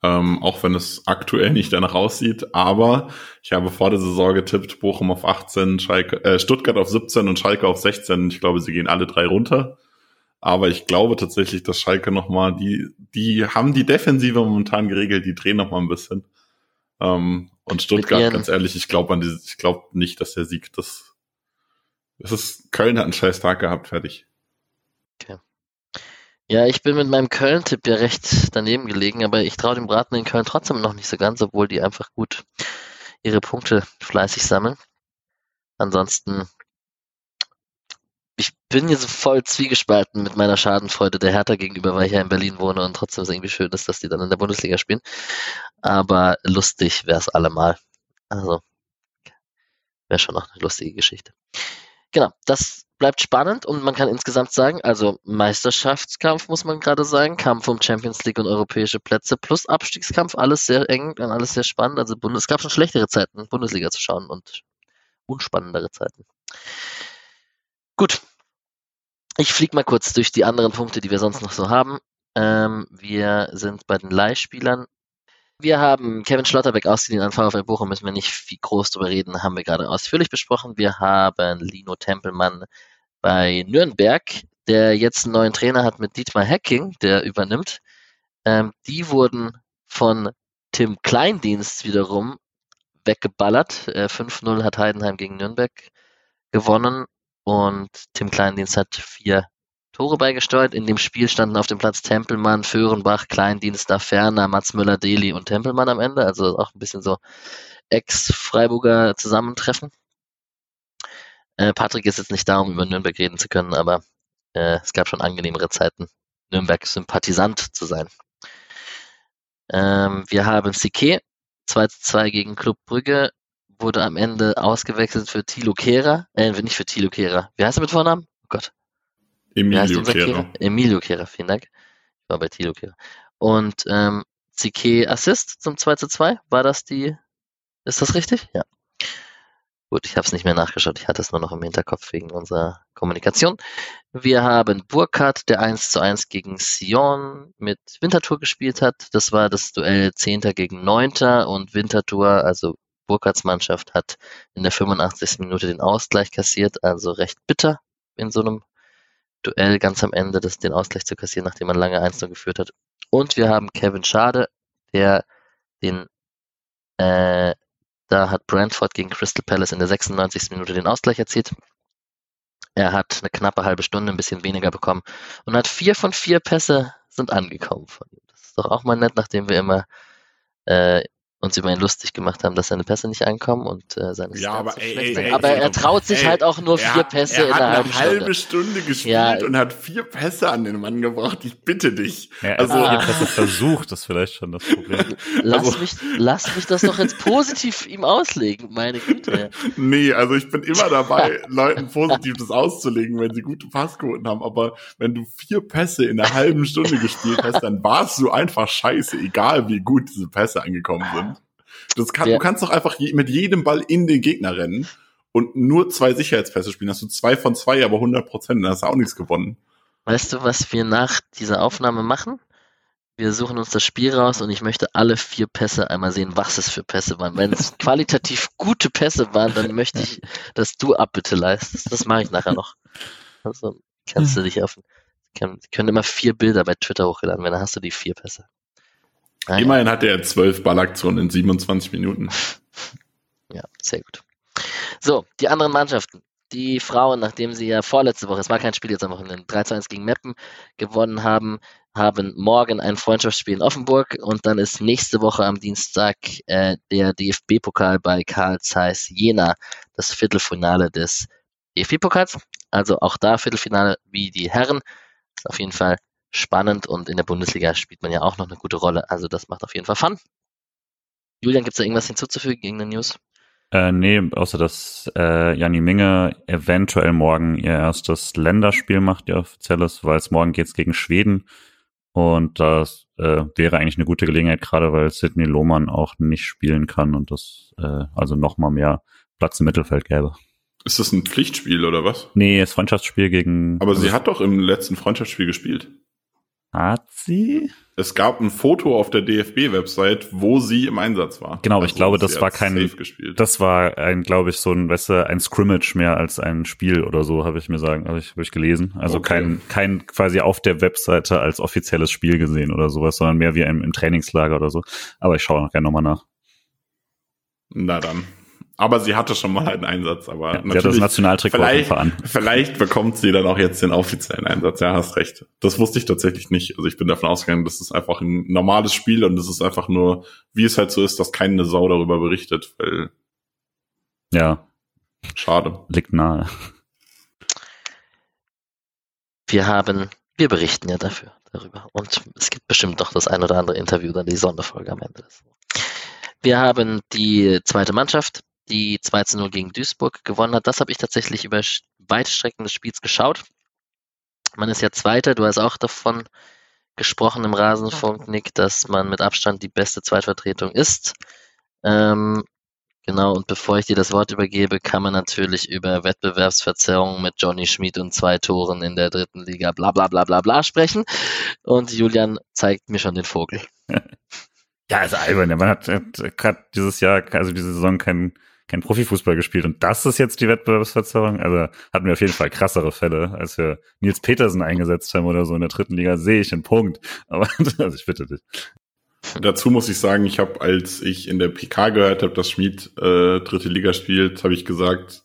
Ähm, auch wenn es aktuell nicht danach aussieht. Aber ich habe vor der Saison getippt, Bochum auf 18, Schalke, äh, Stuttgart auf 17 und Schalke auf 16. Ich glaube, sie gehen alle drei runter. Aber ich glaube tatsächlich, dass Schalke nochmal, die, die haben die Defensive momentan geregelt, die drehen nochmal ein bisschen. Ähm, und Stuttgart, ganz ehrlich, ich glaube an dieses, ich glaube nicht, dass der Sieg das, das ist, Köln hat einen scheiß Tag gehabt, fertig. Okay. Ja, ich bin mit meinem Köln-Tipp ja recht daneben gelegen, aber ich traue dem Braten in Köln trotzdem noch nicht so ganz, obwohl die einfach gut ihre Punkte fleißig sammeln. Ansonsten, ich bin so voll zwiegespalten mit meiner Schadenfreude der Hertha gegenüber, weil ich ja in Berlin wohne und trotzdem es irgendwie schön ist, dass die dann in der Bundesliga spielen. Aber lustig wäre es allemal. Also, wäre schon noch eine lustige Geschichte. Genau, das bleibt spannend und man kann insgesamt sagen, also Meisterschaftskampf muss man gerade sagen, Kampf um Champions League und europäische Plätze plus Abstiegskampf, alles sehr eng und alles sehr spannend. Also es gab schon schlechtere Zeiten, Bundesliga zu schauen und unspannendere Zeiten. Gut. Ich fliege mal kurz durch die anderen Punkte, die wir sonst noch so haben. Ähm, wir sind bei den Leihspielern wir haben Kevin Schlotterbeck ausgeliehen an VfL Bochum, müssen wir nicht viel groß drüber reden, haben wir gerade ausführlich besprochen. Wir haben Lino Tempelmann bei Nürnberg, der jetzt einen neuen Trainer hat mit Dietmar Hacking, der übernimmt. Ähm, die wurden von Tim Kleindienst wiederum weggeballert. Äh, 5-0 hat Heidenheim gegen Nürnberg gewonnen und Tim Kleindienst hat vier Tore beigesteuert. In dem Spiel standen auf dem Platz Tempelmann, Föhrenbach, Kleindienster, Ferner, Mats Müller-Deli und Tempelmann am Ende. Also auch ein bisschen so Ex-Freiburger Zusammentreffen. Äh, Patrick ist jetzt nicht da, um über Nürnberg reden zu können, aber äh, es gab schon angenehmere Zeiten, Nürnberg-Sympathisant zu sein. Ähm, wir haben Sique, 2 zu 2 gegen Club Brügge, wurde am Ende ausgewechselt für Thilo Kehrer, äh, nicht für Thilo Kehrer. Wie heißt er mit Vornamen? Oh Gott. Emilio Kehrer. Emilio Kehrer, vielen Dank. Ich war bei Tilo Kehrer. Und ähm, CK Assist zum 2 zu 2, war das die, ist das richtig? Ja. Gut, ich habe es nicht mehr nachgeschaut, ich hatte es nur noch im Hinterkopf wegen unserer Kommunikation. Wir haben Burkhardt, der 1 zu 1 gegen Sion mit Winterthur gespielt hat. Das war das Duell 10. gegen 9. und Winterthur, also Burkhardts Mannschaft, hat in der 85. Minute den Ausgleich kassiert, also recht bitter in so einem Duell ganz am Ende das, den Ausgleich zu kassieren, nachdem man lange 1-0 geführt hat. Und wir haben Kevin Schade, der den, äh, da hat Brentford gegen Crystal Palace in der 96. Minute den Ausgleich erzielt. Er hat eine knappe halbe Stunde, ein bisschen weniger bekommen und hat vier von vier Pässe sind angekommen von ihm. Das ist doch auch mal nett, nachdem wir immer äh, uns über ihn lustig gemacht haben, dass seine Pässe nicht ankommen und äh, seine ja, aber, ey, ey, ey, aber er traut sich halt auch nur vier Pässe er in einer halben Stunde. halbe Stunde gespielt ja. und hat vier Pässe an den Mann gebracht. Ich bitte dich. Ja, also ah. Pässe versucht, das ist vielleicht schon das Problem. Lass also. mich, lass mich das doch jetzt positiv ihm auslegen, meine Güte. nee, also ich bin immer dabei, Leuten positiv das auszulegen, wenn sie gute Passquoten haben. Aber wenn du vier Pässe in einer halben Stunde gespielt hast, dann warst du einfach scheiße, egal wie gut diese Pässe angekommen sind. Kann, ja. Du kannst doch einfach je, mit jedem Ball in den Gegner rennen und nur zwei Sicherheitspässe spielen. Hast du zwei von zwei, aber 100 Prozent, dann hast du auch nichts gewonnen. Weißt du, was wir nach dieser Aufnahme machen? Wir suchen uns das Spiel raus und ich möchte alle vier Pässe einmal sehen, was es für Pässe waren. Wenn es qualitativ gute Pässe waren, dann möchte ich, dass du Abbitte leistest. Das mache ich nachher noch. Also kannst du dich auf, können immer vier Bilder bei Twitter hochladen, wenn dann hast du die vier Pässe. Ah, Immerhin hatte er zwölf Ballaktionen in 27 Minuten. Ja, sehr gut. So, die anderen Mannschaften. Die Frauen, nachdem sie ja vorletzte Woche, es war kein Spiel jetzt am Wochenende, 3 zu 1 gegen Meppen gewonnen haben, haben morgen ein Freundschaftsspiel in Offenburg und dann ist nächste Woche am Dienstag äh, der DFB-Pokal bei Karl Zeiss Jena, das Viertelfinale des DFB-Pokals. Also auch da Viertelfinale wie die Herren. Ist auf jeden Fall spannend und in der Bundesliga spielt man ja auch noch eine gute Rolle. Also das macht auf jeden Fall Fun. Julian, gibt es da irgendwas hinzuzufügen gegen den News? Äh, nee, außer dass äh, Janni Minge eventuell morgen ihr erstes Länderspiel macht, ihr offizielles, weil es morgen geht's gegen Schweden. Und das äh, wäre eigentlich eine gute Gelegenheit, gerade weil Sidney Lohmann auch nicht spielen kann und das äh, also nochmal mehr Platz im Mittelfeld gäbe. Ist das ein Pflichtspiel oder was? Nee, das Freundschaftsspiel gegen. Aber sie hat doch im letzten Freundschaftsspiel gespielt. Hat sie? Es gab ein Foto auf der DFB-Website, wo sie im Einsatz war. Genau, also ich glaube, das war kein, das war ein, glaube ich, so ein, weißt du, ein Scrimmage mehr als ein Spiel oder so, habe ich mir sagen, habe ich, hab ich gelesen. Also okay. kein, kein quasi auf der Webseite als offizielles Spiel gesehen oder sowas, sondern mehr wie im, im Trainingslager oder so. Aber ich schaue noch gerne nochmal nach. Na dann. Aber sie hatte schon mal einen Einsatz, aber ja, sie hat das Nationaltrikot vielleicht, vielleicht bekommt sie dann auch jetzt den offiziellen Einsatz. Ja, hast recht. Das wusste ich tatsächlich nicht. Also ich bin davon ausgegangen, das ist einfach ein normales Spiel und es ist einfach nur, wie es halt so ist, dass keine Sau darüber berichtet, weil ja, schade. Liegt nahe. Wir haben, wir berichten ja dafür darüber und es gibt bestimmt doch das ein oder andere Interview, dann die Sonderfolge am Ende. Wir haben die zweite Mannschaft, die 2 zu 0 gegen Duisburg gewonnen hat. Das habe ich tatsächlich über weite Strecken des Spiels geschaut. Man ist ja Zweiter, du hast auch davon gesprochen im Rasenfunk, Nick, dass man mit Abstand die beste Zweitvertretung ist. Ähm, genau, und bevor ich dir das Wort übergebe, kann man natürlich über Wettbewerbsverzerrung mit Johnny Schmid und zwei Toren in der dritten Liga bla bla bla bla bla sprechen. Und Julian zeigt mir schon den Vogel. Ja, also albern. Man hat, hat, hat dieses Jahr, also diese Saison kein, kein Profifußball gespielt. Und das ist jetzt die Wettbewerbsverzerrung. Also hatten wir auf jeden Fall krassere Fälle, als wir Nils Petersen eingesetzt haben oder so in der dritten Liga, sehe ich einen Punkt. Aber also ich bitte dich. Dazu muss ich sagen, ich habe, als ich in der PK gehört habe, dass Schmid äh, dritte Liga spielt, habe ich gesagt,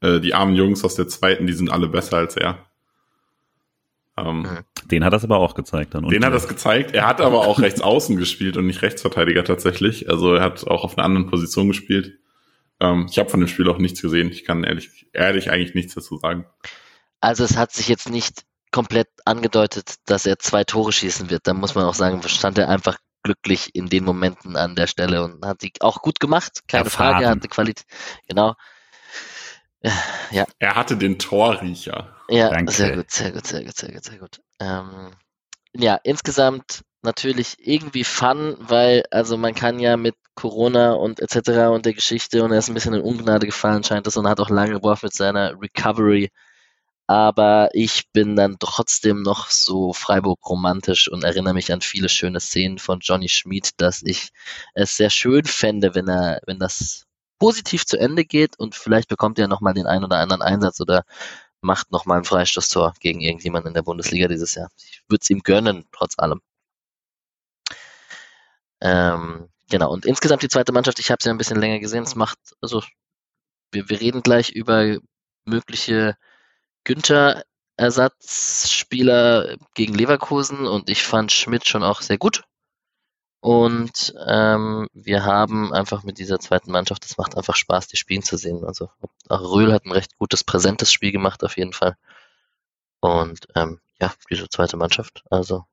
äh, die armen Jungs aus der zweiten, die sind alle besser als er. Ähm, mhm. den hat das aber auch gezeigt dann. Den hat das gezeigt. Er hat aber auch rechts außen gespielt und nicht Rechtsverteidiger tatsächlich. Also er hat auch auf einer anderen Position gespielt. Ähm, ich habe von dem Spiel auch nichts gesehen. Ich kann ehrlich, ehrlich eigentlich nichts dazu sagen. Also es hat sich jetzt nicht komplett angedeutet, dass er zwei Tore schießen wird. Da muss man auch sagen, stand er einfach glücklich in den Momenten an der Stelle und hat die auch gut gemacht. Keine Erfahren. Frage, hatte Qualität. Genau. Ja. Er hatte den Torriecher. Ja, Danke. sehr gut, sehr gut, sehr gut, sehr gut, sehr gut. Ähm, ja, insgesamt natürlich irgendwie Fun, weil also man kann ja mit Corona und etc. und der Geschichte und er ist ein bisschen in Ungnade gefallen, scheint es, und hat auch lange gebraucht mit seiner Recovery. Aber ich bin dann trotzdem noch so Freiburg romantisch und erinnere mich an viele schöne Szenen von Johnny Schmid, dass ich es sehr schön fände, wenn er, wenn das positiv zu Ende geht und vielleicht bekommt er nochmal den einen oder anderen Einsatz oder macht nochmal ein Freistoßtor gegen irgendjemanden in der Bundesliga dieses Jahr. Ich würde es ihm gönnen, trotz allem. Ähm, genau, und insgesamt die zweite Mannschaft, ich habe sie ja ein bisschen länger gesehen, es macht, also wir, wir reden gleich über mögliche Günther-Ersatzspieler gegen Leverkusen und ich fand Schmidt schon auch sehr gut. Und ähm, wir haben einfach mit dieser zweiten Mannschaft, das macht einfach Spaß, die spielen zu sehen. Also auch Röhl hat ein recht gutes, präsentes Spiel gemacht auf jeden Fall. Und ähm, ja, diese zweite Mannschaft. Also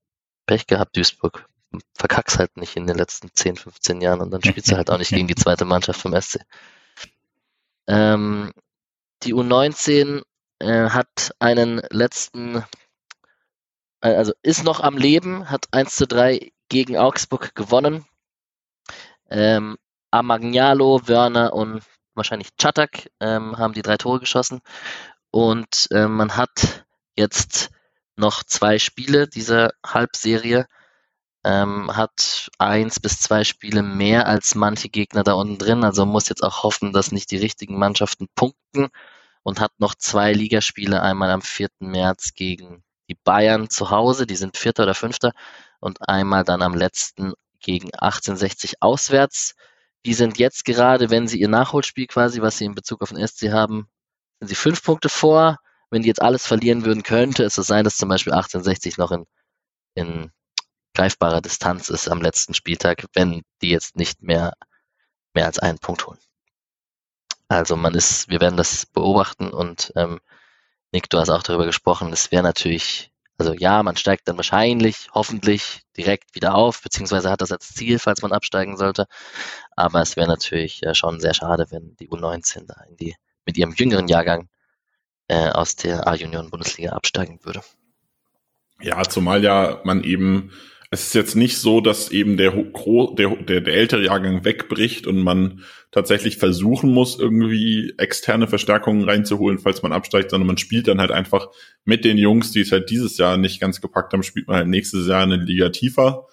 Pech gehabt, Duisburg. Verkack's halt nicht in den letzten 10, 15 Jahren und dann spielst du halt auch nicht gegen die zweite Mannschaft vom SC. Ähm, die U19 äh, hat einen letzten, äh, also ist noch am Leben, hat 1 zu 3 gegen Augsburg gewonnen. Ähm, Amagnalo, Wörner und wahrscheinlich Chatak ähm, haben die drei Tore geschossen. Und äh, man hat jetzt noch zwei Spiele dieser Halbserie. Ähm, hat eins bis zwei Spiele mehr als manche Gegner da unten drin. Also muss jetzt auch hoffen, dass nicht die richtigen Mannschaften punkten. Und hat noch zwei Ligaspiele, einmal am 4. März gegen die Bayern zu Hause, die sind Vierter oder Fünfter, und einmal dann am letzten gegen 1860 auswärts. Die sind jetzt gerade, wenn sie ihr Nachholspiel quasi, was sie in Bezug auf den SC haben, sind sie fünf Punkte vor. Wenn die jetzt alles verlieren würden, könnte es sein, dass zum Beispiel 1860 noch in, in greifbarer Distanz ist am letzten Spieltag, wenn die jetzt nicht mehr, mehr als einen Punkt holen. Also man ist, wir werden das beobachten und ähm, Nick, du hast auch darüber gesprochen, es wäre natürlich also ja, man steigt dann wahrscheinlich, hoffentlich direkt wieder auf, beziehungsweise hat das als Ziel, falls man absteigen sollte. Aber es wäre natürlich äh, schon sehr schade, wenn die U19 da in die, mit ihrem jüngeren Jahrgang äh, aus der A-Junioren-Bundesliga absteigen würde. Ja, zumal ja man eben es ist jetzt nicht so, dass eben der, der, der, der ältere Jahrgang wegbricht und man tatsächlich versuchen muss, irgendwie externe Verstärkungen reinzuholen, falls man absteigt, sondern man spielt dann halt einfach mit den Jungs, die es halt dieses Jahr nicht ganz gepackt haben, spielt man halt nächstes Jahr eine Liga tiefer.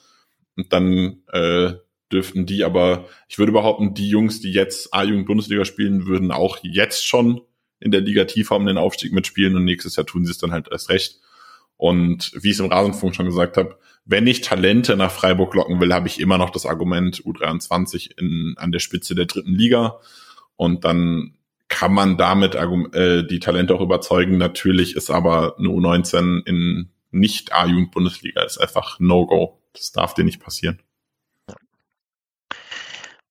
Und dann äh, dürften die aber, ich würde behaupten, die Jungs, die jetzt A-Jugend-Bundesliga spielen, würden auch jetzt schon in der Liga tiefer um den Aufstieg mitspielen und nächstes Jahr tun sie es dann halt erst recht. Und wie ich es im Rasenfunk schon gesagt habe, wenn ich Talente nach Freiburg locken will, habe ich immer noch das Argument U23 in, an der Spitze der dritten Liga. Und dann kann man damit äh, die Talente auch überzeugen. Natürlich ist aber eine U19 in nicht A-Jugend-Bundesliga ist einfach No-Go. Das darf dir nicht passieren.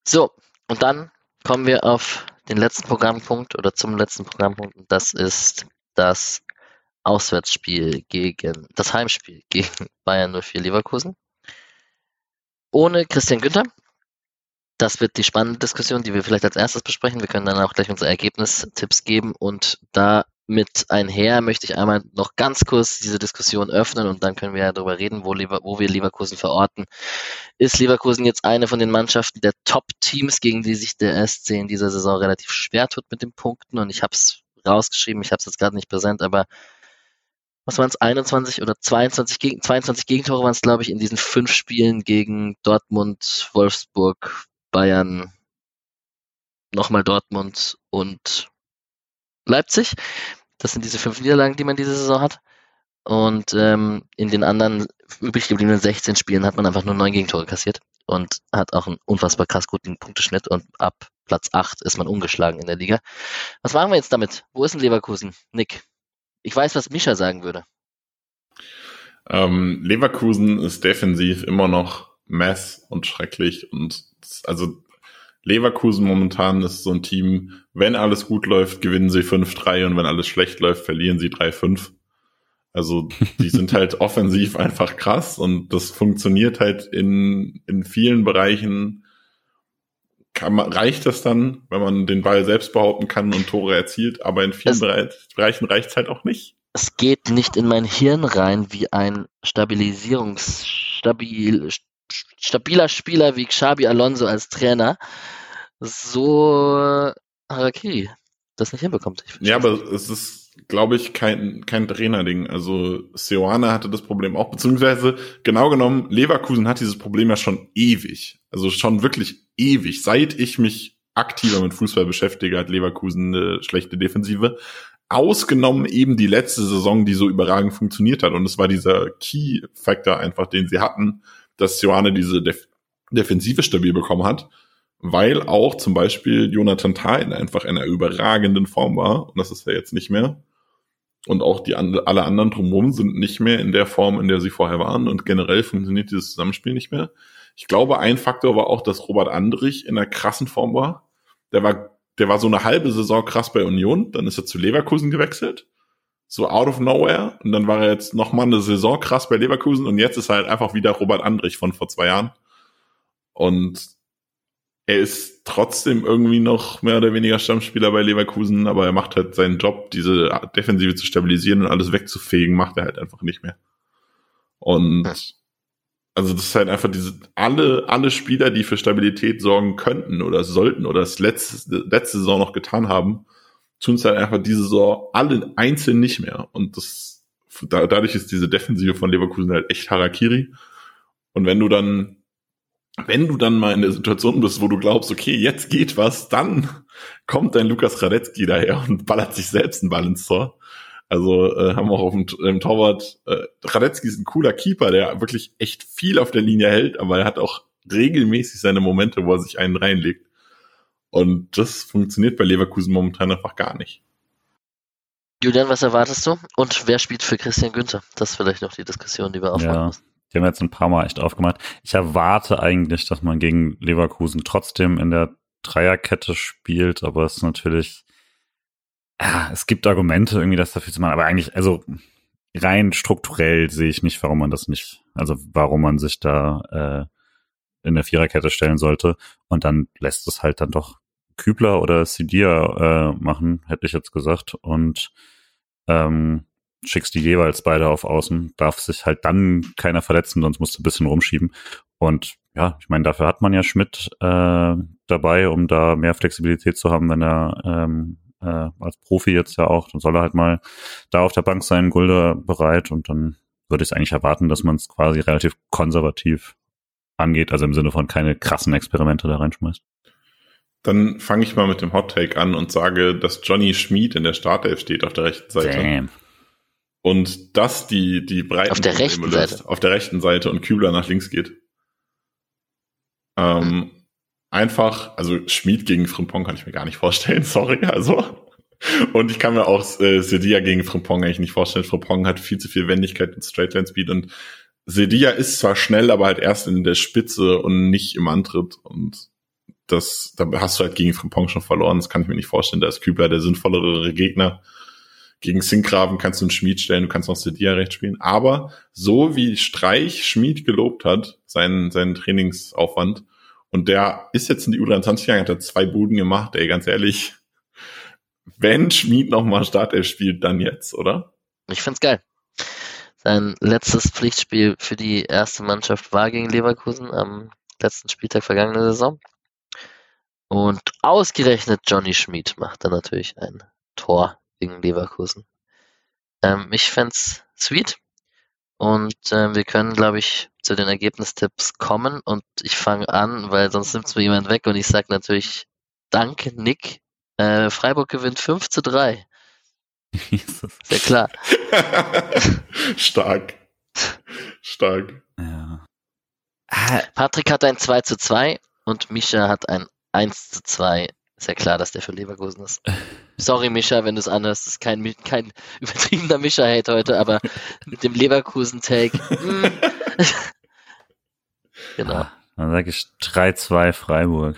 So, und dann kommen wir auf den letzten Programmpunkt oder zum letzten Programmpunkt. Das ist das Auswärtsspiel gegen, das Heimspiel gegen Bayern 04 Leverkusen. Ohne Christian Günther. Das wird die spannende Diskussion, die wir vielleicht als erstes besprechen. Wir können dann auch gleich unsere Ergebnistipps geben und da mit einher möchte ich einmal noch ganz kurz diese Diskussion öffnen und dann können wir ja darüber reden, wo, Lever wo wir Leverkusen verorten. Ist Leverkusen jetzt eine von den Mannschaften der Top-Teams, gegen die sich der SC in dieser Saison relativ schwer tut mit den Punkten? Und ich habe es rausgeschrieben, ich habe es jetzt gerade nicht präsent, aber was waren es, 21 oder 22, gegen, 22 Gegentore waren es, glaube ich, in diesen fünf Spielen gegen Dortmund, Wolfsburg, Bayern, nochmal Dortmund und Leipzig. Das sind diese fünf Niederlagen, die man diese Saison hat. Und ähm, in den anderen übrig gebliebenen 16 Spielen hat man einfach nur neun Gegentore kassiert und hat auch einen unfassbar krass guten Punkteschnitt und ab Platz 8 ist man ungeschlagen in der Liga. Was machen wir jetzt damit? Wo ist denn Leverkusen? Nick? Ich weiß, was Mischa sagen würde. Ähm, Leverkusen ist defensiv immer noch mess und schrecklich und also Leverkusen momentan ist so ein Team, wenn alles gut läuft, gewinnen sie 5-3 und wenn alles schlecht läuft, verlieren sie 3-5. Also die sind halt offensiv einfach krass und das funktioniert halt in, in vielen Bereichen. Kann man, reicht das dann, wenn man den Ball selbst behaupten kann und Tore erzielt, aber in vielen es, Bereichen reicht es halt auch nicht. Es geht nicht in mein Hirn rein wie ein Stabilisierungs, stabil, stabiler Spieler wie Xabi Alonso als Trainer so Harakiri das nicht hinbekommt. ja, aber es ist, glaube ich, kein, kein Trainerding. Also Seoane hatte das Problem auch, beziehungsweise genau genommen, Leverkusen hat dieses Problem ja schon ewig. Also schon wirklich ewig. Seit ich mich aktiver mit Fußball beschäftige, hat Leverkusen eine schlechte Defensive. Ausgenommen eben die letzte Saison, die so überragend funktioniert hat. Und es war dieser Key-Factor einfach, den sie hatten, dass Sioane diese Def Defensive stabil bekommen hat, weil auch zum Beispiel Jonathan Tain einfach in einer überragenden Form war. Und das ist er jetzt nicht mehr. Und auch die alle anderen drumherum sind nicht mehr in der Form, in der sie vorher waren. Und generell funktioniert dieses Zusammenspiel nicht mehr. Ich glaube, ein Faktor war auch, dass Robert Andrich in einer krassen Form war. Der war, der war so eine halbe Saison krass bei Union. Dann ist er zu Leverkusen gewechselt so out of nowhere. Und dann war er jetzt noch mal eine Saison krass bei Leverkusen und jetzt ist er halt einfach wieder Robert Andrich von vor zwei Jahren. Und er ist trotzdem irgendwie noch mehr oder weniger Stammspieler bei Leverkusen, aber er macht halt seinen Job, diese Defensive zu stabilisieren und alles wegzufegen, macht er halt einfach nicht mehr. Und also das ist halt einfach diese, alle, alle Spieler, die für Stabilität sorgen könnten oder sollten oder das letzte, letzte Saison noch getan haben, tun es halt einfach diese Saison alle einzeln nicht mehr. Und das, da, dadurch ist diese Defensive von Leverkusen halt echt Harakiri. Und wenn du dann, wenn du dann mal in der Situation bist, wo du glaubst, okay, jetzt geht was, dann kommt dein Lukas Radetzky daher und ballert sich selbst einen Ball ins Tor. Also äh, haben wir auch auf dem, dem Torwart, äh, Radetzky ist ein cooler Keeper, der wirklich echt viel auf der Linie hält, aber er hat auch regelmäßig seine Momente, wo er sich einen reinlegt. Und das funktioniert bei Leverkusen momentan einfach gar nicht. Julian, was erwartest du? Und wer spielt für Christian Günther? Das ist vielleicht noch die Diskussion, die wir aufmachen ja. müssen. Die haben jetzt ein paar Mal echt aufgemacht. Ich erwarte eigentlich, dass man gegen Leverkusen trotzdem in der Dreierkette spielt, aber es ist natürlich, ja, es gibt Argumente irgendwie, das dafür zu machen, aber eigentlich, also rein strukturell sehe ich nicht, warum man das nicht, also warum man sich da äh, in der Viererkette stellen sollte. Und dann lässt es halt dann doch Kübler oder Sidia äh, machen, hätte ich jetzt gesagt. Und ähm, schickst die jeweils beide auf Außen, darf sich halt dann keiner verletzen, sonst musst du ein bisschen rumschieben. Und ja, ich meine, dafür hat man ja Schmidt äh, dabei, um da mehr Flexibilität zu haben, wenn er ähm, äh, als Profi jetzt ja auch, dann soll er halt mal da auf der Bank sein, Gulder bereit und dann würde ich eigentlich erwarten, dass man es quasi relativ konservativ angeht, also im Sinne von keine krassen Experimente da reinschmeißt. Dann fange ich mal mit dem Hot Take an und sage, dass Johnny Schmid in der Startelf steht auf der rechten Seite. Damn. Und das die, die Breiten auf der rechten Seite. auf der rechten Seite und Kübler nach links geht. Ähm, mhm. Einfach, also Schmied gegen Frimpong kann ich mir gar nicht vorstellen, sorry, also. Und ich kann mir auch äh, Sedia gegen Frimpong eigentlich nicht vorstellen. Frimpong hat viel zu viel Wendigkeit und Straightline Speed und Sedia ist zwar schnell, aber halt erst in der Spitze und nicht im Antritt und das, da hast du halt gegen Frimpong schon verloren. Das kann ich mir nicht vorstellen. Da ist Kübler der sinnvollere Gegner. Gegen Sinkgraven kannst du einen Schmied stellen, du kannst auch Sedia recht spielen. Aber so wie Streich Schmied gelobt hat, seinen, seinen Trainingsaufwand, und der ist jetzt in die U23 gegangen, hat er zwei Buden gemacht, ey, ganz ehrlich. Wenn Schmied nochmal Startelf spielt, dann jetzt, oder? Ich find's geil. Sein letztes Pflichtspiel für die erste Mannschaft war gegen Leverkusen am letzten Spieltag vergangener Saison. Und ausgerechnet Johnny Schmid macht dann natürlich ein Tor gegen Leverkusen. Ähm, ich fände sweet. Und äh, wir können, glaube ich, zu den Ergebnistipps kommen. Und ich fange an, weil sonst nimmt es mir jemand weg. Und ich sage natürlich, danke, Nick. Äh, Freiburg gewinnt 5 zu 3. Jesus. Sehr klar. Stark. Stark. Ja. Patrick hat ein 2 zu 2 und Misha hat ein 1 zu 2. Ist ja klar, dass der für Leverkusen ist. Sorry, Mischa, wenn du es anhörst. Das ist kein, kein übertriebener Mischa-Hate heute, aber mit dem Leverkusen-Take. Mm. genau. Ah, dann sage ich 3-2 Freiburg.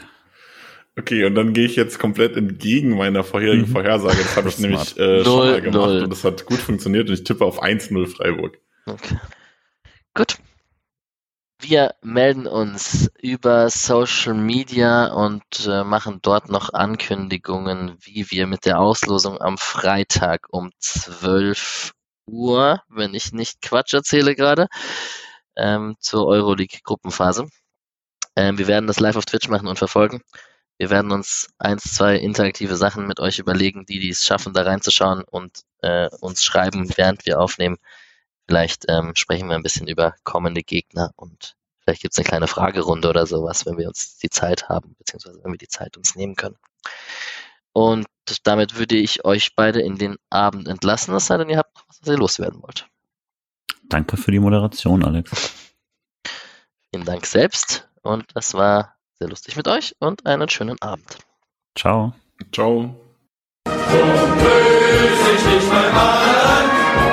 Okay, und dann gehe ich jetzt komplett entgegen meiner vorherigen mhm. Vorhersage. Das habe ich nämlich äh, schon mal gemacht 0. und das hat gut funktioniert und ich tippe auf 1-0 Freiburg. Okay. Gut. Wir melden uns über Social Media und äh, machen dort noch Ankündigungen, wie wir mit der Auslosung am Freitag um 12 Uhr, wenn ich nicht Quatsch erzähle gerade, ähm, zur Euroleague-Gruppenphase. Ähm, wir werden das live auf Twitch machen und verfolgen. Wir werden uns eins, zwei interaktive Sachen mit euch überlegen, die, die es schaffen, da reinzuschauen und äh, uns schreiben, während wir aufnehmen. Vielleicht ähm, sprechen wir ein bisschen über kommende Gegner und vielleicht gibt es eine kleine Fragerunde oder sowas, wenn wir uns die Zeit haben, beziehungsweise wenn wir die Zeit uns nehmen können. Und damit würde ich euch beide in den Abend entlassen, es sei denn, ihr habt was, was ihr loswerden wollt. Danke für die Moderation, Alex. Vielen Dank selbst und es war sehr lustig mit euch und einen schönen Abend. Ciao. Ciao. So böse ich nicht einmal.